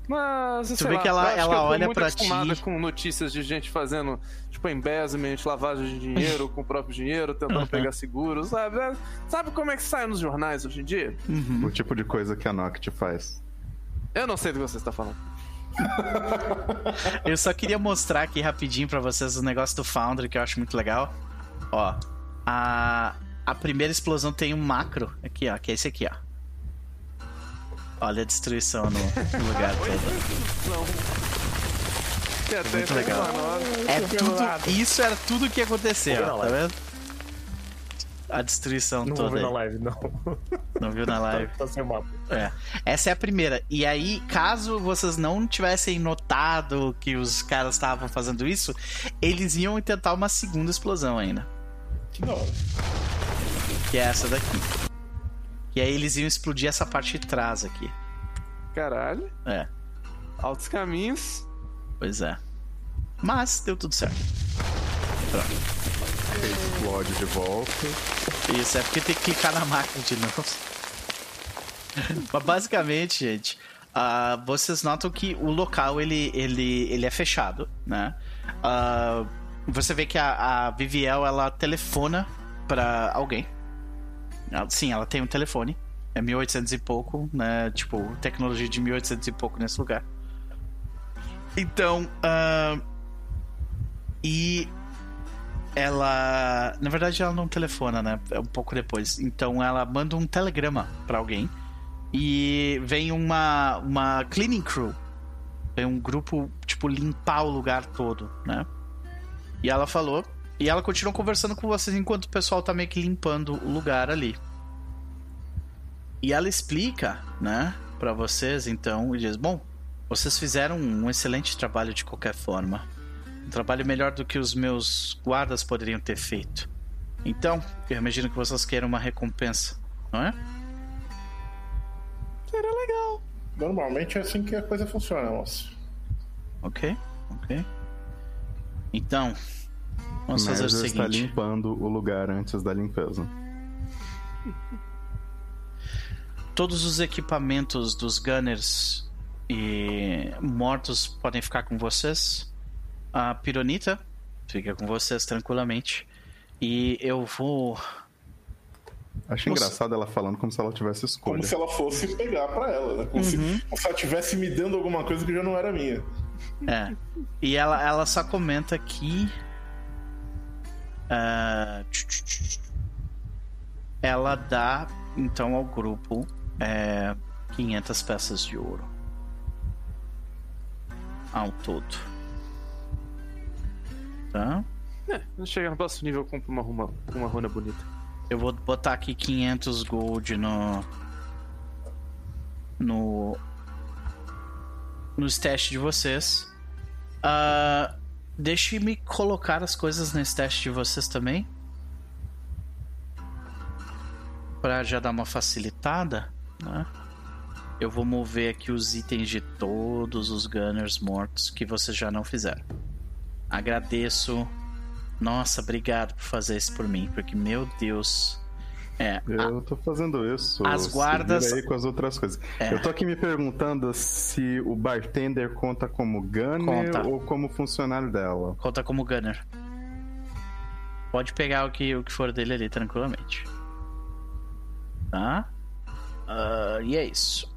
Mas, sei vê lá, que ela- eu acho ela eu tô olha acostumada ti. com notícias de gente fazendo, tipo, embezzlement, lavagem de dinheiro com o próprio dinheiro, tentando Aham. pegar seguro, sabe? É, Sabe como é que sai nos jornais hoje em dia? Uhum. O tipo de coisa que a Noct faz. Eu não sei do que você está falando. Eu só queria mostrar aqui rapidinho pra vocês o negócio do Foundry que eu acho muito legal. Ó, a, a primeira explosão tem um macro aqui, ó, que é esse aqui, ó. Olha a destruição no, no lugar todo. Que Muito legal. É tudo, isso era tudo que na tá vendo? A destruição Não toda ver na aí. live, não. Não viu na live? Tá, tá sem mapa. É. Essa é a primeira. E aí, caso vocês não tivessem notado que os caras estavam fazendo isso, eles iam tentar uma segunda explosão ainda. Não. Que é essa daqui. E aí eles iam explodir essa parte de trás aqui. Caralho. É, Altos caminhos. pois é. Mas deu tudo certo. Explode de volta. Isso, é porque tem que clicar na máquina de novo. Mas basicamente, gente, ah, vocês notam que o local ele, ele, ele é fechado, né? Ah, você vê que a, a Viviel ela telefona pra alguém. Sim, ela tem um telefone. É 1800 e pouco, né? Tipo, tecnologia de 1800 e pouco nesse lugar. Então, ah, e ela. Na verdade, ela não telefona, né? É um pouco depois. Então ela manda um telegrama pra alguém. E vem uma, uma cleaning crew. Vem um grupo, tipo, limpar o lugar todo, né? E ela falou. E ela continua conversando com vocês enquanto o pessoal tá meio que limpando o lugar ali. E ela explica, né, pra vocês, então, e diz: Bom, vocês fizeram um excelente trabalho de qualquer forma. Um trabalho melhor do que os meus guardas poderiam ter feito. Então, eu imagino que vocês queiram uma recompensa, não é? Seria legal. Normalmente é assim que a coisa funciona, moço. Ok, ok. Então, vamos fazer o Merzer está seguinte. limpando o lugar antes da limpeza. Todos os equipamentos dos gunners e mortos podem ficar com vocês. A Pironita fica com vocês tranquilamente. E eu vou. Achei Nossa. engraçado ela falando como se ela tivesse escolha. Como se ela fosse pegar pra ela, né? Como, se, Uhum. como se ela estivesse me dando alguma coisa que já não era minha. É. E ela, ela só comenta que. Uh, ela dá então ao grupo é, 500 peças de ouro ao todo. Tá? É, chegar no próximo nível, eu compro uma, uma, uma runa bonita. Eu vou botar aqui 500 gold no. No. No stash de vocês. Uh, Deixe-me colocar as coisas nesse teste de vocês também. Pra já dar uma facilitada, né? Eu vou mover aqui os itens de todos os Gunners mortos que vocês já não fizeram. Agradeço. Nossa, obrigado por fazer isso por mim, porque meu Deus. É, eu a... tô fazendo isso. As guardas. aí com as outras coisas. É. Eu tô aqui me perguntando se o bartender conta como gunner conta. ou como funcionário dela. Conta como gunner. Pode pegar o que, o que for dele ali tranquilamente. Tá? Uh, e é isso.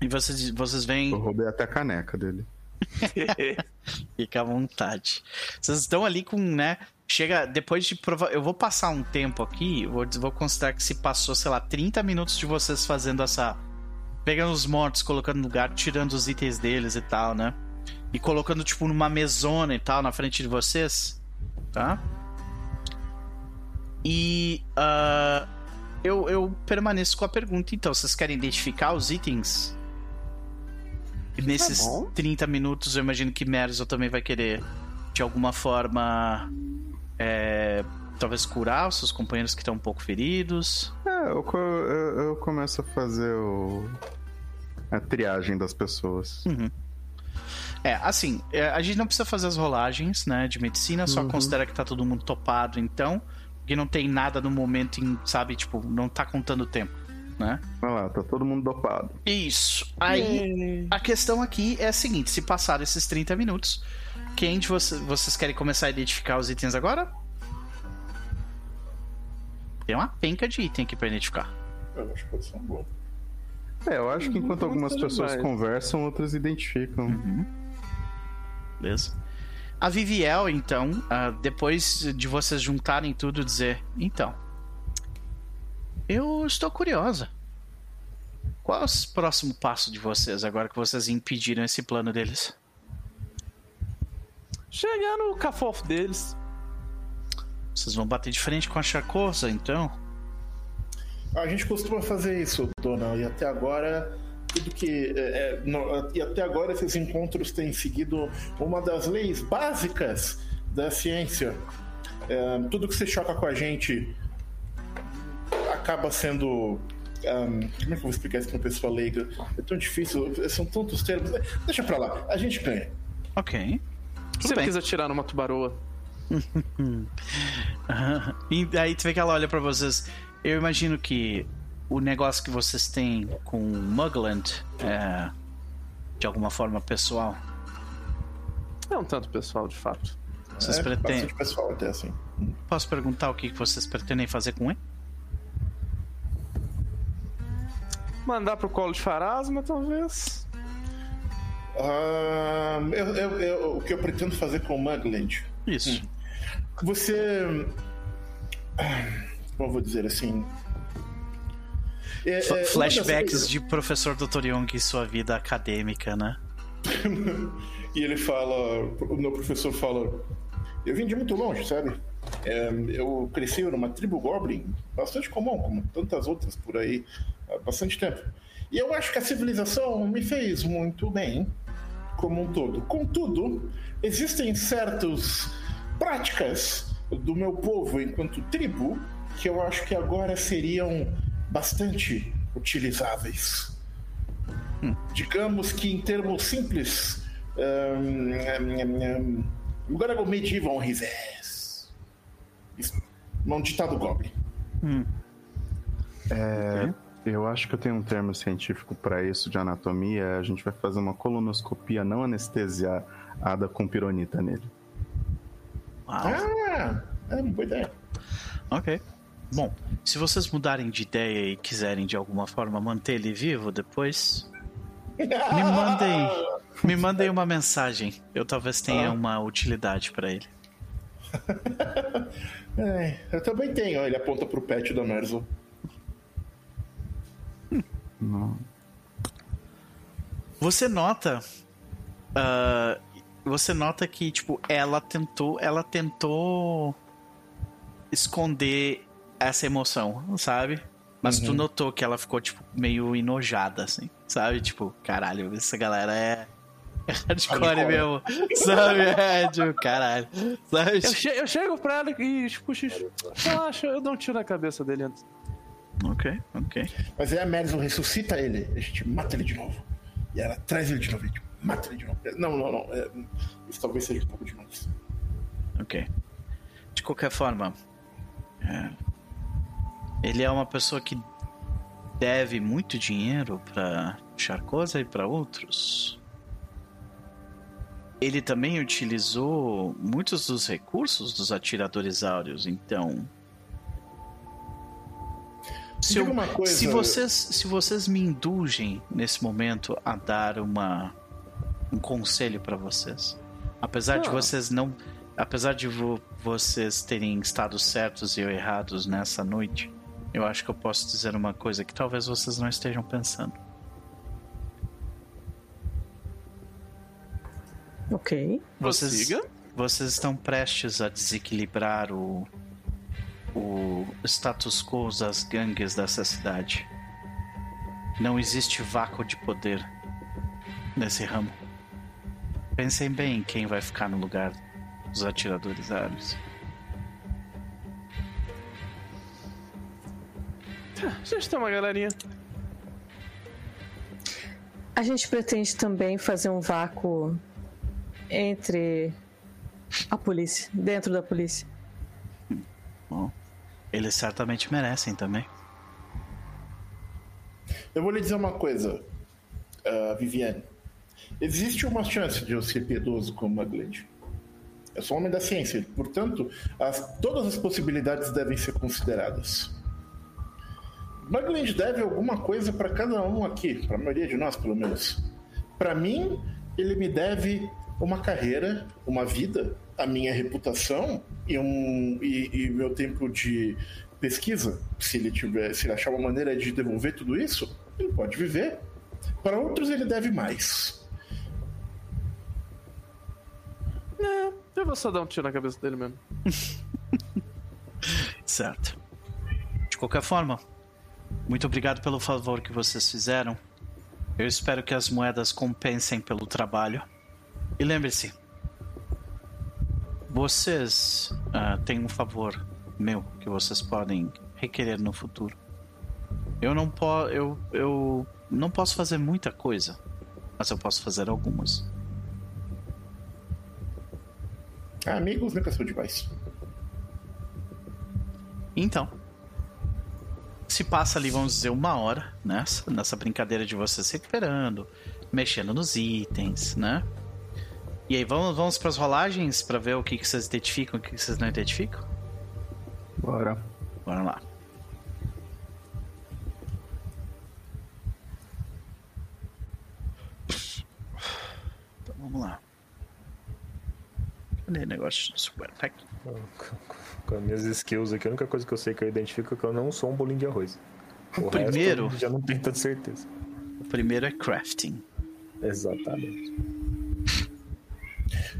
E vocês, vocês veem. Eu roubei até a caneca dele. Fica à vontade. Vocês estão ali com, né? Chega, depois de provar. Eu vou passar um tempo aqui, vou, vou considerar que se passou, sei lá, 30 minutos de vocês fazendo essa. Pegando os mortos, colocando no lugar, tirando os itens deles e tal, né? E colocando, tipo, numa mesona e tal, na frente de vocês. Tá? E. Uh, eu, eu permaneço com a pergunta, então. Vocês querem identificar os itens? E nesses tá 30 minutos, eu imagino que Merzel também vai querer, de alguma forma é, talvez curar os seus companheiros que estão um pouco feridos? É, eu, eu, eu começo a fazer o, a triagem das pessoas. Uhum. É, assim, é, a gente não precisa fazer as rolagens, né, de medicina, só uhum. considera que tá todo mundo topado, então, porque não tem nada no momento, em, sabe, tipo, não tá contando o tempo, né? Olha lá, tá todo mundo dopado. Isso. Aí, a questão aqui é a seguinte, se passar esses 30 minutos, quem de vocês, vocês querem começar a identificar os itens agora? Tem uma penca de item aqui pra identificar. Eu acho que pode ser um bom. É, eu acho que enquanto algumas pessoas mais. conversam, outras identificam. Uhum. Beleza. A Viviel, então, uh, depois de vocês juntarem tudo, dizer: Então, eu estou curiosa. Qual é o próximo passo de vocês agora que vocês impediram esse plano deles? Chegar no cafofo deles. Vocês vão bater de frente com a Charcosa, então? A gente costuma fazer isso, dona, e até agora tudo que é, é, no, e até agora esses encontros têm seguido uma das leis básicas da ciência. É, tudo que se choca com a gente acaba sendo um, como é que eu vou explicar isso para uma pessoa leiga? É tão difícil, são tantos termos. Deixa pra lá, a gente ganha. Ok. Tudo Sempre quis atirar numa tubaroa. e aí tu vê que ela olha para vocês. Eu imagino que o negócio que vocês têm com Mugland é de alguma forma pessoal. É um tanto pessoal, de fato. Vocês é, pretendem. pessoal até assim. Posso perguntar o que vocês pretendem fazer com ele? Mandar pro colo de Farasma, talvez. Uh, eu, eu, eu, o que eu pretendo fazer com o Mugland? Isso. Hum. Você. Como vou dizer assim? É, é, Flashbacks das... de professor Dr. Young e sua vida acadêmica, né? e ele fala. O meu professor fala. Eu vim de muito longe, sabe? É, eu cresci numa tribo Goblin, bastante comum, como tantas outras por aí, há bastante tempo. E eu acho que a civilização me fez muito bem como um todo. Contudo, existem certas práticas do meu povo enquanto tribo que eu acho que agora seriam bastante utilizáveis. Hum. Digamos que em termos simples, um, um, um, agora medieval reverse. Um ditado goblin. Hum. É, okay. Eu acho que eu tenho um termo científico para isso de anatomia. A gente vai fazer uma colonoscopia não anestesiada com pironita nele. Ah, é uma boa ideia. Ok. Bom, se vocês mudarem de ideia e quiserem de alguma forma manter ele vivo depois, me mandem, me mandem uma mensagem. Eu talvez tenha ah. uma utilidade para ele. é, eu também tenho. Ele aponta pro pet da Merzel. Não. Você nota. ah, você nota que, tipo, ela tentou. Ela tentou esconder essa emoção, sabe? Mas tu notou que ela ficou, tipo, meio enojada, assim. Sabe? Tipo, caralho, essa galera é. é Hardcore mesmo. Sabe? É, tipo, caralho. Sabe? Eu, che- eu chego pra ela e, tipo, xixi, relaxa, eu dou um tiro na cabeça dele antes. Ok, ok. Mas aí a Merzel ressuscita ele. A gente mata ele de novo. E ela traz ele de novo. A gente mata ele de novo. Não, não, não. é, isso talvez seja um pouco demais. Ok. De qualquer forma, é, ele é uma pessoa que deve muito dinheiro para Charcosa e para outros. Ele também utilizou muitos dos recursos dos atiradores áureos, então. Se, eu- uma coisa- se vocês, se vocês me indulgem nesse momento a dar uma um conselho para vocês, apesar de Ah. vocês não, apesar de vo- vocês terem estado certos e eu errados nessa noite, eu acho que eu posso dizer uma coisa que talvez vocês não estejam pensando. Ok. Vocês, vocês estão prestes a desequilibrar o, o status quo das gangues dessa cidade. Não existe vácuo de poder nesse ramo. Pensem bem em quem vai ficar no lugar dos atiradores árabes. A gente tem uma galerinha. A gente pretende também fazer um vácuo entre a polícia, dentro da polícia. Bom, eles certamente merecem também. Eu vou lhe dizer uma coisa, ah, Viviane. Existe uma chance de eu ser piedoso como Mugland. Eu sou homem da ciência, portanto, as- todas as possibilidades devem ser consideradas. Mugland deve alguma coisa para cada um aqui, para a maioria de nós, pelo menos. Para mim, ele me deve uma carreira, uma vida, a minha reputação e, um, e, e meu tempo de pesquisa. Se ele tiver, se ele achar uma maneira de devolver tudo isso, ele pode viver. Para outros, ele deve mais. É, eu vou só dar um tiro na cabeça dele mesmo. Certo. De qualquer forma, muito obrigado pelo favor que vocês fizeram. Eu espero que as moedas compensem pelo trabalho. E lembre-se, vocês ah, têm um favor meu que vocês podem requerer no futuro. Eu não posso, eu, eu não posso fazer muita coisa, mas eu posso fazer algumas. Amigos nunca são demais. Então, se passa ali, vamos dizer, uma hora nessa, nessa brincadeira de você se recuperando, mexendo nos itens, né? E aí, vamos, vamos para as rolagens para ver o que, que vocês identificam e o que, que vocês não identificam? Bora. Bora lá. Então vamos lá. Cadê o negócio do super pack? Com as minhas skills aqui, a única coisa que eu sei que eu identifico é que eu não sou um bolinho de arroz. O Primeiro- resto, eu já não tenho tanta certeza. O primeiro é crafting. Exatamente.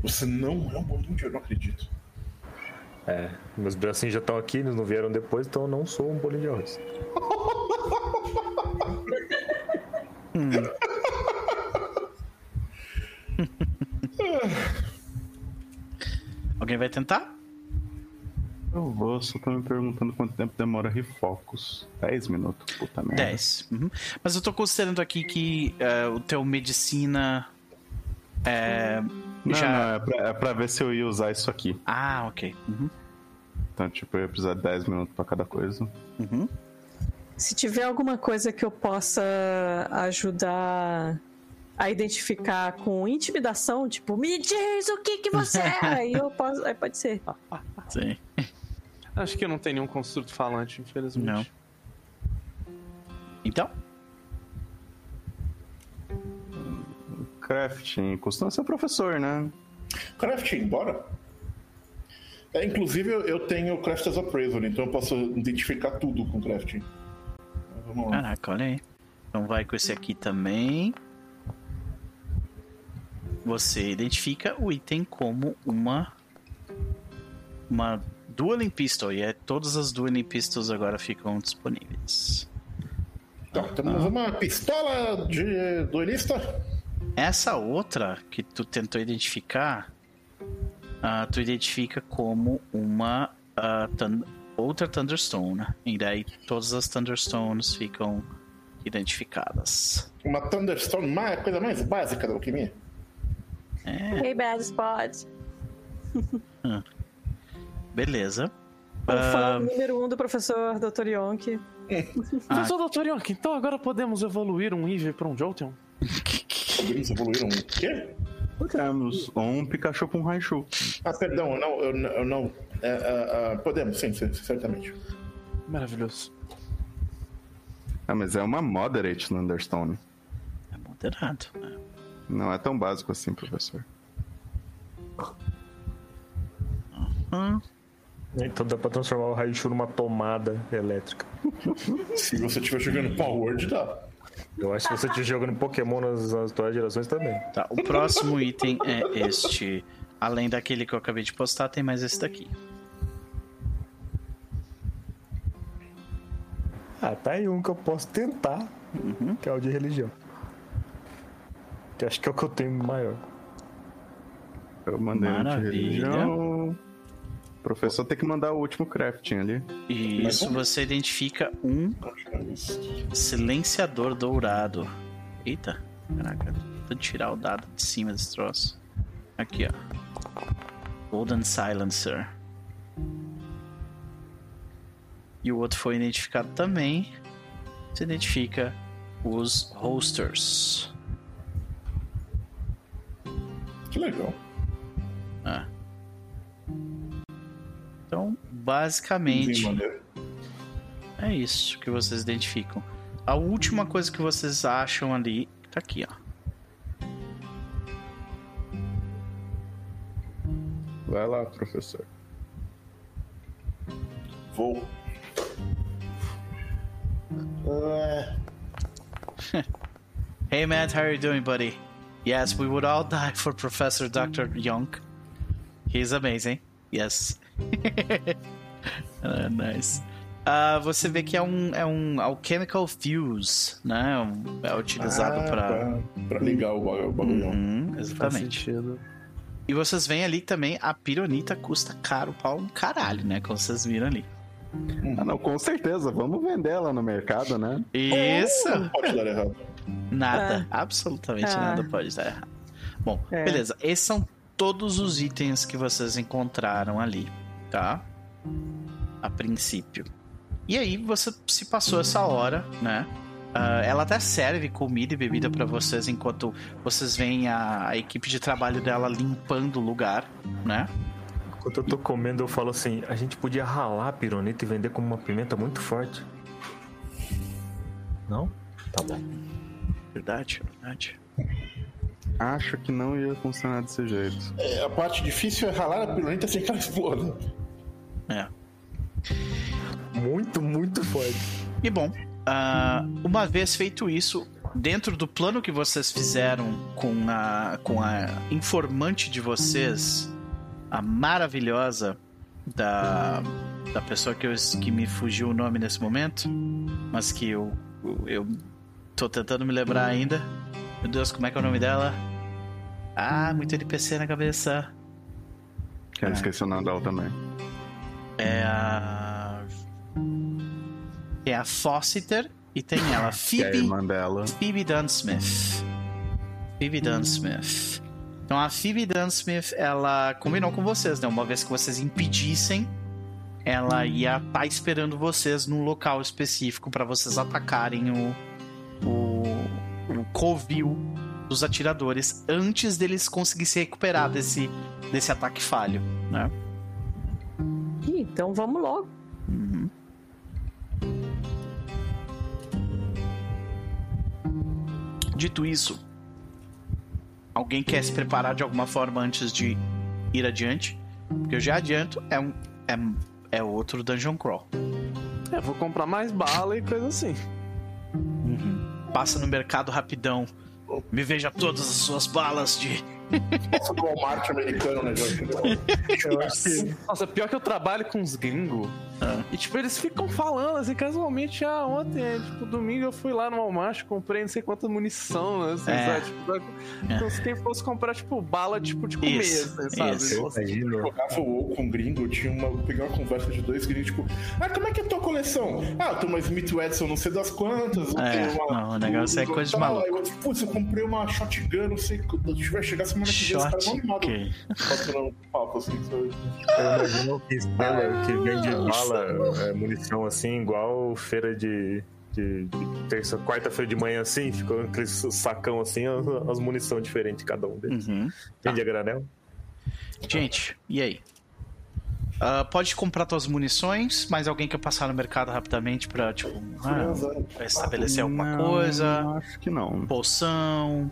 Você não é um bolinho de eu não acredito. É, meus bracinhos já estão aqui, eles não vieram depois, então eu não sou um bolinho de arroz. Alguém vai tentar? Eu vou, só tô me perguntando quanto tempo demora Refocus. 10 minutos, puta merda. 10. Uhum. Mas eu tô considerando aqui que é, o teu medicina. É, Não, já. não, é pra, é pra ver se eu ia usar isso aqui. Ah, ok. Uhum. Então, tipo, eu ia precisar de 10 minutos pra cada coisa. Uhum. Se tiver alguma coisa que eu possa ajudar a identificar com intimidação, tipo, me diz o que que você é, aí eu posso, aí pode ser. Sim. Acho que não tem nenhum construto falante, infelizmente. Não. Então? Crafting, costuma ser professor, né? Crafting, bora. É, inclusive, eu- tenho Craft as Appraisal, então eu posso identificar tudo com Crafting. Vamos lá. Caraca, olha aí. Então vai com esse aqui também. Você identifica o item como uma. Uma Dueling Pistol. E é, todas as Dueling Pistols agora ficam disponíveis. Tá, temos uma pistola de duelista. Essa outra que tu tentou identificar, ah, tu identifica como uma ah, thun- outra Thunderstone. E daí todas as Thunderstones ficam identificadas. Uma Thunderstone, uma coisa mais básica da alquimia. Hey, bad spot. Beleza. O fã Ah, número um do professor Dr. Yonk. Professor Dr. Yonk, então agora podemos evoluir um Eevee para um Jolteon? Eles evoluíram um quê? Temos um Pikachu com um Raichu. Ah, perdão, eu não. Eu, não- eu não é, ah, ah, podemos, sim, sim, certamente. Maravilhoso. Ah, mas é uma Moderate Thunderstone. é moderado. né? Não é tão básico assim, professor. Hum, Então dá pra transformar o Raichu numa tomada elétrica. Se você estiver jogando Power Word, dá. Eu acho que você estiver jogando Pokémon nas, atuais gerações também. tá, o próximo item é este. Além daquele que eu acabei de postar, tem mais esse daqui. Ah, tá aí um que eu posso tentar, que é o de religião. Que acho que é o que eu tenho maior. Eu mandei um de Maravilha. religião. Professor tem que mandar o último crafting ali. E isso você identifica um silenciador dourado. Eita, caraca, tô tirar o dado de cima desse troço. Aqui, ó. Golden Silencer. E o outro foi identificado também. Você identifica os holsters. Que legal. Ah. Então, basicamente. Sim. É isso que vocês identificam. A última coisa que vocês acham ali tá aqui, ó. Vai lá, professor. Vou. Hey Matt, how are you doing, buddy? Yes, we would all die for Professor Dr. Young. He's amazing. Yes. Ah, nice. Ah, você vê que é um, é um alchemical fuse, né? Um- É utilizado ah, pra. pra... pra ligar o ba- o bagulhão. Uhum, exatamente. E vocês veem ali também a pironita custa caro pra um caralho, né? Como vocês viram ali. Ah, não, com certeza. Vamos vender ela no mercado, né? Isso! Pode dar errado. Nada, absolutamente Ah. nada pode dar errado. Bom, É. beleza. Esses são todos os itens que vocês encontraram ali, tá? A princípio. E aí você se passou essa hora, né? Ah, ela até serve comida e bebida pra vocês enquanto vocês veem a, a equipe de trabalho dela limpando o lugar, né? Enquanto eu tô comendo, eu falo assim: a gente podia ralar a pironita e vender como uma pimenta muito forte. Não? Tá bom. Verdade, verdade. Acho que não ia funcionar desse jeito. É, a parte difícil é ralar a pirulita sem que ela exploda. É. Muito, muito forte. E bom, ah, uma vez feito isso, dentro do plano que vocês fizeram com a, com a informante de vocês, a maravilhosa da, da pessoa que, eu, que me fugiu o nome nesse momento, mas que eu, eu tô tentando me lembrar ainda. Meu Deus, como é que é o nome dela? Ah, muito NPC na cabeça. Quero esquecer o nome dela também. É a. É a Fossiter e tem ela, Que é a Phoebe. irmã dela. Phoebe Dunsmith. Phoebe Dunsmith. Então a Phoebe Dunsmith, ela combinou com vocês, né? Uma vez que vocês impedissem, ela ia estar esperando vocês num local específico para vocês atacarem o, o covil dos atiradores antes deles conseguirem se recuperar desse, desse ataque falho, né? Então vamos logo. Uhum. Dito isso, alguém quer se preparar de alguma forma antes de ir adiante? Porque eu já adianto, é um. É, é outro Dungeon Crawl. É, vou comprar mais bala e coisa assim. Passa no mercado rapidão. Me veja todas as suas balas de Passa do Walmart americano, né, Nossa, pior que eu trabalho com os gringos. Ah. E, tipo, eles ficam falando, assim, casualmente, ah, ontem, tipo, domingo eu fui lá no Walmart, comprei não sei quanta munição, assim, é. sabe? Tipo, é. se quem fosse comprar, tipo, bala, tipo, de comer, isso, assim, sabe? Isso. Nossa, eu jogava com um gringo, tinha uma, peguei uma conversa de dois gringos, tipo, ah, como é que é a tua coleção? Ah, eu tenho uma Smith Wesson não sei das quantas. É, uma, não, o negócio é coisa de maluco. Eu, putz, eu comprei uma shotgun, não sei, quando vai chegar semana que vem, animados. Batendo papo, assim, sabe? Eu imagino que Stella, que vende bala, é, munição assim, igual feira de, de, de terça, quarta-feira de manhã assim, ficou aquele sacão assim, as, as munição diferentes cada um deles. Uhum. Vende a granel? Gente, e aí? Uh, pode comprar tuas munições, mas alguém quer passar no mercado rapidamente pra, tipo, ah, pra estabelecer alguma não, coisa? Acho que não. Poção.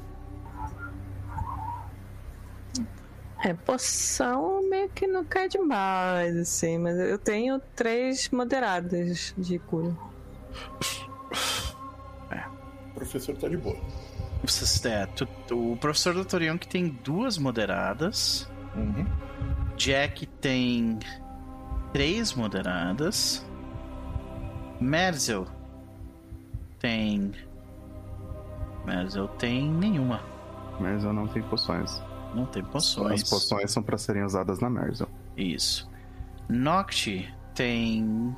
É, poção meio que não cai demais, assim, mas eu tenho três moderadas de cura. É. O professor tá de boa. É, tu, o professor Dr. Young tem duas moderadas. Uhum. Jack tem três moderadas. Merzel tem. Merzel tem nenhuma. Merzel não tem poções. Não tem poções. As poções são para serem usadas na Merzel. Isso. Noct tem.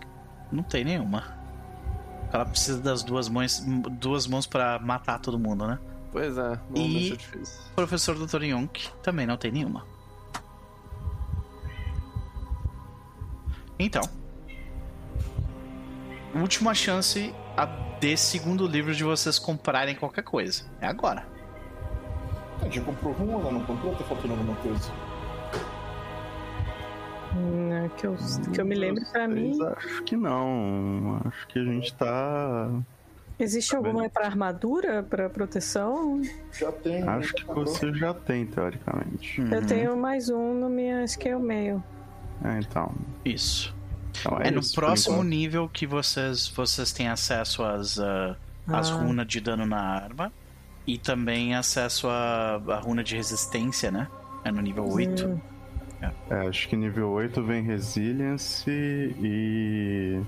Não tem nenhuma. Ela precisa das duas mãos, duas mãos para matar todo mundo, né? Pois é, e o professor Dr. Yonk também não tem nenhuma. Então, última chance desse segundo livro de vocês comprarem qualquer coisa. É agora. A gente comprou uma, não comprou? Tá faltando alguma coisa? Hum, que, eu, que eu me lembro pra mim. Acho que não. Acho que a gente tá. Existe tá alguma para armadura, para proteção? Já tem. Né? Acho que você já tem, teoricamente. Uhum. Eu tenho mais um no minha scale mail. É, então. Isso. Então é, é no próximo nível que vocês, vocês têm acesso às, uh, às ah. runas de dano na arma. E também acesso à, à runa de resistência, né? É no nível 8. Hum. É. é, acho que nível 8 vem Resilience e.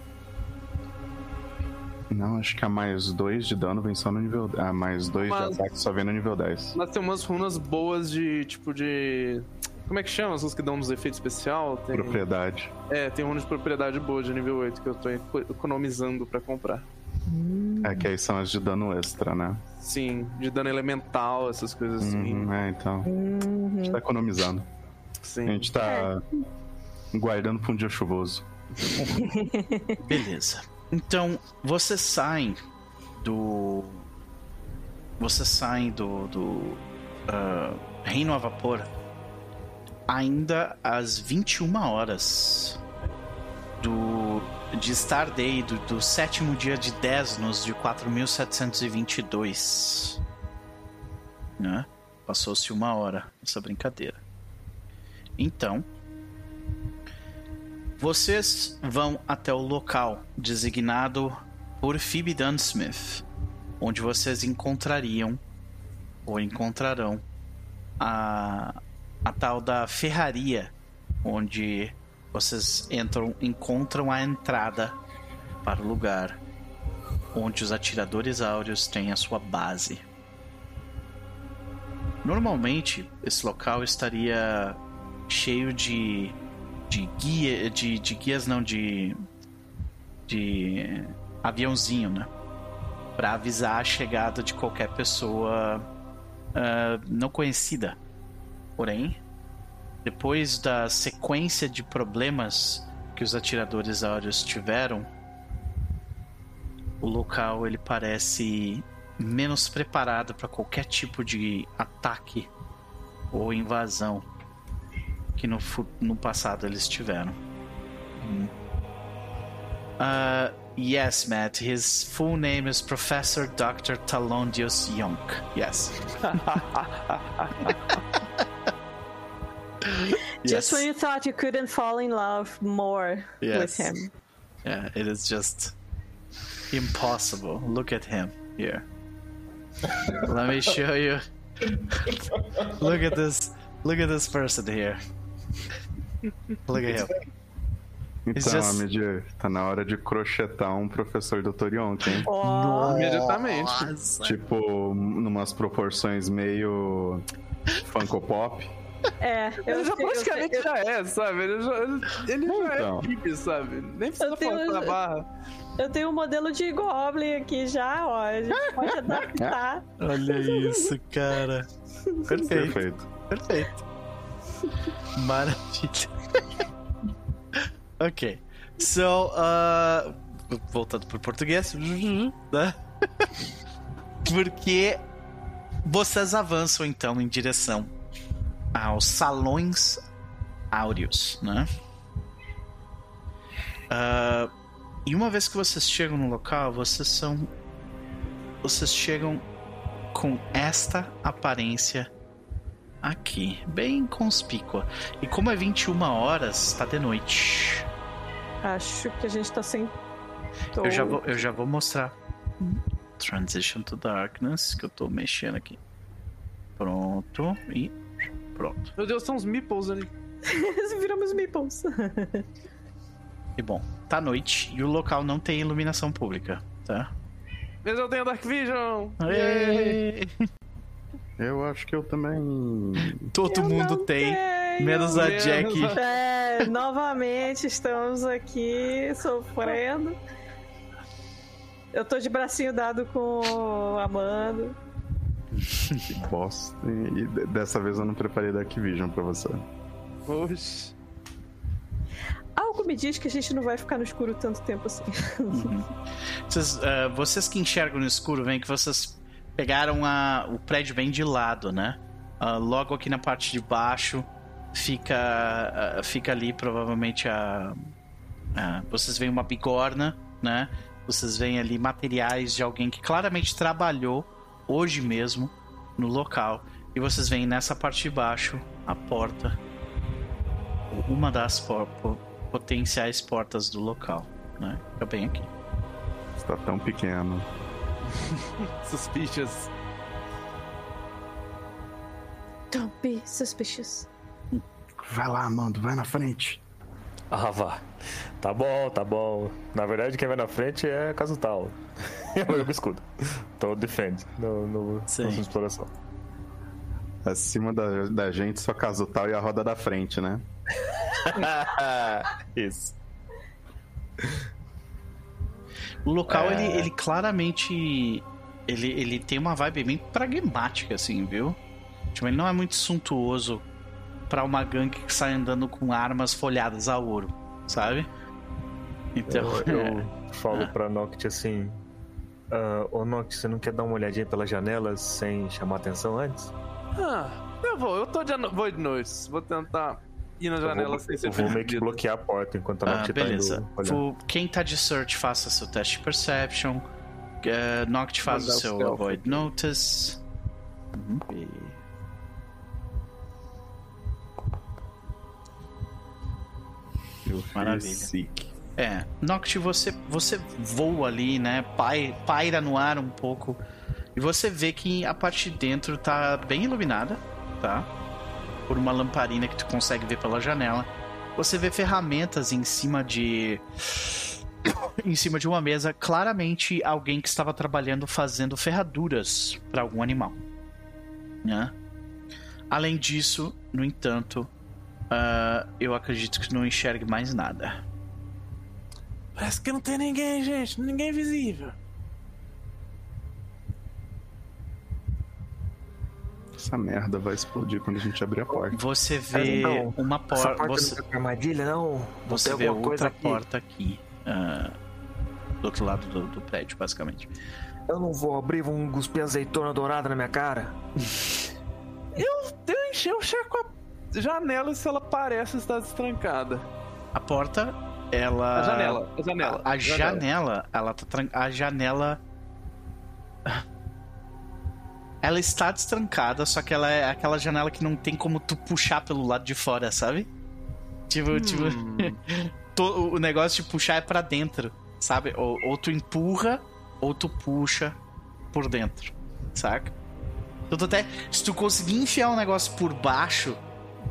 Não, acho que a mais 2 de dano vem só no nível. A mais 2 mas... de ataque só vem no nível 10. Mas tem umas runas boas de tipo de. Como é que chama? As que dão uns efeitos especial? Tem... Propriedade. É, tem runas de propriedade boa de nível 8 que eu tô economizando para comprar. É que aí são as de dano extra, né? Sim, de dano elemental, essas coisas assim. Uhum, é, então. Uhum. A gente tá economizando. Sim. A gente tá é. guardando pra um dia chuvoso. Beleza. Então, vocês saem do. Vocês saem do. do uh, Reino a Vapor ainda às 21 horas do de Star Day do, do sétimo dia de Desnos de 4722. Né? Passou-se uma hora essa brincadeira. Então, vocês vão até o local designado por Phoebe Dunsmith, onde vocês encontrariam ou encontrarão a, a tal da ferraria, onde vocês entram, encontram a entrada para o lugar onde os atiradores áureos têm a sua base. Normalmente, esse local estaria cheio de de guia, de, de guias não de de aviãozinho, né? Para avisar a chegada de qualquer pessoa uh, não conhecida. Porém, depois da sequência de problemas que os atiradores áureos tiveram, o local ele parece menos preparado para qualquer tipo de ataque ou invasão que no, no passado eles tiveram. Uh, yes, Matt. His full name is Professor Dr. Talondius Yonk. Yes. Just Yes. when you thought you couldn't fall in love more Yes. with him. Yeah, it is just impossible. Look at him here. Let me show you. Look at this. Look at this person here. Look at him. It's Então, just- Amidir, tá na hora de crochetar um professor do Torionk, hein? Oh, Imediatamente. Nossa. Tipo, numas proporções meio Funko Pop. É, eu Ele já sei- praticamente sei- já é, sabe? Ele já, ele, já Então. é hippie, sabe? Nem precisa tenho- forçar a barra. Eu tenho um modelo de Goblin aqui já, ó. A gente pode adaptar. Olha isso, cara. Perfeito. Perfeito. Perfeito. Maravilha. ok. So, uh, voltando pro português, né? Porque vocês avançam então em direção aos salões áureos, né? Ah, e uma vez que vocês chegam no local, vocês são. Vocês chegam com esta aparência aqui, bem conspícua. E como é 21 horas, tá de noite. Acho que a gente tá sem. Eu já vou, eu já vou mostrar. Transition to Darkness, que eu tô mexendo aqui. Pronto. E pronto. Meu Deus, são uns meeples ali. Viramos meeples. E bom, tá noite e o local não tem iluminação pública, tá? Mas eu tenho Dark Vision! Ê! Eu acho que eu também. Todo mundo não tem, tenho. menos a Menos Jack. a- É, novamente estamos aqui sofrendo. Eu tô de bracinho dado com o Amando. Que bosta. E de- dessa vez eu não preparei Dark Vision pra você. Oxi. Algo me diz que a gente não vai ficar no escuro tanto tempo assim. Vocês, ah, vocês que enxergam no escuro, veem que vocês pegaram a- o prédio bem de lado, né? Ah, logo aqui na parte de baixo fica, ah, fica ali provavelmente a, a- Vocês veem uma bigorna, né? Vocês veem ali materiais de alguém que claramente trabalhou hoje mesmo no local. E vocês veem nessa parte de baixo a porta. Uma das por- po- potenciais portas do local, né? Fica bem aqui. Está tão pequeno. Suspicious. Don't be suspicious. Vai lá, Amando, vai na frente. Ah, vá. Tá bom, tá bom. Na verdade, quem vai na frente é Casutal. É o meu escudo. Então defende no, no, Sim. sua exploração. Acima da, da gente, só caso tal e a roda da frente, né? Isso. O local, É. ele, ele claramente. Ele, ele tem uma vibe bem pragmática, assim, viu? Tipo, ele não é muito suntuoso pra uma gangue que sai andando com armas folhadas a ouro, sabe? Então. Eu, é. eu falo Ah. pra Noct assim: ah, Ô Noct, você não quer dar uma olhadinha pelas janelas sem chamar atenção antes? Ah, eu vou, eu tô de, vou de noite. Vou tentar ir na Eu janela vou, sem ser eu vou meio que bloquear a porta enquanto a Ah, Noct tá beleza. indo olhar. Quem tá de search, faça seu teste de perception. Uh, Noct faz o seu stealth avoid aqui. notice. Uhum. E- Eu Maravilha. Sick. É, Noct, você, você voa ali, né? Pai, paira no ar um pouco. E você vê que a parte de dentro tá bem iluminada, tá? Por uma lamparina que tu consegue ver pela janela. Você vê ferramentas em cima de. em cima de uma mesa. Claramente alguém que estava trabalhando fazendo ferraduras para algum animal. Né? Além disso, no entanto, ah, eu acredito que não enxergue mais nada. Parece que não tem ninguém, gente. Ninguém visível. Essa merda vai explodir quando a gente abrir a porta. Você vê Não, uma Essa porta. Você, não tem armadilha, não? você vê alguma coisa outra aqui? porta aqui. ah, do outro lado do, do prédio, basicamente. Eu não vou abrir, vão cuspir azeitona dourada na minha cara. Eu, eu enchi o checo a janela se ela parece estar destrancada. A porta, ela. A janela, a janela. A, a janela, ela tá tran... A janela. ela está destrancada, só que ela é aquela janela que não tem como tu puxar pelo lado de fora, sabe? Tipo, Hum. tipo. o negócio de puxar é pra dentro, sabe? Ou, ou tu empurra, ou tu puxa por dentro, saca? Então, tu até, se tu conseguir enfiar um negócio por baixo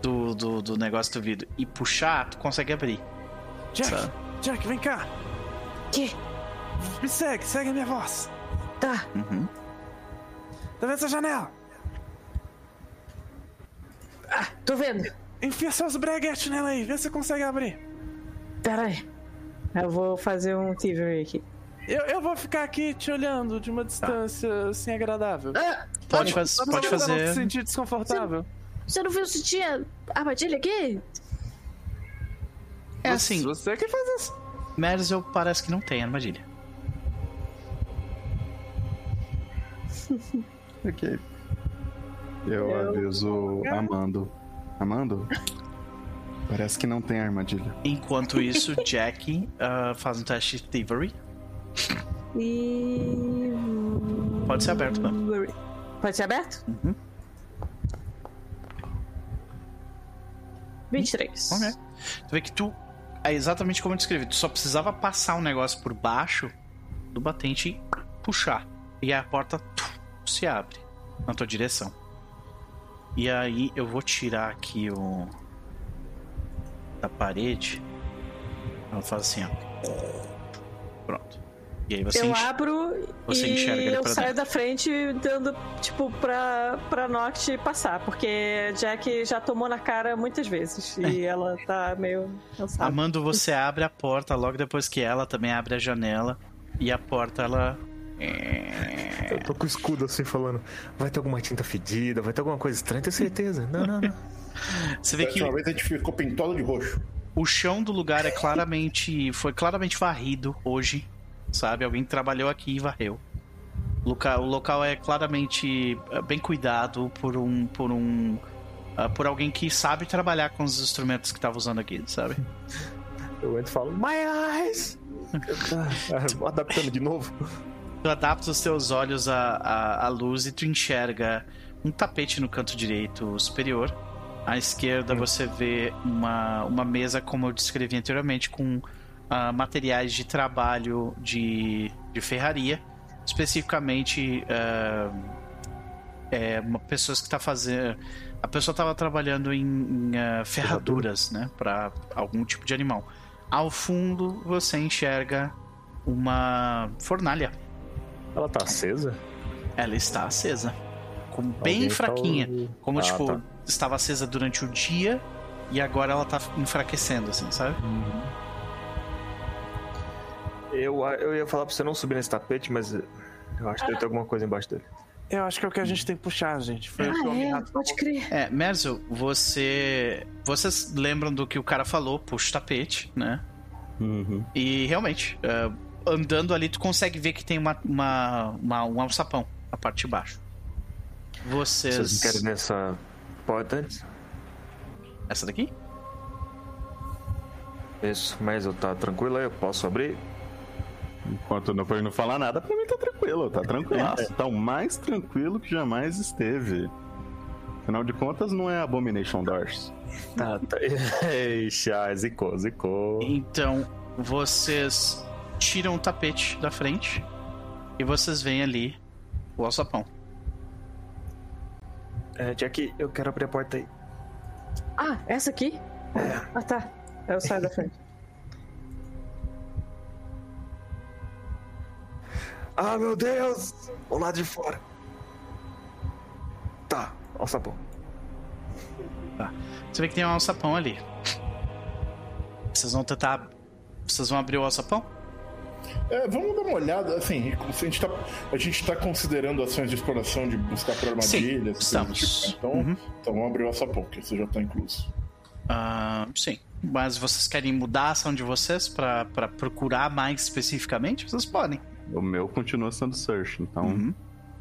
do, do, do negócio do vidro e puxar, tu consegue abrir. Jack, Sabe? Jack, vem cá. Que? Me segue, segue a minha voz. Tá. Uhum. Tá vendo essa janela? Ah, tô vendo. Enfia seus breguetes nela aí, vê se você consegue abrir. Pera aí. Eu vou fazer um thievery aqui. Eu, eu vou ficar aqui te olhando de uma distância assim agradável. Ah, Pode, faz, Só pra pode você não se fazer. sentir desconfortável. você não viu se tinha armadilha aqui? É assim, Você que faz isso. Merzel parece que não tem armadilha. Ok. Eu, Eu- aviso Amando. Amando? Parece que não tem armadilha. Enquanto isso, Jack ah, faz um teste de thievery. E. Pode ser aberto mesmo. Pode ser aberto? Uhum. 23. Ok. Tu vê que tu. É exatamente como eu descrevi. Tu só precisava passar um negócio por baixo do batente e puxar. E a porta se abre na tua direção. E aí eu vou tirar aqui o. da parede. Ela faz assim, ó. Pronto. E aí você eu enx- abro você e enxerga ele eu saio dentro. da frente dando, tipo, pra, pra Noct passar, porque Jack já tomou na cara muitas vezes e ela tá meio cansada. Amando, você abre a porta logo depois que ela também abre a janela. E a porta, ela. É, Eu tô com o escudo assim falando. Vai ter alguma tinta fedida, vai ter alguma coisa estranha, tenho certeza. Não, não, não. Você vê que Uma vez a gente ficou pintado de roxo. o chão do lugar é claramente. Foi claramente varrido hoje. Sabe? Alguém trabalhou aqui e varreu. O local, o local é claramente eh, bem cuidado por um. por um. ah, por alguém que sabe trabalhar com os instrumentos que tava usando aqui, sabe? Eu entro e falo, my eyes! Ah, Adaptando de novo. Tu adapta os teus olhos à, à, à luz e tu enxerga um tapete no canto direito superior. À esquerda você vê uma, uma mesa, como eu descrevi anteriormente, com ah, materiais de trabalho de, de ferraria. Especificamente, ah, é, uma pessoas que está fazendo. A pessoa estava trabalhando em, em, ah, ferraduras, né? Para algum tipo de animal. Ao fundo você enxerga uma fornalha. Ela tá acesa? Ela está acesa. Com, bem Alguém tá fraquinha. o- Como, Ah, tipo, tá. estava acesa durante o dia e agora ela tá enfraquecendo, assim, sabe? Eu, eu ia falar pra você não subir nesse tapete, mas eu acho que deve ter alguma coisa embaixo dele. Eu acho que é o que a gente tem que puxar, gente. Foi o que o Ah, é? Pode crer. É, Merzel, você. Vocês lembram do que o cara falou, puxa o tapete, né? Uhum. E realmente, é, andando ali, tu consegue ver que tem uma, uma, uma- um alçapão na parte de baixo. Vocês. Vocês querem nessa porta antes? Essa daqui? Isso, mas eu tá tranquilo aí, eu posso abrir? Enquanto não foi não falar nada, pra mim tá tranquilo, tá tranquilaço. Tá o mais tranquilo que jamais esteve. Afinal de contas, não é Abomination Doors. Tá, tá. Ixi, ah, zicou, zicou. Então, vocês tiram o tapete da frente e vocês veem ali o alçapão. É, Jack, eu quero abrir a porta aí. Ah, essa aqui? Ah, tá. Eu saio da frente. Ah, meu Deus! O lado de fora. Tá, ó o sapão. Você vê que tem um alçapão ali. Vocês vão tentar. Vocês vão abrir o alçapão? É, vamos dar uma olhada, assim, a gente, tá, a gente tá considerando ações de exploração de buscar por armadilhas. coisas do estamos. tipo, então, Uhum. então vamos abrir o açapão, que isso já tá incluso. Ah, sim. Mas vocês querem mudar a ação de vocês pra procurar mais especificamente? Vocês podem. O meu continua sendo Search, então. Uhum.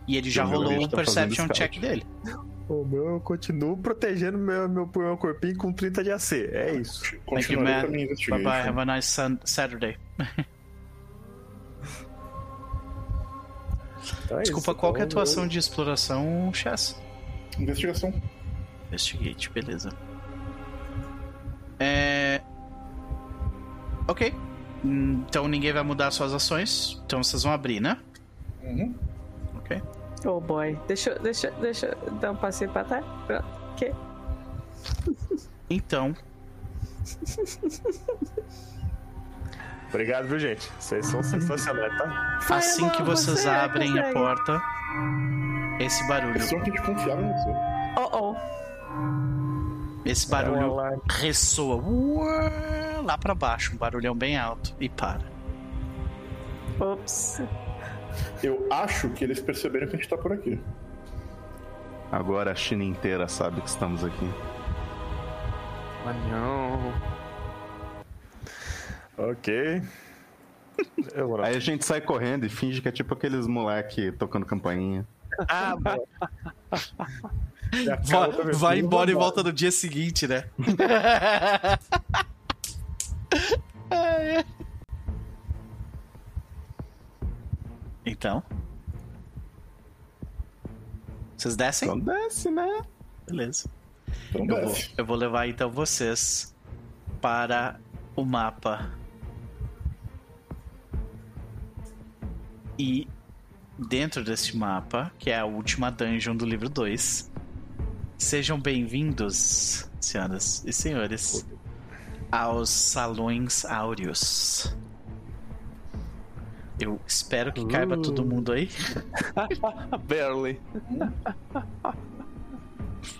E ele já rolou um tá perception check dele. O meu, eu continuo protegendo meu, meu, meu corpinho com 30 de AC. É isso. Thank you, man. Bye bye. Have a nice sun- Saturday. Então é Desculpa, isso, qual que é a então atuação de exploração, Chess? Investigação. Investigate, beleza. É. Ok. Então ninguém vai mudar suas ações. Então vocês vão abrir, né? Uhum. Ok. Oh boy. Deixa, eu- deixa, deixa eu dar um passeio pra trás. Pronto. Ok. Então, Obrigado, viu, gente? Vocês são sensacionais, tá? assim que Fireball, vocês você abrem a porta, esse barulho, Eles são que a gente confiava em você. Oh, oh. Esse É um barulho ressoa uá, lá pra baixo, um barulhão bem alto e para. Ops. Eu acho que eles perceberam que a gente tá por aqui. Agora a China inteira sabe que estamos aqui. Ah, não. Ok. Aí a gente sai correndo e finge que é tipo aqueles moleque tocando campainha. Ah, Vai, vai embora e volta no dia seguinte, né? então. Vocês descem? Então desce, né? Beleza. Então Eu vou, eu vou levar então vocês para o mapa. E dentro deste mapa, que é a última dungeon do livro 2, sejam bem-vindos, senhoras e senhores, aos Salões Áureos. Eu espero que caiba todo mundo aí. Barely.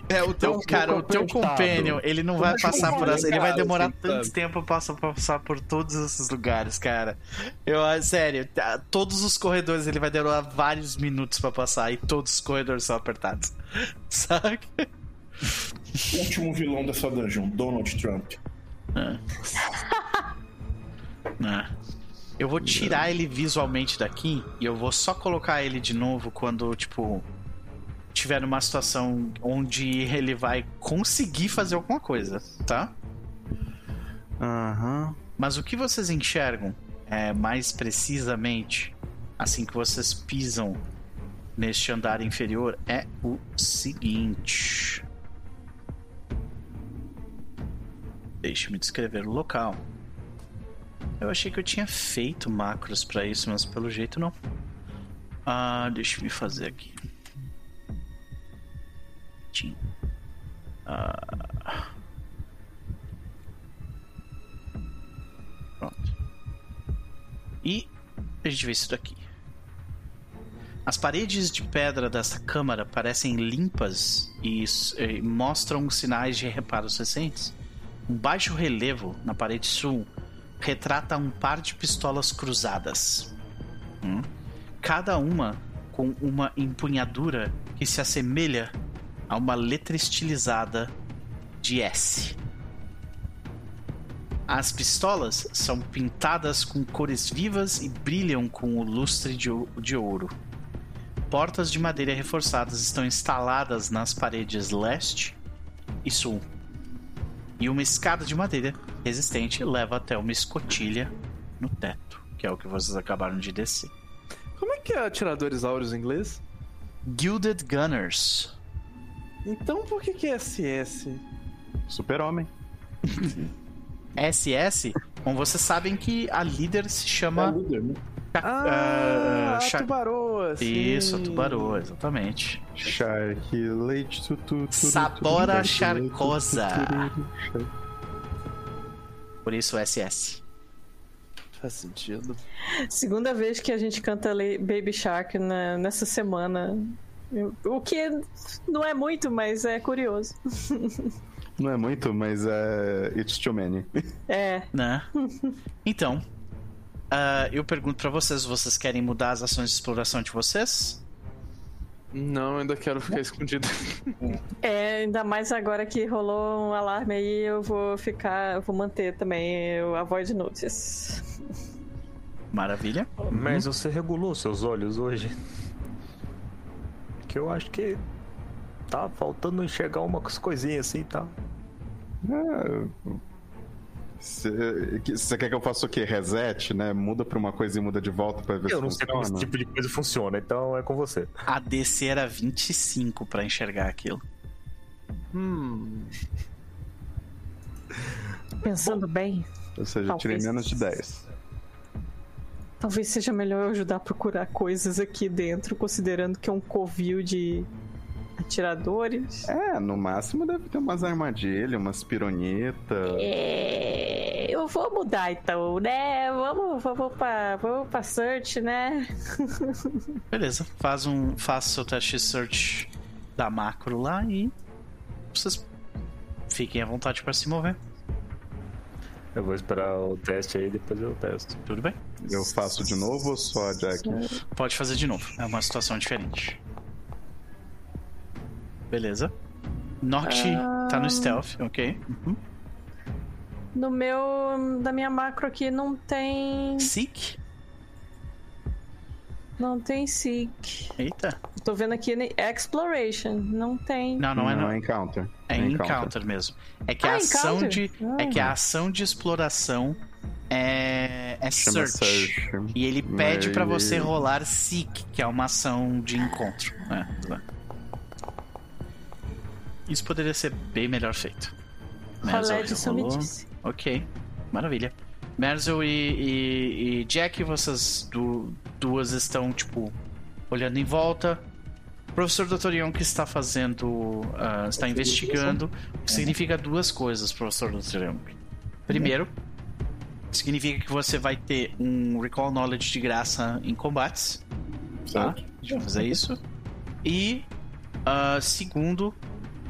É, o teu, Então, cara, o teu companion, ele não vai é passar por vou essa, ele vai cara, demorar assim, tanto sabe? tempo pra passar, por todos esses lugares, cara. Eu, ah, sério, tá, todos os corredores ele vai demorar vários minutos pra passar e todos os corredores são apertados. Saca? Último vilão dessa dungeon, Donald Trump. Ah. Eu vou tirar ele visualmente daqui e eu vou só colocar ele de novo quando, tipo, tiver numa situação onde ele vai conseguir fazer alguma coisa, tá? Aham. Mas o que vocês enxergam é, mais precisamente, assim que vocês pisam neste andar inferior, é o seguinte. Deixe-me descrever o local. Eu achei que eu tinha feito macros pra isso, mas pelo jeito não. Ah, deixa me fazer aqui. Ah. Pronto. E a gente vê isso daqui. As paredes de pedra desta câmara parecem limpas e, eh, mostram sinais de reparos recentes. Um baixo relevo na parede sul retrata um par de pistolas cruzadas. Hum? Cada uma com uma empunhadura que se assemelha a uma letra estilizada de S. As pistolas são pintadas com cores vivas e brilham com o lustre de, de ouro. Portas de madeira reforçadas estão instaladas nas paredes leste e sul. E uma escada de madeira resistente leva até uma escotilha no teto, que é o que vocês acabaram de descer. Como é que é atiradores áureos em inglês? Gilded Gunners. Então por que que é SS? Super-homem. SS, bom, vocês sabem que a líder se É chama. líder, né? Ah, a Sha- tubaroa, sim. Isso, a tubarô, exatamente. Shark, leite, tu, tu, tu, Sabora charcosa. Por isso SS. Faz sentido. Segunda vez que a gente canta Baby Shark na- nessa semana. O que não é muito, mas é curioso. Não é muito, mas é. It's too many. É. Né? Então, ah, eu pergunto pra vocês: vocês querem mudar as ações de exploração de vocês? Não, ainda quero ficar escondido. É, ainda mais agora que rolou um alarme aí, eu vou ficar. Eu vou manter também o Avoid Notice. Maravilha. Mas você regulou seus olhos hoje? Que eu acho que tá faltando enxergar umas coisinhas assim, tá? É, Você quer que eu faça o quê? Reset, né? Muda pra uma coisa e muda de volta pra ver Eu se não sei funciona? como esse tipo de coisa funciona, então é com você. A DC era 25 pra enxergar aquilo. Hum. Pensando bem, Ou seja, eu tirei menos de 10. Talvez seja melhor eu ajudar a procurar coisas aqui dentro, considerando que é um covil de atiradores. É, no máximo deve ter umas armadilhas, umas pironetas. É, eu vou mudar então, né? Vamos, vamos pra, vamos pra search, né? Beleza, faz um, faça seu teste de search da macro lá e vocês fiquem à vontade pra se mover. Eu vou esperar o teste aí, depois eu testo. Tudo bem? Eu faço de novo ou só a Jack? Pode fazer de novo. É uma situação diferente. Beleza. Noct tá no stealth, ok. Uhum. No meu, da minha macro aqui não tem, Seek. Não tem seek. Eita. Tô vendo aqui né, exploration, não tem. Não, não, é não. é encounter. É encounter mesmo. É que Ah, a ação encounter? de. É que a ação de exploração é. é search. search. E ele pede Mas pra ele- você rolar Seek, que é uma ação de encontro. É, tá. Isso poderia ser bem melhor feito. Merzel Rolé de rolou. Summitice. Ok, maravilha. Merzel e, e- e Jack, vocês du- duas estão, tipo, olhando em volta. O professor Dr. Young que está fazendo. ah, está investigando. O que significa duas coisas, professor Dr. Young. Primeiro, significa que você vai ter um Recall Knowledge de graça em combates. Tá? Deixa eu fazer isso. E ah, segundo,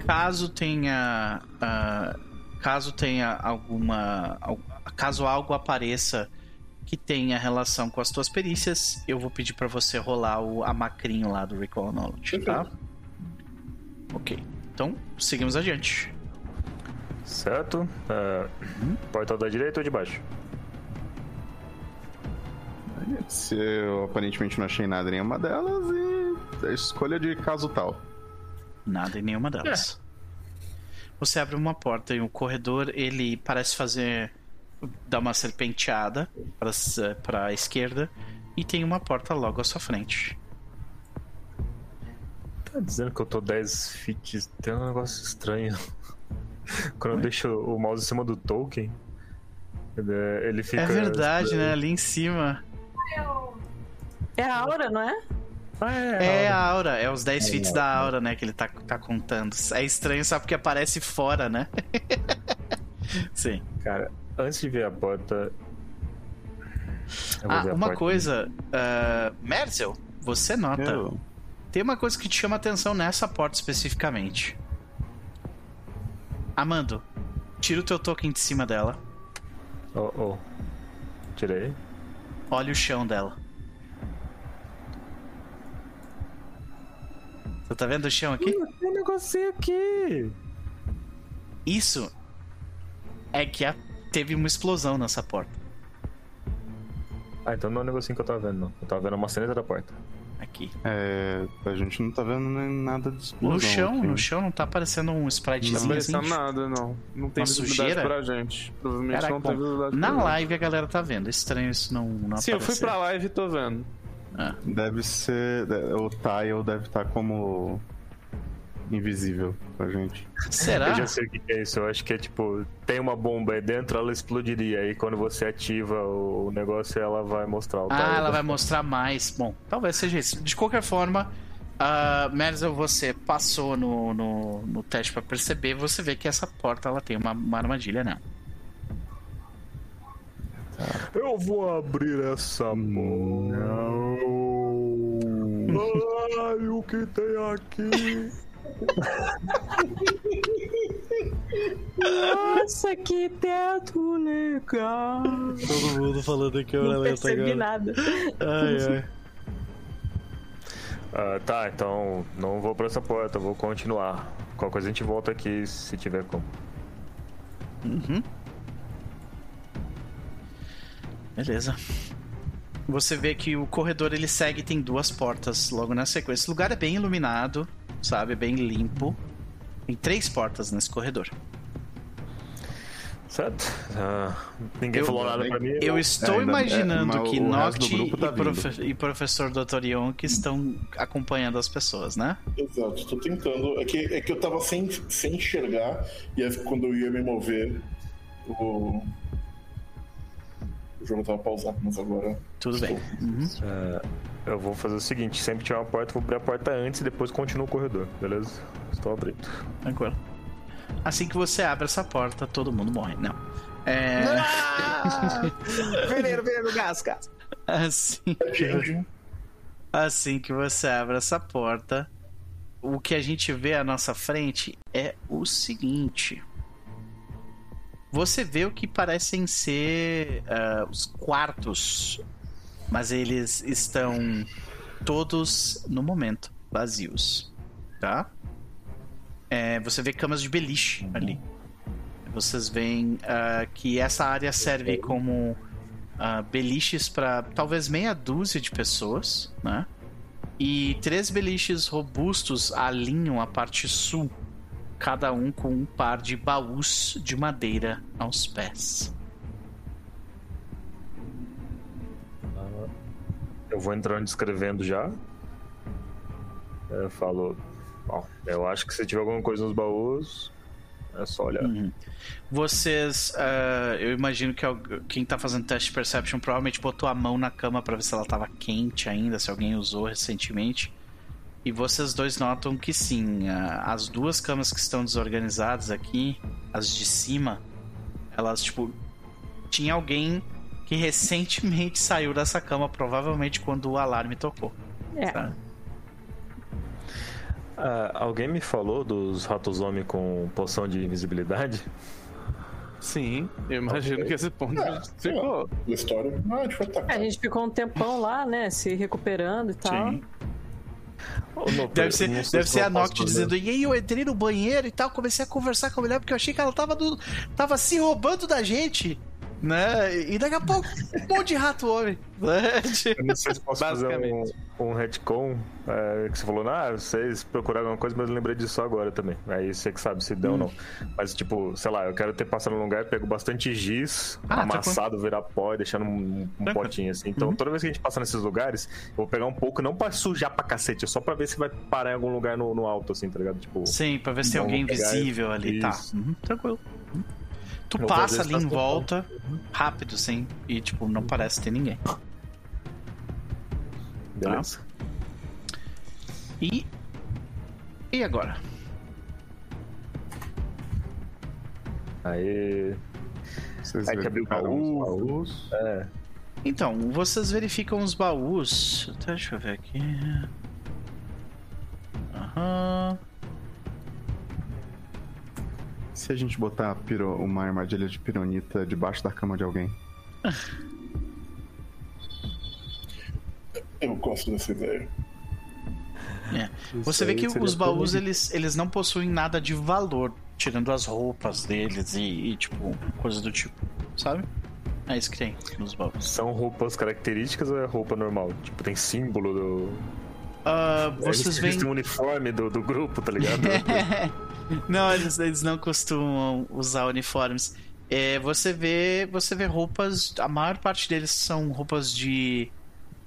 caso tenha ah, caso tenha alguma al- caso algo apareça que tenha relação com as tuas perícias, eu vou pedir pra você rolar o a macrinho lá do Recall Knowledge, tá? Ok. Então, seguimos adiante. Certo? É, Portal da direita ou de baixo? Se eu aparentemente não achei nada em nenhuma delas e a escolha de caso tal. Nada em nenhuma delas. Você abre uma porta e o corredor ele parece fazer dar uma serpenteada para para a esquerda e tem uma porta logo à sua frente. Tá dizendo que eu tô 10 feet. Tem um negócio estranho. Quando eu deixo o mouse em cima do token, ele, ele fica. É verdade, né? Ali em cima. É a aura, não é? Ah, é, É a aura, é os 10 feet da aura, né? Que ele tá, tá contando. É estranho só porque aparece fora, né? Sim. Cara, antes de ver a porta. Ah, uma porta. coisa. Uh, Merzel, você nota. Eu- Tem uma coisa que te chama atenção nessa porta especificamente. Amando, tira o teu token de cima dela. Oh, oh. Tirei. Olha o chão dela. Você tá vendo o chão aqui? Tem um negocinho aqui. Isso é que a- teve uma explosão nessa porta. Ah, então não é o negocinho que eu tava vendo, não. Eu tava vendo uma maçaneta da porta. Aqui. É, a gente não tá vendo nem nada de explosão. No chão, aqui. no chão não tá aparecendo um Não spritezinho tá assim. aparecendo nada, não. Não tem Uma visibilidade sujeira? pra gente. Provavelmente Caraca, não tem visibilidade na pra gente. live a galera tá vendo. Estranho isso não, não Sim, eu fui aparecer. pra live e tô vendo. Deve ser. O tile deve estar como. Invisível pra gente. Será? Eu já sei o que é isso. Eu acho que é tipo, tem uma bomba aí dentro, ela explodiria. Aí quando você ativa o negócio, ela vai mostrar o Ah, ela vai mostrar mais. Bom, talvez seja isso. De qualquer forma, uh, Merzel, você passou no, no, no teste pra perceber. Você vê que essa porta ela tem uma, uma armadilha, não. Eu vou abrir essa porta. Ai, o que tem aqui? Nossa, que teto legal. Todo mundo falando que eu Não percebi nada. Ai, ai. Ah, tá, então não vou pra essa porta, vou continuar. Qualquer coisa a gente volta aqui se tiver como. Uhum. Beleza. Você vê que o corredor ele segue tem duas portas logo na sequência. Esse lugar é bem iluminado, sabe? Bem limpo. Tem três portas nesse corredor. Certo? Ah, ninguém Eu- falou nada pra mim. Eu estou ainda- imaginando é, que o resto do Noct grupo tá e, profe- e professor Dr. Ion que estão acompanhando as pessoas, né? Exato, tô tentando. É que, é que eu tava sem, sem enxergar, e aí quando eu ia me mover, o. O jogo tava pausado, mas agora. Tudo bem. Uhum. Eu vou fazer o seguinte: sempre tiver uma porta, vou abrir a porta antes e depois continuo o corredor, beleza? Estou abrindo. Tranquilo. Assim que você abre essa porta, todo mundo morre. Não. É. veneno, veneno, gás, gás. Assim, Change. assim que você abre essa porta, o que a gente vê à nossa frente é o seguinte. Você vê o que parecem ser ah, os quartos, mas eles estão todos, no momento, vazios. Tá? É, você vê camas de beliche ali. Vocês veem ah, que essa área serve como ah, beliches para talvez meia dúzia de pessoas, né? E três beliches robustos alinham a parte sul, cada um com um par de baús de madeira aos pés. Eu vou entrando descrevendo já. Eu falo, bom, eu acho que se tiver alguma coisa nos baús, é só olhar. Uhum. Vocês, ah, eu imagino que quem tá fazendo teste de perception provavelmente botou a mão na cama pra ver se ela tava quente ainda, se alguém usou recentemente. E vocês dois notam que sim, as duas camas que estão desorganizadas aqui, as de cima, elas tipo tinha alguém que recentemente saiu dessa cama, provavelmente quando o alarme tocou. É. tá? Ah, alguém me falou dos ratos homem com poção de invisibilidade? Sim, eu imagino que esse ponto a gente ficou. História. Ah, a gente A gente ficou um tempão lá, né? Se recuperando e tal. Sim. Não, Deve ser, deve se ser a Noct dizendo, e aí eu entrei no banheiro e tal, comecei a conversar com a mulher porque eu achei que ela tava, do, tava se roubando da gente, né? E daqui a pouco, um monte de rato homem. né? Eu não sei se posso fazer um, um retcon, é, que você falou, ah, vocês procuraram alguma coisa, mas eu lembrei disso agora também. Aí você que sabe se deu ou não. Mas, tipo, sei lá, eu quero ter passado num lugar, pego bastante giz, Ah, amassado, virar pó e deixar num, Tranquilo. potinho assim. Então, toda vez que a gente passa nesses lugares, eu vou pegar um pouco, não pra sujar pra cacete, só pra ver se vai parar em algum lugar no, no alto, assim, tá ligado? Tipo, Sim, pra ver se tem alguém visível ali, tá. isso. Uhum, tranquilo. Uhum. Tu Eu passa ali em essa volta, rápido, sim, e tipo, não parece ter ninguém. beleza. E. E agora? Aí. Vocês Aí que abriu o baú. baús. É. Então, vocês verificam os baús. Até deixa eu ver aqui. Aham. Se a gente botar piro- uma armadilha de pironita debaixo da cama de alguém. Eu gosto dessa ideia. É. Você vê que os baús eles, eles não possuem nada de valor, tirando as roupas deles e, e, tipo, coisa do tipo, sabe? É isso que tem nos baús. São roupas características ou é roupa normal? Tipo, tem símbolo do. Ah, vocês Eles veem. um uniforme do, do grupo, tá ligado? não, eles, eles não costumam usar uniformes. É, você vê, você vê roupas. A maior parte deles são roupas de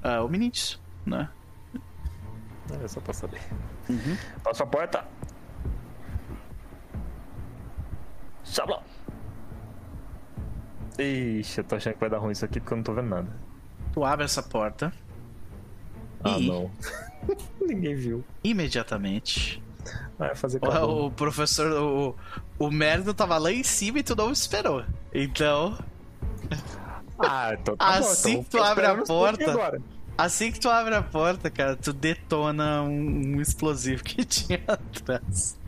uh, hominídeos, né? É só pra saber. Uhum. Passa a porta. Chabla. Ixi, eu tô achando que vai dar ruim isso aqui porque eu não tô vendo nada. Tu abre essa porta Ah, E? não. Ninguém viu. imediatamente. Vai fazer O, o professor, o, o merda tava lá em cima e tu não esperou. Então, Ah, então tá bom. Assim então que tu abre a porta. Assim que tu abre a porta, cara, tu detona um, um explosivo que tinha atrás.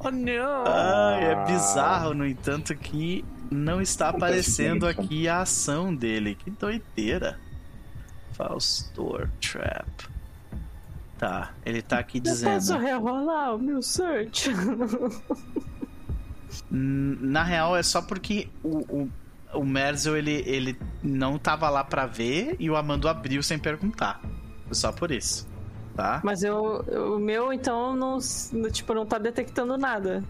Oh, não! Ai, é bizarro, no entanto, que não está aparecendo aqui a ação dele. Que doideira. Faustor Trap. Tá, ele tá aqui Eu posso dizendo. rerolar o meu search? N- Na real, é só porque o, o, o Merzel ele, ele não tava lá pra ver e o Amando abriu sem perguntar. Só por isso. Tá? Mas eu- o meu, então, não, tipo, não tá detectando nada.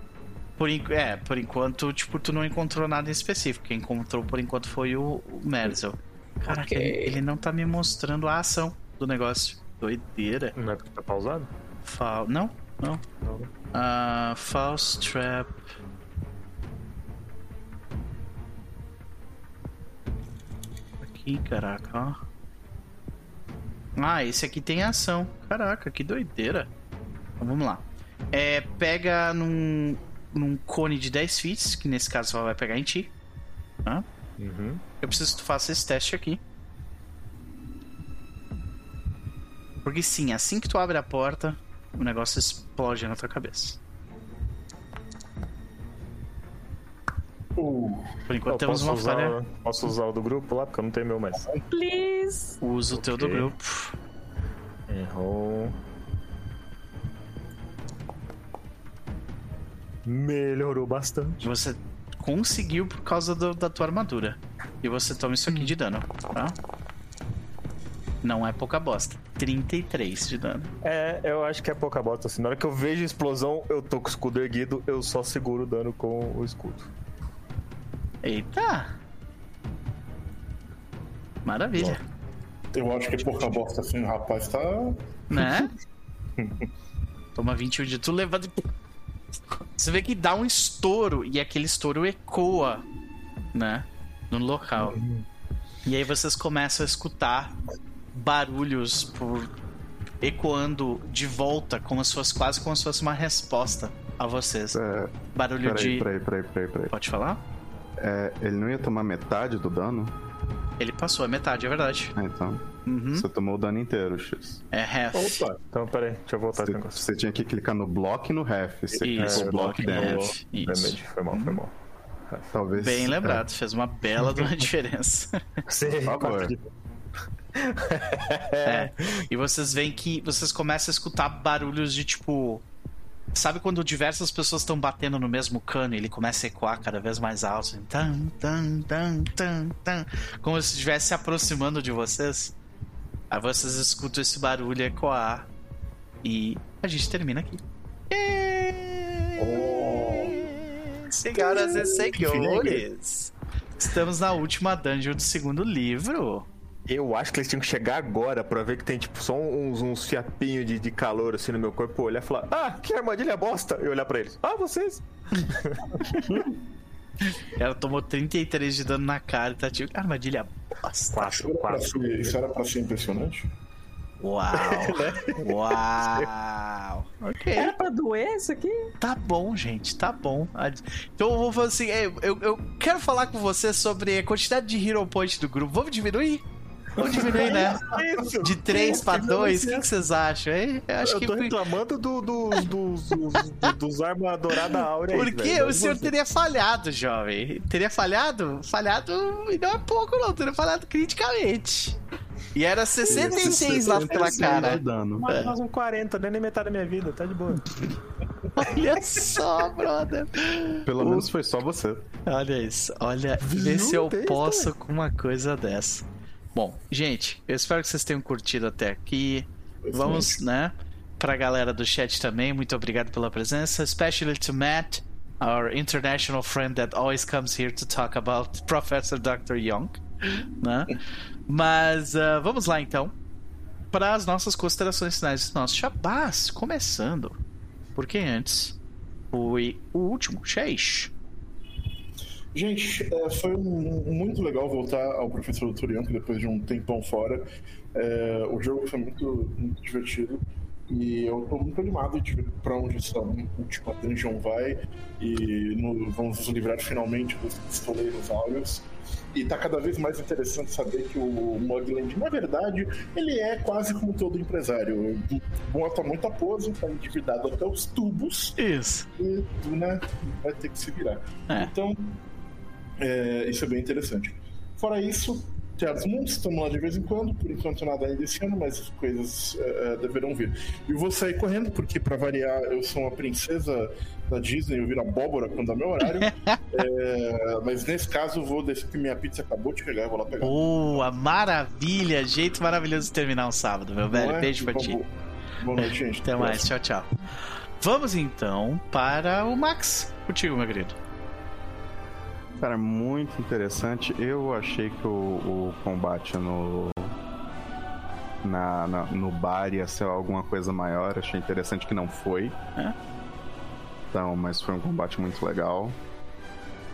Por, é, por enquanto, tipo, tu não encontrou nada em específico. Quem encontrou por enquanto foi o, o Merzel. Caraca, okay. ele, ele, não tá me mostrando a ação do negócio. Doideira. Não é porque tá pausado? Fa não, não. não. Uh, false Trap. Aqui, caraca, ó. Ah, esse aqui tem ação. Caraca, que doideira. Então vamos lá. É, pega num, num cone de 10 feet, que nesse caso só vai pegar em ti. Tá? Uhum. Eu preciso que tu faça esse teste aqui. Porque sim, assim que tu abre a porta, o negócio explode na tua cabeça. Uh, Por enquanto temos uma usar, falha. Posso usar o do grupo lá? Porque eu não tenho meu mais. Please! Usa o okay. teu do grupo. Errou. Melhorou bastante. Você conseguiu por causa do, da tua armadura. E você toma isso aqui de dano, tá? Não é pouca bosta. 33 de dano. É, eu acho que é pouca bosta. Assim, na hora que eu vejo a explosão, eu tô com o escudo erguido, eu só seguro o dano com o escudo. Eita! Maravilha. Eu acho que é pouca bosta assim, o rapaz tá. Né? Toma 21 de tu leva de. Você vê que dá um estouro e aquele estouro ecoa, né? No local. E aí vocês começam a escutar barulhos por ecoando de volta, como se fosse quase como se fosse uma resposta a vocês. É, Barulho peraí, de. Peraí, peraí, peraí, peraí. Pode falar? É, ele não ia tomar metade do dano? Ele passou a metade, é verdade. Ah, então. Uhum. Você tomou o dano inteiro, X. É half. Opa. Então, peraí, deixa eu voltar você, você tinha que clicar no block e no half. Você Isso, o block damage. Damage, foi mal, foi mal. Talvez. Bem lembrado, é. fez uma bela diferença. Sim, por favor. é. E vocês veem que vocês começam a escutar barulhos de tipo. Sabe quando diversas pessoas estão batendo no mesmo cano e ele começa a ecoar cada vez mais alto? Tan, tan, tan, tan, tan, como se estivesse se aproximando de vocês. Aí vocês escutam esse barulho ecoar. E a gente termina aqui. Oh. Senhoras e senhores, estamos na última dungeon do segundo livro. Eu acho que eles tinham que chegar agora pra ver que tem, tipo, só uns, uns fiapinhos de, de calor assim no meu corpo, olhar e falar, ah, que armadilha bosta! E olhar pra eles, ah, vocês! Ela tomou 33 de dano na cara e tá tipo, armadilha bosta. 4, 4. Isso era pra ser impressionante? Uau! Né? Uau! ok. Era pra doer isso aqui? Tá bom, gente, tá bom. Então eu vou fazer assim: eu, eu quero falar com você sobre a quantidade de Hero Point do grupo. Vamos diminuir? Vamos diminuir, né? Isso. De 3 pra 2, o que, que, vocês acham? hein? Eu, acho eu tô que... reclamando do, do, do, do, dos armas dourada áurea. Porque o senhor você. teria falhado, jovem. Teria falhado? Falhado e não é pouco, não. Teria falhado criticamente. E era 66 lá pela cara. Dano. Mas é. um 40, nem metade da minha vida, tá de boa. Olha só, brother. Pelo o... menos foi só você. Olha isso. Olha, vê se eu posso com uma coisa dessa. Bom, gente, eu espero que vocês tenham curtido até aqui. Vamos, né? Pra galera do chat também, muito obrigado pela presença. Especially to Matt, our international friend that always comes here to talk about Professor Dr. Young. Né? Mas uh, vamos lá então para as nossas considerações finais dos nossos chabás, começando. Porque antes foi o último, Sheish. Gente, é, foi um, muito legal voltar ao Professor Turianto depois de um tempão fora. É, o jogo foi muito, muito divertido. E eu tô muito animado de ver pra onde essa última dungeon vai. E no, vamos nos livrar finalmente dos pistoleiros áureos. E tá cada vez mais interessante saber que o Mogland, na verdade, ele é quase como todo empresário. Bota muita pose, tá endividado até os tubos. Isso. E, né, vai ter que se virar. É. Então, é, isso é bem interessante. Fora isso, Teatros Mundos, estamos lá de vez em quando, por enquanto nada ainda esse ano, mas as coisas é, é, deverão vir. E vou sair correndo, porque para variar, eu sou uma princesa da Disney, eu viro abóbora quando dá meu horário. é, mas nesse caso, eu vou descer que minha pizza acabou de chegar, eu vou lá pegar. Boa, maravilha! Jeito maravilhoso de terminar um sábado, meu velho. É? Beijo pra ti. Boa noite, gente. Até mais, tchau, tchau. Vamos então para o Max. Contigo, meu querido. Cara, muito interessante. Eu achei que o, o combate no, na, na, no bar ia ser alguma coisa maior. Achei interessante que não foi. É. Então, mas foi um combate muito legal.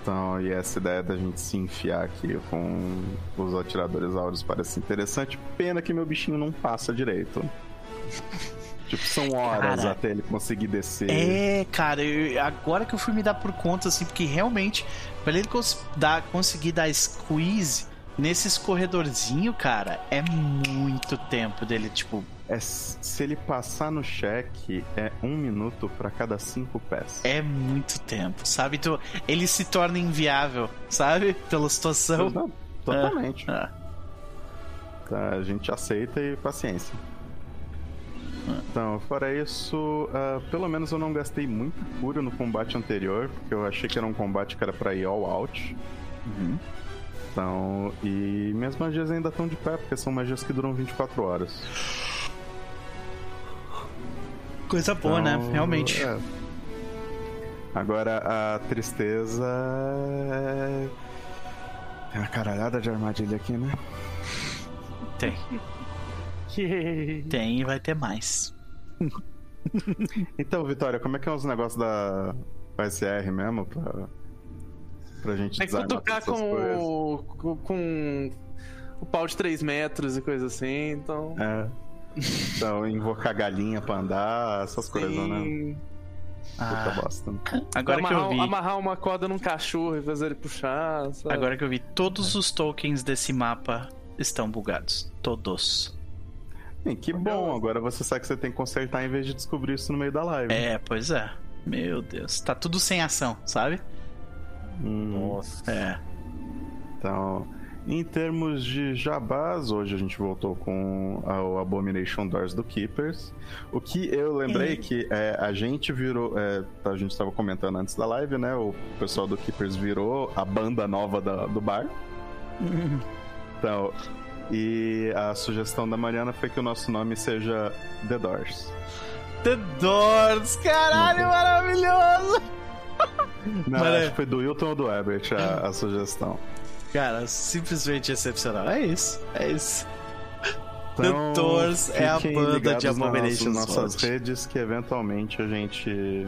Então, e essa ideia da gente se enfiar aqui com os atiradores áureos parece interessante. Pena que meu bichinho não passa direito. tipo, são horas Cara, até ele conseguir descer. É, cara, eu- agora que eu fui me dar por conta, assim, porque realmente, pra ele cons- dar, conseguir dar squeeze nesses corredorzinho, cara, é muito tempo dele, tipo, É, se ele passar no cheque, é um minuto pra cada cinco pés. é muito tempo, sabe? Então, ele se torna inviável, sabe? Pela situação. Não, totalmente. Ah, Tá, a gente aceita e paciência. Então, fora isso, ah, pelo menos eu não gastei muita cura no combate anterior, porque eu achei que era um combate que era pra ir all out. uhum. Então, e minhas magias ainda estão de pé, porque são magias que duram 24 horas. Coisa boa, né? Então, Realmente. é. Agora, a tristeza. é- Tem uma caralhada de armadilha aqui, né? Tem. Tem e vai ter mais. Então, Vitória, como é que é os negócios da SR mesmo? Pra, pra gente Tem que cutucar coisas? com, o- com, com o pau de 3 metros e coisa assim, então. É. Então, invocar galinha pra andar, essas coisas, né? Sim. Ah, bosta. agora que eu amarrar, vi. amarrar uma corda num cachorro e fazer ele puxar. sabe? Agora que eu vi, todos os tokens desse mapa estão bugados. Todos. Que bom, agora você sabe que você tem que consertar em vez de descobrir isso no meio da live. É, pois é. Meu Deus. Tá tudo sem ação, sabe? Hum, Nossa. É. Então, em termos de jabás, hoje a gente voltou com a- o Abomination Doors do Keepers. O que eu lembrei É. que é, a gente virou. é, a gente estava comentando antes da live, né? O pessoal do Keepers virou a banda nova da- do bar. Então, e a sugestão da Mariana foi que o nosso nome seja The Doors. The Doors, caralho, maravilhoso! Não, Mara- acho que foi do Wilton ou do Herbert a, a sugestão. Cara, simplesmente excepcional. É isso, é isso. Então, The Doors é a banda de Abomination nas nossas redes que eventualmente a gente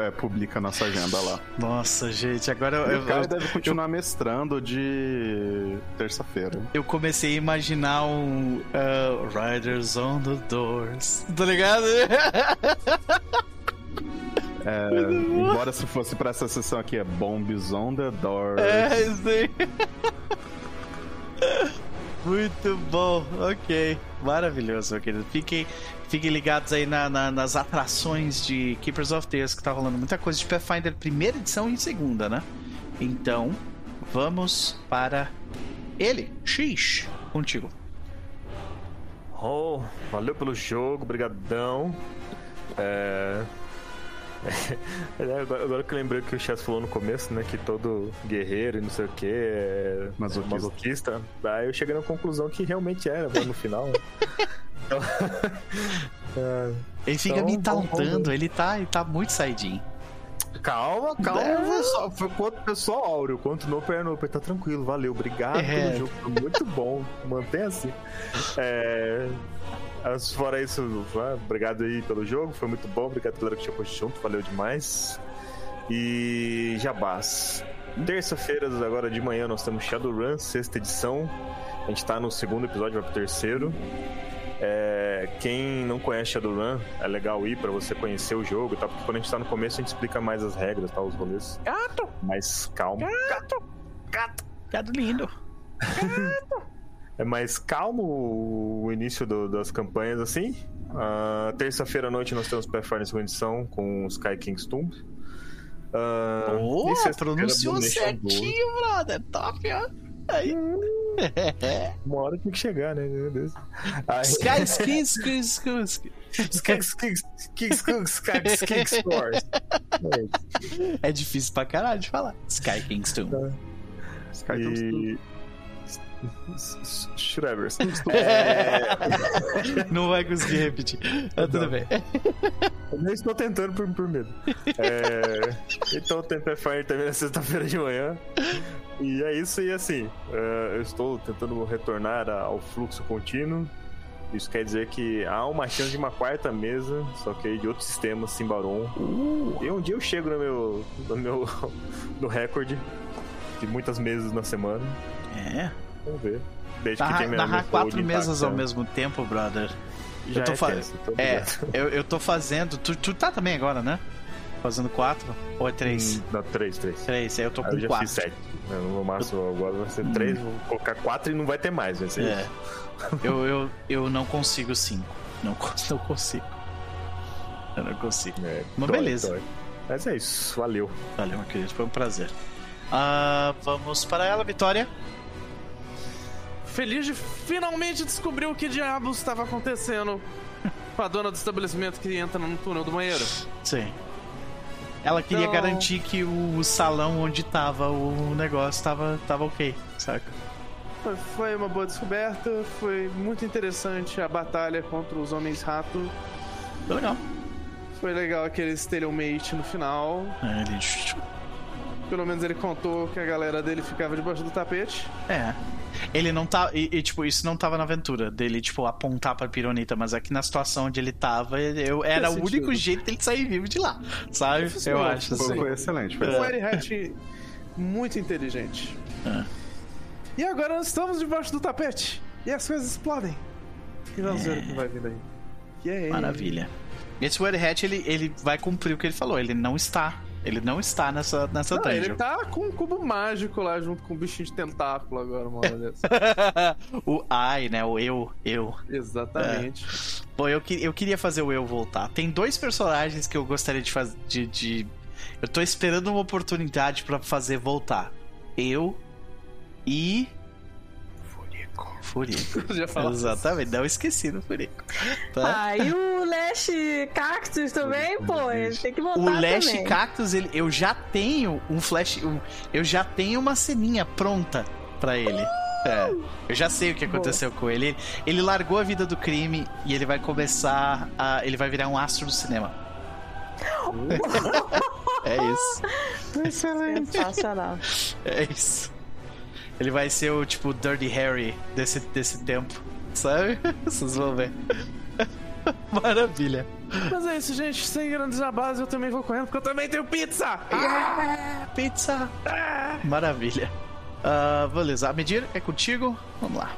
é, publica nossa agenda lá. Nossa, gente, agora eu, E eu, o cara eu- deve continuar mestrando de terça-feira. eu comecei a imaginar um uh, Riders on the Doors. Tá ligado? É, embora se fosse pra essa sessão aqui, é Bombs on the Doors. É, isso aí. Muito bom, ok. Maravilhoso, meu querido. Fiquem, fiquem ligados aí na- na- nas atrações de Keepers of Tales, que tá rolando muita coisa de Pathfinder primeira edição e segunda, né? Então, vamos para ele, X, contigo. Oh, valeu pelo jogo, brigadão. É... é, agora, agora que eu lembrei que o Chess falou no começo, né? Que todo guerreiro e não sei o que é Masoquista. masoquista. Daí eu cheguei na conclusão que realmente era, né, no final. Então, é, Ele fica Então, me vamos- ele tá, ele tá muito saidinho. calma, calma, É. pessoal. Foi quanto o pessoal áureo, quanto no Noper. Tá tranquilo, valeu, obrigado É. pelo jogo. Foi muito bom. Mantenha assim. É. Mas Fora isso, obrigado aí pelo jogo, foi muito bom. Obrigado galera que chegou junto, valeu demais. E Jabás. Terça-feira, agora de manhã, nós temos Shadowrun, sexta edição. A gente tá no segundo episódio, vai pro terceiro. É, quem não conhece Shadowrun, é legal ir pra você conhecer o jogo, tá? Porque quando a gente tá no começo, a gente explica mais as regras, tá? Os rolês. Gato! Mais calmo. Gado lindo. É mais calmo o início do- das campanhas, assim. Ah, Terça-feira à noite nós temos Pathfinder segunda edição com Sky King's Tomb. Ah, Boa, e pronunciou certinho, brother. Top, ó. Aí. Uma hora tem que chegar, né? Meu Deus. Aí- Sky, Kings, Kings Force. É difícil pra caralho de falar. Sky King's Tomb. Sky Tomb Shrevers. É... Não vai conseguir repetir. Tá tudo bem. Eu nem estou tentando por, por medo. É... Então, Tempefire também na sexta-feira de manhã. E é isso, e assim, uh, eu estou tentando retornar ao fluxo contínuo. Isso quer dizer que há uma chance de uma quarta mesa, só que aí de outro sistema, Simbaron. Uh, e um dia eu chego no meu, no meu no recorde de muitas mesas na semana. É. Vamos ver. Desde narrar, que tem narrar quatro mesas ao mesmo tempo, brother. Já eu tô é, fa... tenso, tô é eu, eu tô fazendo. Tu, tu tá também agora, né? Fazendo quatro? Ou é três? Hum, Não, três, três. Três, aí eu tô com eu já quatro. fiz sete. No máximo agora vai ser três, vou colocar quatro e não vai ter mais, vai ser É. isso. Eu, eu, eu não consigo cinco. Não, não consigo. Eu não consigo. É, Mas dói, beleza. dói. Mas é isso, valeu. Valeu, meu querido. Foi um prazer. Ah, vamos para ela, Vitória. Feliz de finalmente descobrir o que diabos estava acontecendo com a dona do estabelecimento que entra no túnel do banheiro. Sim. Ela queria Então- garantir que o salão onde tava o negócio tava, tava ok, saca? Foi, uma boa descoberta, foi muito interessante a batalha contra os Homens-Rato. Foi legal. Foi legal aquele stalemate no final. É, ele... Pelo menos ele contou que a galera dele ficava debaixo do tapete. É. Ele não tá. E, e, tipo, isso não tava na aventura dele, tipo, apontar pra Pironita, mas aqui na situação onde ele tava, eu, era o sentido. único jeito dele sair vivo de lá, sabe? Eu acho Foi, assim. foi excelente. Foi excelente. Fire Hat muito inteligente. É. E agora nós estamos debaixo do tapete. E as coisas explodem. E vamos ver o que vai vir daí. Yay. Maravilha. Esse Red Hat, ele, ele vai cumprir o que ele falou, ele não está. Ele não está nessa, nessa Não, dungeon. ele tá com um cubo mágico lá junto com um bichinho de tentáculo agora, uma hora o I, né? O eu, eu. Exatamente. Pô, eu, que- eu queria fazer o eu voltar. Tem dois personagens que eu gostaria de fazer. De, de- Eu tô esperando uma oportunidade pra fazer voltar. Eu e. Furico. Furico. Já falou. Exatamente, não esqueci do Furico. Tá? Ah, e o Lash Cactus também, pô, ele tem que voltar O Lash também. Cactus, ele, eu já tenho um flash. um- eu já tenho uma ceninha pronta pra ele. É, eu já sei o que aconteceu com ele. ele. Ele largou a vida do crime e ele vai começar a. Ele vai virar um astro do cinema. é isso. Excelente. Sensacional. É isso. Ele vai ser o tipo Dirty Harry desse, desse tempo. Sabe? Vocês vão ver. Maravilha. Mas é isso, gente. Sem grandes jabás, eu também vou correndo, porque eu também tenho pizza! Pizza. Maravilha. Ah, beleza. A medir é contigo? Vamos lá.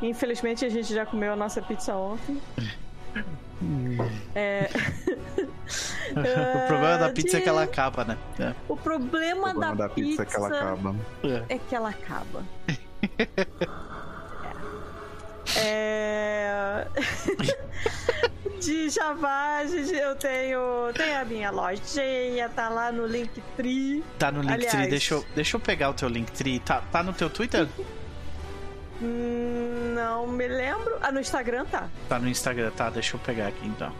Infelizmente a gente já comeu a nossa pizza ontem. É... o problema da Ah, pizza é que ela acaba, né? É. O problema, O problema da pizza é que ela acaba. é que ela acaba. É... De gente, eu tenho, tenho a minha lojinha, tá lá no Linktree. Tá no Linktree. Aliás- Deixa eu, deixa eu pegar o teu Linktree. Tá, tá no teu Twitter? Hum, Não me lembro. Ah, no Instagram tá. Tá no Instagram, tá? Deixa eu pegar aqui então.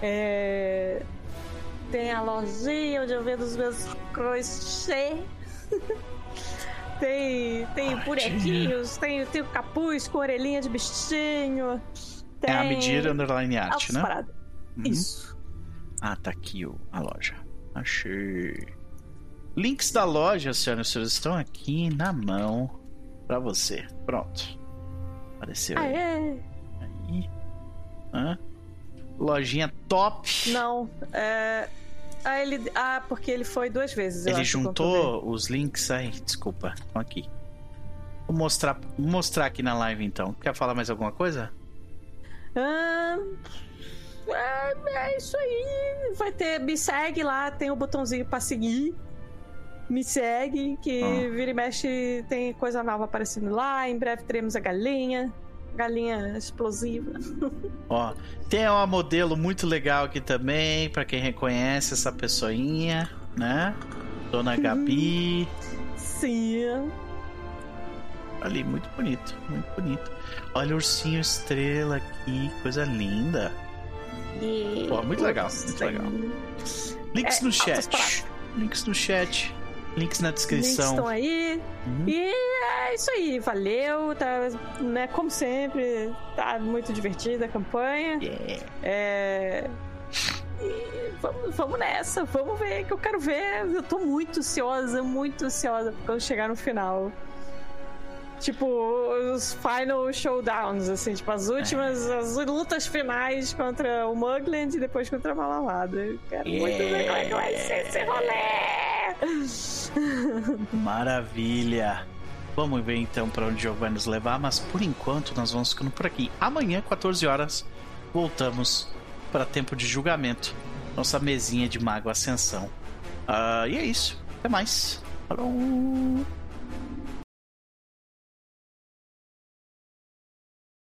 É... Tem a lojinha onde eu vendo os meus crochê. tem tem bonequinhos, tem, tem o capuz com orelhinha de bichinho. Tem... É a medir underline art, né? Uhum. Isso. Ah, tá aqui o, a loja. Achei. Links da loja, senhoras e senhores, estão aqui na mão pra você. Pronto. Apareceu aí. Aê! aí. Hã? Lojinha top. Não, é... Ah, ele... ah, porque ele foi duas vezes. Ele acho, juntou os links aí. Desculpa, estão aqui. Vou mostrar, mostrar aqui na live então. Quer falar mais alguma coisa? Ah, é, é isso aí. Vai ter. Me segue lá, tem o botãozinho pra seguir. Me segue, que Ah. vira e mexe tem coisa nova aparecendo lá. Em breve teremos a galinha. Galinha explosiva. Ó, tem uma modelo muito legal aqui também, pra quem reconhece essa pessoinha, né? Dona Gabi. Sim. Ali, muito bonito, muito bonito. Olha o ursinho estrela aqui, coisa linda. E... Pô, muito legal, muito legal. Links É, no chat. Links no chat. Links na descrição. Links estão aí. Uhum. E é isso aí, valeu. Tá, né, como sempre, tá muito divertida a campanha. Yeah. É. E vamos, vamos nessa, vamos ver, que eu quero ver. Eu tô muito ansiosa, muito ansiosa quando chegar no final. Tipo, os final showdowns, assim, tipo, as últimas, é. as lutas finais contra o Mugland e depois contra a Malamada. Quero yeah. muito ver como é que vai ser esse rolê! Maravilha! Vamos ver então para onde o jogo vai nos levar, mas por enquanto nós vamos ficando por aqui. Amanhã, 14 horas, voltamos para tempo de julgamento. Nossa mesinha de Mago Ascensão. Uh, e é isso. Até mais. Falou!